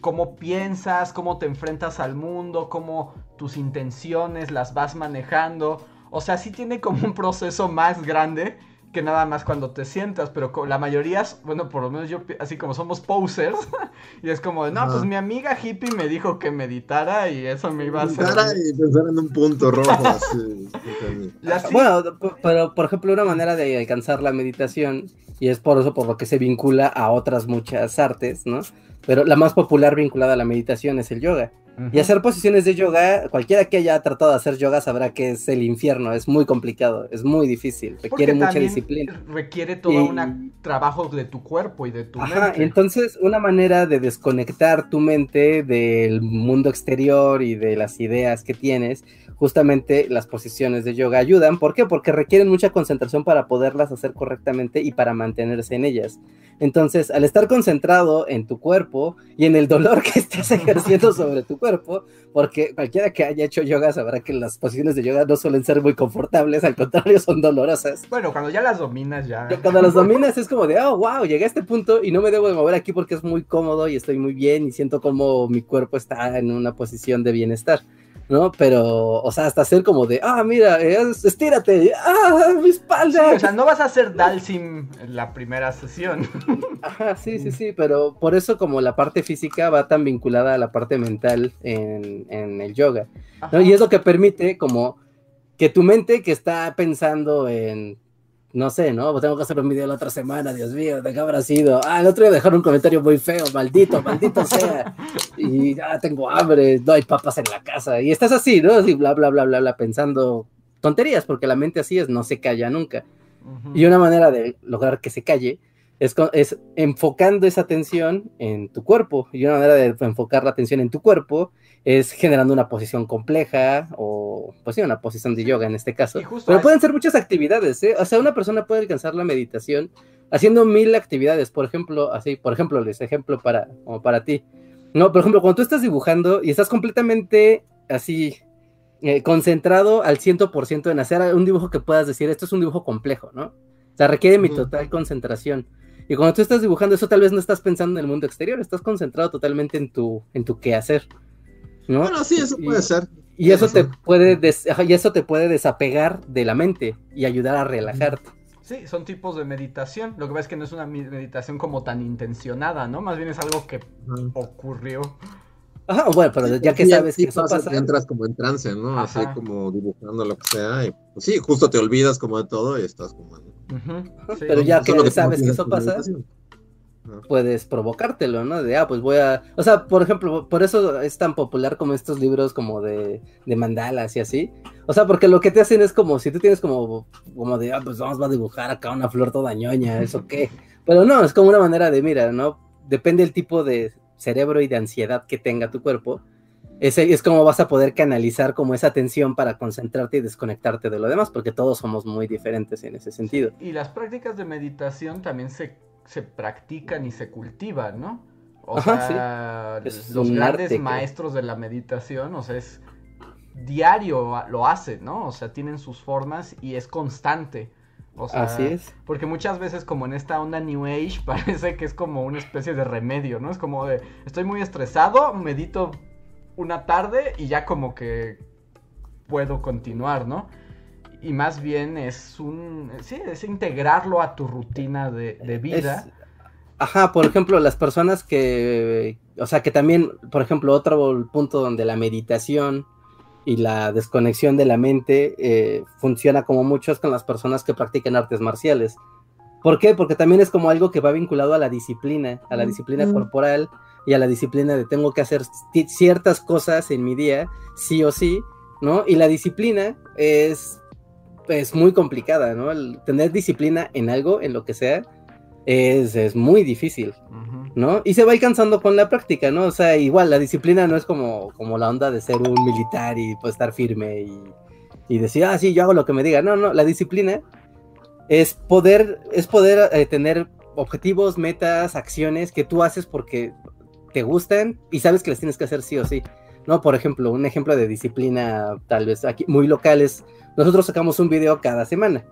cómo piensas, cómo te enfrentas al mundo, cómo tus intenciones las vas manejando. O sea, sí tiene como un proceso más grande que nada más cuando te sientas, pero la mayoría, bueno, por lo menos yo, así como somos posers, y es como, no, pues mi amiga hippie me dijo que meditara y eso me iba a hacer. Meditara y pensar en un punto rojo. así. Bueno, pero por ejemplo, una manera de alcanzar la meditación, y es por eso por lo que se vincula a otras muchas artes, ¿no? Pero la más popular vinculada a la meditación es el yoga. Y hacer posiciones de yoga, cualquiera que haya tratado de hacer yoga sabrá que es el infierno, es muy complicado, es muy difícil, requiere mucha disciplina. Requiere todo un trabajo de tu cuerpo y de tu Ajá, entonces una manera de desconectar tu mente del mundo exterior y de las ideas que tienes, justamente las posiciones de yoga ayudan. ¿Por qué? Porque requieren mucha concentración para poderlas hacer correctamente y para mantenerse en ellas. Entonces, al estar concentrado en tu cuerpo y en el dolor que estás ejerciendo sobre tu cuerpo, porque cualquiera que haya hecho yoga sabrá que las posiciones de yoga no suelen ser muy confortables, al contrario, son dolorosas. Bueno, cuando ya las dominas, ya. Cuando las dominas es como de, oh, wow, llegué a este punto y no me debo de mover aquí porque es muy cómodo y estoy muy bien y siento como mi cuerpo está en una posición de bienestar. ¿No? Pero, o sea, hasta hacer como de, ah, mira, estírate, ah, mi espalda. o sea, no vas a hacer Dalsim la primera sesión. Ajá, sí, sí, sí, pero por eso como la parte física va tan vinculada a la parte mental en, en el yoga, ¿no? Y es lo que permite como que tu mente que está pensando en no sé, ¿no? Tengo que hacer un video la otra semana, Dios mío, ¿de qué habrá sido? Ah, el otro día dejaron un comentario muy feo, maldito, maldito sea. Y ya ah, tengo hambre, no hay papas en la casa. Y estás así, ¿no? Así, bla, bla, bla, bla, bla, pensando tonterías, porque la mente así es, no se calla nunca. Y una manera de lograr que se calle es, es enfocando esa atención en tu cuerpo. Y una manera de enfocar la atención en tu cuerpo es generando una posición compleja o, pues sí, una posición de yoga en este caso. Pero pueden ser muchas actividades, ¿eh? O sea, una persona puede alcanzar la meditación haciendo mil actividades, por ejemplo, así, por ejemplo, les ejemplo para, como para ti. No, por ejemplo, cuando tú estás dibujando y estás completamente así eh, concentrado al 100% en hacer un dibujo que puedas decir, esto es un dibujo complejo, ¿no? O sea, requiere mi total concentración. Y cuando tú estás dibujando eso, tal vez no estás pensando en el mundo exterior, estás concentrado totalmente en tu, en tu quehacer. Bueno, sí, eso puede ser. Y eso, te puede y eso te puede desapegar de la mente y ayudar a relajarte. Sí, son tipos de meditación. Lo que pasa es que no es una meditación como tan intencionada, ¿no? Más bien es algo que ocurrió. Ajá, bueno, pero ya que sabes que eso pasa. Entras como en trance, ¿no? Así como dibujando lo que sea. Y, pues sí, justo te olvidas como de todo y estás como. Pero ya que, sabes que eso pasa, puedes provocártelo, ¿no? De, ah, pues voy a... O sea, por ejemplo, por eso es tan popular como estos libros como de, de mandalas y así. O sea, porque lo que te hacen es como, si tú tienes como, como de, ah, pues vamos a dibujar acá una flor toda ñoña, ¿eso qué? Pero no, es como una manera de, mira, ¿no? Depende del tipo de cerebro y de ansiedad que tenga tu cuerpo. Es, es como vas a poder canalizar como esa tensión para concentrarte y desconectarte de lo demás, porque todos somos muy diferentes en ese sentido. Y las prácticas de meditación también se se practican y se cultivan, ¿no? O sea, los grandes maestros de la meditación, o sea, es diario lo hacen, ¿no? O sea, tienen sus formas y es constante. O sea, Así es. Porque muchas veces como en esta onda New Age parece que es como una especie de remedio, ¿no? Es como de, estoy muy estresado, medito una tarde y ya como que puedo continuar, ¿no? y más bien es un, sí, es integrarlo a tu rutina de, vida. ajá, por ejemplo, las personas que, o sea, que también, por ejemplo, otro punto donde la meditación y la desconexión de la mente eh, funciona como mucho es con las personas que practican artes marciales. ¿Por qué? Porque también es como algo que va vinculado a la disciplina, a la disciplina corporal y a la disciplina de tengo que hacer ciertas cosas en mi día, sí o sí, ¿no? Y la disciplina es es muy complicada, ¿no? El tener disciplina en algo, en lo que sea, es, muy difícil, ¿no? Y se va alcanzando con la práctica, ¿no? O sea, igual la disciplina no es como, como la onda de ser un militar y pues estar firme y, y decir, ah, sí, yo hago lo que me diga. No, no, la disciplina es poder, es poder eh, tener objetivos, metas, acciones que tú haces porque te gustan y sabes que las tienes que hacer sí o sí. ¿no? Por ejemplo, un ejemplo de disciplina tal vez aquí muy local es nosotros sacamos un video cada semana.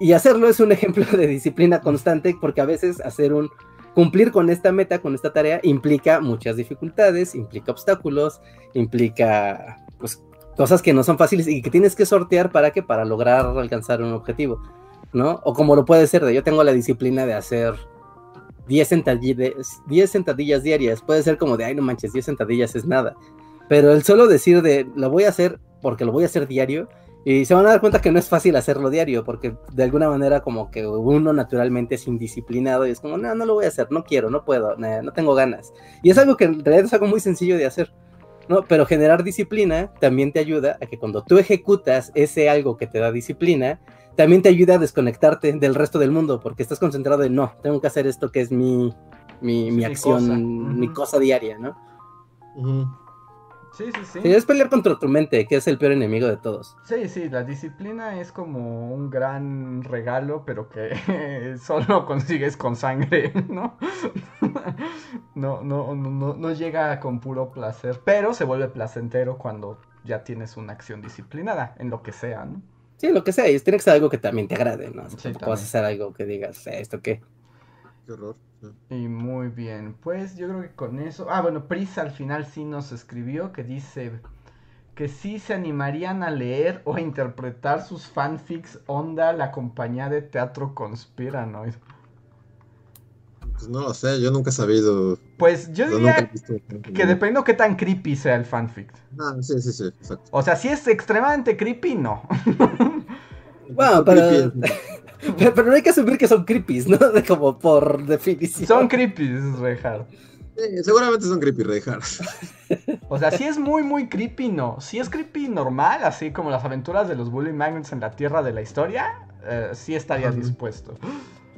Y hacerlo es un ejemplo de disciplina constante porque a veces hacer un cumplir con esta meta, con esta tarea implica muchas dificultades, implica obstáculos, implica pues cosas que no son fáciles y que tienes que sortear para que para lograr alcanzar un objetivo. ¿no? O como lo puede ser de yo tengo la disciplina de hacer 10 sentadillas, 10 sentadillas diarias. Puede ser como de, ay, no manches, 10 sentadillas es nada. Pero el solo decir de, lo voy a hacer porque lo voy a hacer diario, y se van a dar cuenta que no es fácil hacerlo diario, porque de alguna manera como que uno naturalmente es indisciplinado y es como, no, no lo voy a hacer, no quiero, no puedo, no, no tengo ganas. Y es algo que en realidad es algo muy sencillo de hacer. ¿no? Pero generar disciplina también te ayuda a que cuando tú ejecutas ese algo que te da disciplina, también te ayuda a desconectarte del resto del mundo, porque estás concentrado en, no, tengo que hacer esto que es mi, mi, mi acción, cosa. mi cosa diaria, ¿no? Ujú. Sí, sí, sí. Sí, es pelear contra tu mente, que es el peor enemigo de todos. Sí, sí, la disciplina es como un gran regalo, pero que solo consigues con sangre, ¿no? No, no, no, no, no llega con puro placer, pero se vuelve placentero cuando ya tienes una acción disciplinada, en lo que sea, ¿no? Sí, lo que sea, y tiene que ser algo que también te agrade, ¿no? O sea, Sí, tampoco vas a también. hacer algo que digas, "Eh, ¿esto qué? Qué horror. sí. Y muy bien, pues yo creo que con eso... Ah, bueno, Prisa al final sí nos escribió que dice que sí se animarían a leer o a interpretar sus fanfics onda la compañía de teatro conspiranoid. Pues no lo sé, yo nunca he sabido. Pues yo yo nunca he diría visto. que dependiendo qué tan creepy sea el fanfic. Ah, sí, sí, sí, exacto. O sea, si es extremadamente creepy, no. Bueno, pero, es- pero, pero no hay que asumir que son creepies, ¿no? De como por definición. Son creepy, Rehard. Sí, seguramente son creepy Reinhardt. O sea, si es muy, muy creepy, no. Si es creepy normal, así como las aventuras de los Bully Magnets en la tierra de la historia, eh, sí estaría dispuesto.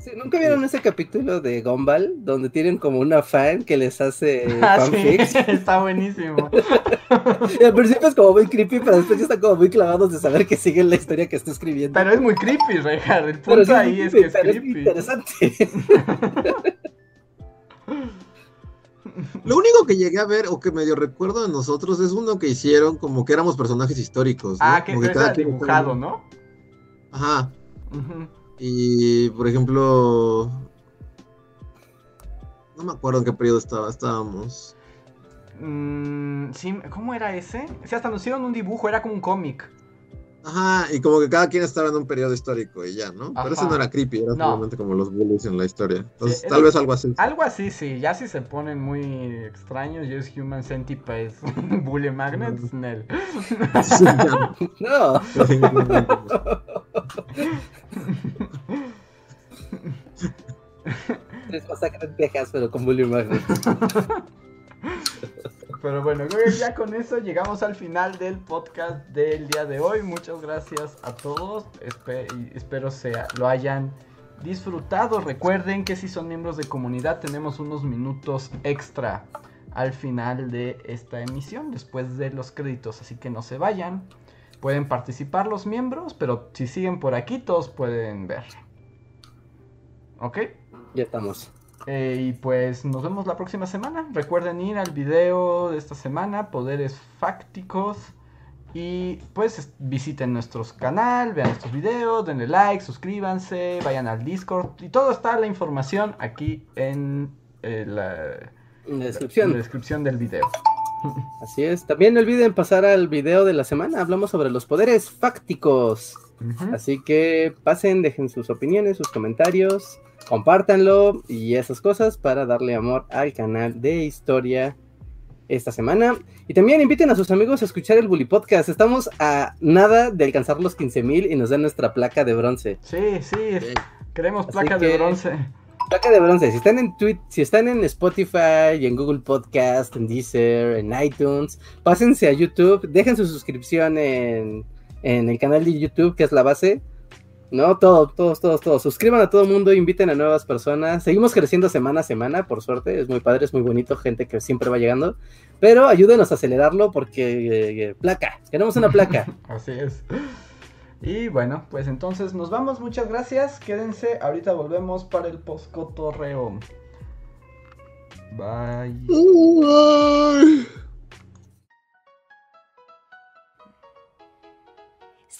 Sí, ¿Nunca vieron ese capítulo de Gumball donde tienen como una fan que les hace Ah, sí, fanfics? está buenísimo. Y al principio es como muy creepy, pero después ya están como muy clavados de saber que siguen la historia que está escribiendo. Pero es muy creepy, Reinhardt. El Pero punto sí ahí es que es creepy. interesante. Lo único que llegué a ver o que medio recuerdo de nosotros es uno que hicieron como que éramos personajes históricos. ¿no? Ah, que Como cada quien dibujado, ¿no? Ajá. Ujú. Y por ejemplo. No me acuerdo en qué periodo estaba, estábamos. Mm, sí, ¿cómo era ese? Sí, hasta hicieron un dibujo, era como un cómic. Ajá, y como que cada quien estaba en un periodo histórico y ya, ¿no? Pero ese Ajá. no era creepy, era No. solamente como los bullies en la historia. Entonces, Sí, tal eso- vez algo así. Algo así, sí. Ya si se ponen muy extraños, y es Human Centipede, Bully Magnets, Nel. No. definitivamente. Es masacres viejas, pero con Bully Magnet. Pero bueno, ya con eso llegamos al final del podcast del día de hoy. Muchas gracias a todos. Espe- espero sea, lo hayan disfrutado. Recuerden que si son miembros de comunidad tenemos unos minutos extra al final de esta emisión, después de los créditos. Así que no se vayan. Pueden participar los miembros, pero si siguen por aquí todos pueden ver. ¿Ok? Ya estamos. Eh, y pues nos vemos la próxima semana. Recuerden ir al video de esta semana, Poderes Fácticos. Y pues es- visiten nuestro canal, vean estos videos, denle like, suscríbanse, vayan al Discord. Y todo está la información aquí en eh, la, En la la descripción. descripción del video. Así es. También no olviden pasar al video de la semana. Hablamos sobre los poderes fácticos. Así que pasen, dejen sus opiniones, sus comentarios, compártanlo y esas cosas para darle amor al canal de historia esta semana. Y también inviten a sus amigos a escuchar el Bully Podcast. Estamos a nada de alcanzar los 15.000 y nos dan nuestra placa de bronce. Sí, sí, Sí. queremos Así placas de bronce. Placa de bronce. Si están en Tweet, si están en Spotify y en Google Podcast, en Deezer, en iTunes, pásense a YouTube, dejen su suscripción en, en el canal de YouTube, que es la base. No, todo, todos, todos, todos. Suscriban a todo el mundo, inviten a nuevas personas. Seguimos creciendo semana a semana, por suerte. Es muy padre, es muy bonito, gente que siempre va llegando. Pero ayúdenos a acelerarlo porque eh, eh, placa, queremos una placa. Así es. Y bueno, pues entonces nos vamos. Muchas gracias. Quédense. Ahorita volvemos para el poscotorreo. Bye.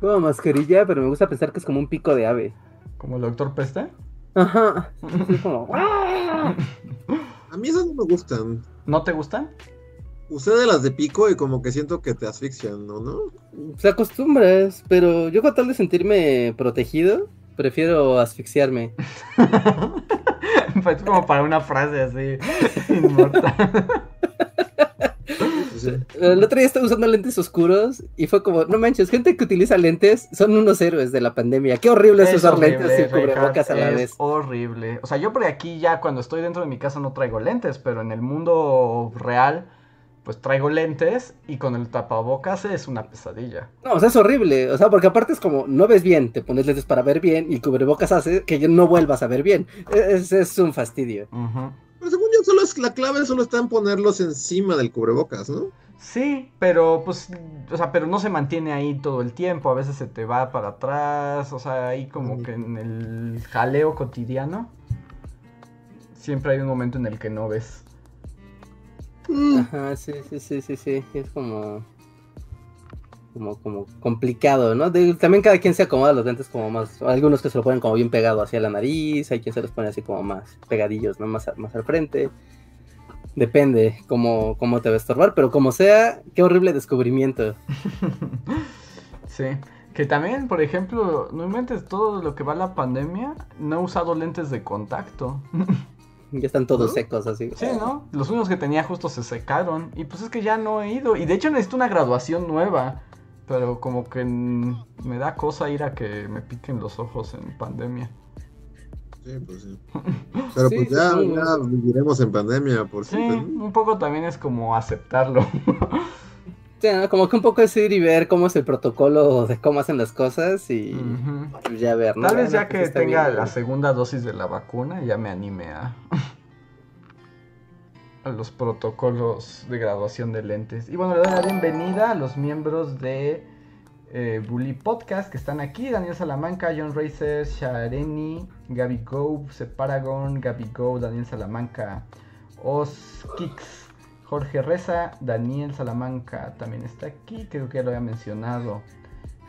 Como mascarilla, pero me gusta pensar que es como un pico de ave. ¿Como el doctor Peste? Ajá. Es como... A mí esas no me gustan. ¿No te gustan? Usé de las de pico y como que siento que te asfixian, ¿no? ¿No? Se acostumbras, pero yo con tal de sentirme protegido, prefiero asfixiarme. Pues como para una frase así inmortal. Sí. El otro día estaba usando lentes oscuros y fue como, no manches, gente que utiliza lentes son unos héroes de la pandemia. Qué horrible es, usar horrible, lentes y cubrebocas a la es vez. horrible. O sea, yo por aquí ya cuando estoy dentro de mi casa no traigo lentes, pero en el mundo real, pues traigo lentes y con el tapabocas es una pesadilla. No, o sea, es horrible. O sea, porque aparte es como, no ves bien, te pones lentes para ver bien y el cubrebocas hace que no vuelvas a ver bien. Es, es un fastidio. Ujú. Pero según yo, solo es, la clave solo está en ponerlos encima del cubrebocas, ¿no? Sí, pero pues, o sea, pero no se mantiene ahí todo el tiempo, a veces se te va para atrás, o sea, ahí como que en el jaleo cotidiano, siempre hay un momento en el que no ves. Ajá, sí, sí, sí, sí, sí. Es como. Como, como complicado, ¿no? De- también cada quien se acomoda los lentes como más. Algunos que se lo ponen como bien pegado hacia la nariz, hay quien se los pone así como más pegadillos, ¿no? Más, a- más al frente. Depende cómo, cómo te va a estorbar, pero como sea, qué horrible descubrimiento. Sí, que también, por ejemplo, no inventes todo lo que va la pandemia, no he usado lentes de contacto. Ya están todos secos así. Sí, ¿no? Los únicos que tenía justo se secaron y pues es que ya no he ido y de hecho necesito una graduación nueva, pero como que me da cosa ir a que me piquen los ojos en pandemia. Sí, pues sí. Pero Sí, pues ya, viviremos en pandemia por Sí, siempre, ¿no? un poco también es como aceptarlo. Sí, ¿no? Como que un poco es ir y ver cómo es el protocolo de cómo hacen las cosas y ya ver, ¿no? Tal vez ya que tenga bien. la segunda dosis de la vacuna ya me anime a, a los protocolos de graduación de lentes. Y bueno, le doy la bienvenida a los miembros de eh, Bully Podcast que están aquí. Daniel Salamanca, John Racer, Shareni, Gaby Go, Separagon, Gaby Go, Daniel Salamanca, Os Kicks, Jorge Reza, Daniel Salamanca también está aquí, creo que ya lo había mencionado.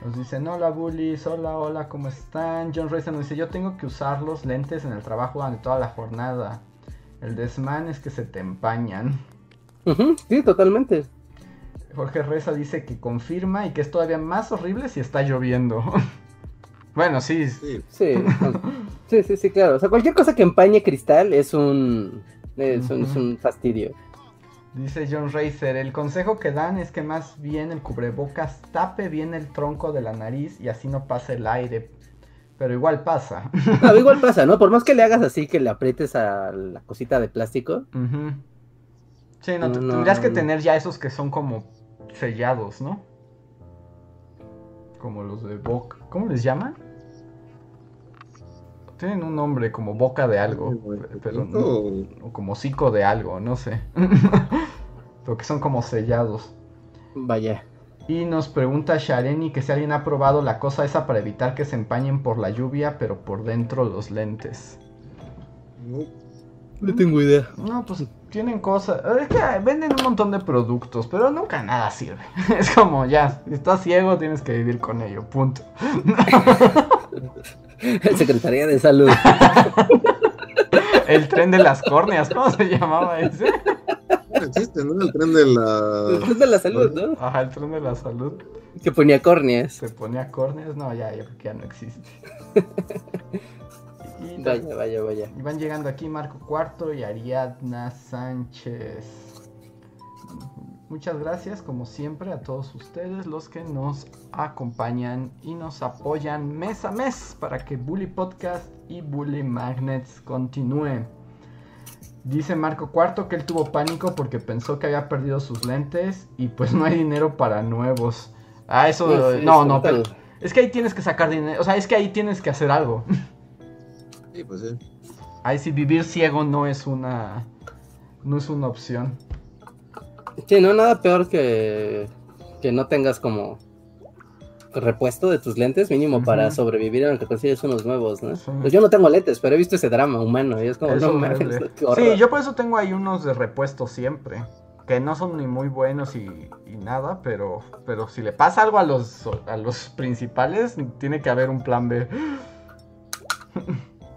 Nos dicen, hola bullies, hola, hola, ¿cómo están? John Racer nos dice, yo tengo que usar los lentes en el trabajo durante toda la jornada. El desmán es que se te empañan. Sí, totalmente. Jorge Reza dice que confirma y que es todavía más horrible si está lloviendo. bueno, sí, Sí, Sí, sí, sí, sí, claro. O sea, cualquier cosa que empañe cristal es un, es un, es un fastidio. dice John Racer, el consejo que dan es que más bien el cubrebocas tape bien el tronco de la nariz y así no pasa el aire. Pero igual pasa. No, igual pasa, ¿no? Por más que le hagas así, que le aprietes a la cosita de plástico. Sí, no, No, te- no, tendrías que tener ya esos que son como sellados, ¿no? Como los de boca. ¿Cómo les llaman? Tienen un nombre como boca de algo, pe- pero no- O- o como hocico de algo, no sé. pero que son como sellados. Vaya. Y nos pregunta Shareni que si alguien ha probado la cosa esa para evitar que se empañen por la lluvia, pero por dentro los lentes. no, No tengo idea. No, pues tienen cosas. Es que venden un montón de productos, pero nunca nada sirve. Es como ya, si estás ciego, tienes que vivir con ello, punto. Secretaría de Salud. El tren de las córneas, ¿cómo se llamaba ese? No existe, ¿no? El tren de la... Después de la salud, ¿no? Ajá, el tren de la salud. Que ponía córneas. Se ponía córneas, no, ya, yo creo que ya no existe. Y, Vaya, vaya, vaya. y van llegando aquí Marco Cuarto y Ariadna Sánchez. Muchas gracias, como siempre, a todos ustedes, los que nos acompañan y nos apoyan mes a mes para que Bully Podcast y Bully Magnets continúen. Dice Marco Cuarto que él tuvo pánico porque pensó que había perdido sus lentes y pues no hay dinero para nuevos. Ah, eso. Sí, sí, no, es no, pero es que ahí tienes que sacar dinero. O sea, es que ahí tienes que hacer algo. Sí, pues sí. Ahí sí, vivir ciego no es una. No es una opción. Sí, no, nada peor que que no tengas como repuesto de tus lentes mínimo para sobrevivir en lo que consigues unos nuevos, ¿no? Sí. Pues yo no tengo lentes, pero he visto ese drama humano y es como, Es no mames. Sí, yo por eso tengo ahí unos de repuesto siempre. que no son ni muy buenos y, y nada, pero, pero si le pasa algo a los, a los principales, tiene que haber un plan B.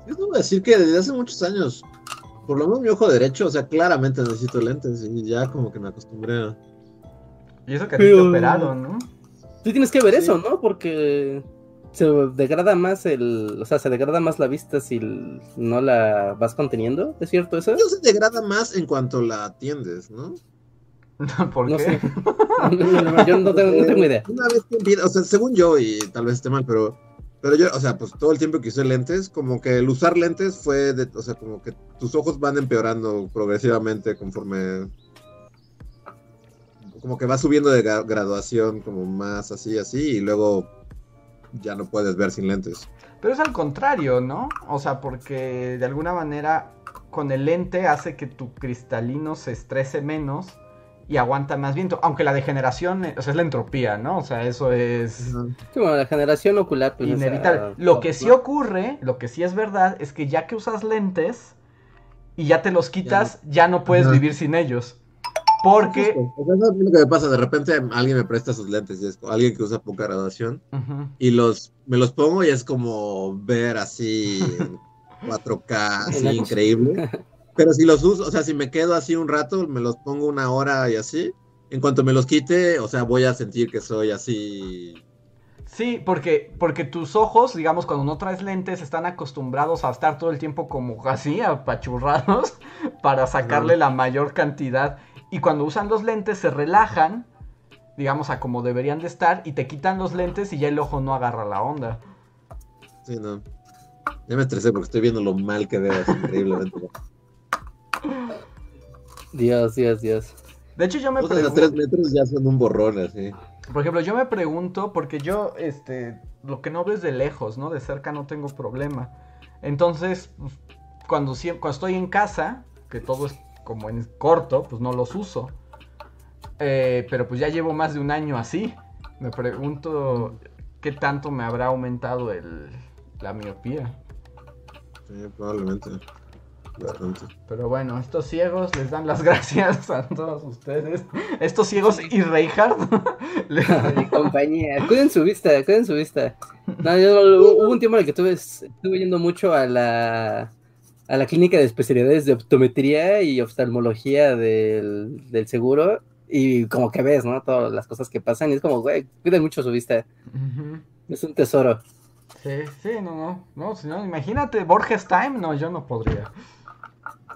Yo tengo que decir que desde hace muchos años, por lo menos mi ojo derecho, o sea, claramente necesito lentes y ya como que me acostumbré a... Y eso que a ti te Pero- operaron, ¿no? Tú tienes que ver Sí. eso, ¿no? Porque se degrada más el, o sea, se degrada más la vista si no la vas conteniendo, ¿es cierto eso? Yo se degrada más en cuanto la atiendes, ¿no? ¿Por No qué? sé. Yo no tengo, no tengo idea. Una vez que empieza, o sea, según yo, y tal vez esté mal, pero, pero yo, o sea, pues todo el tiempo que usé lentes, como que el usar lentes fue, de, o sea, como que tus ojos van empeorando progresivamente conforme, como que va subiendo de gra- graduación, como más así, así, y luego ya no puedes ver sin lentes. Pero es al contrario, ¿no? O sea, porque de alguna manera con el lente hace que tu cristalino se estrese menos y aguanta más viento. Aunque la degeneración, eh, o sea, es la entropía, ¿no? O sea, eso es Sí, bueno, la generación ocular, pues, o sea, inevitable. Lo que sí ocurre, lo que sí es verdad, es que ya que usas lentes y ya te los quitas, ya no puedes Ajá. vivir sin ellos. Porque... Sea, eso es lo que me pasa, de repente alguien me presta sus lentes, y es alguien que usa poca graduación, Ujú. y los me los pongo y es como ver así en 4K, así increíble. Pero si los uso, o sea, si me quedo así un rato, me los pongo una hora y así, en cuanto me los quite, o sea, voy a sentir que soy así. Sí, porque, porque tus ojos, digamos, cuando no traes lentes, están acostumbrados a estar todo el tiempo como así, apachurrados, para sacarle la mayor cantidad. Y cuando usan los lentes, se relajan, digamos, a como deberían de estar, y te quitan los lentes y ya el ojo no agarra la onda. Sí, no. Ya me estresé porque estoy viendo lo mal que veo, es increíblemente. Dios, Dios, Dios. De hecho, yo me Cosas a pregunto, tres metros ya son un borrón, así. por ejemplo, yo me pregunto, porque yo, este, lo que no ves de lejos, ¿no? De cerca no tengo problema. Entonces, cuando, cuando estoy en casa, que todo es como en corto, pues no los uso. Eh, pero pues ya llevo más de un año así. Me pregunto qué tanto me habrá aumentado el, la miopía. Sí, probablemente. Bastante. Pero bueno, estos ciegos les dan las gracias a todos ustedes. Estos ciegos y Reinhardt. les- Mi compañía. Cuiden su vista, cuiden su vista. No, yo- hubo un tiempo en el que estuve, estuve yendo mucho a la, a la clínica de especialidades de optometría y oftalmología del, del seguro. Y como que ves, ¿no? Todas las cosas que pasan. Y es como, güey, cuiden mucho su vista. Es un tesoro. Sí, sí, no, no. No, si no, imagínate, Borges Time, no, yo no podría.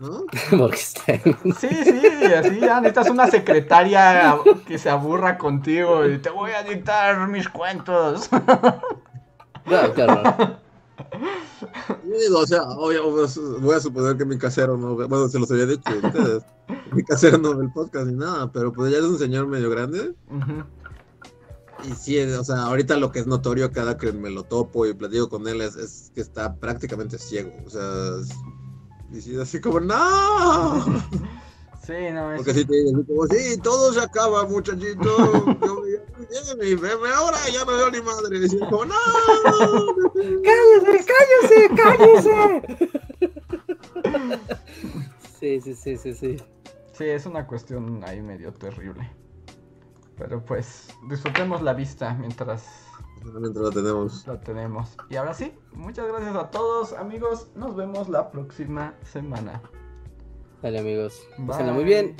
Porque está- Sí, sí, así ya necesitas una secretaria que se aburra contigo y te voy a dictar mis cuentos. No, claro. O sea, obvio, voy a suponer que mi casero no ve, bueno, se los había dicho a ustedes, mi casero no ve el podcast ni nada, pero pues ya es un señor medio grande. Y sí, o sea, ahorita lo que es notorio cada que me lo topo y platico con él es, es que está prácticamente ciego, o sea, es- y sí, así como, no, Sí, no, es... porque así te dice, así como, sí, todo se acaba, muchachito, yo ya me veme ahora, ya no veo ni madre, y como, no, ¡Cállese, cállese, cállese! Sí, sí, sí, sí, sí. Sí, es una cuestión ahí medio terrible. Pero pues, disfrutemos la vista mientras mientras lo tenemos. la tenemos. Y ahora sí, muchas gracias a todos, amigos. Nos vemos la próxima semana. Dale, amigos. Pásenla muy bien.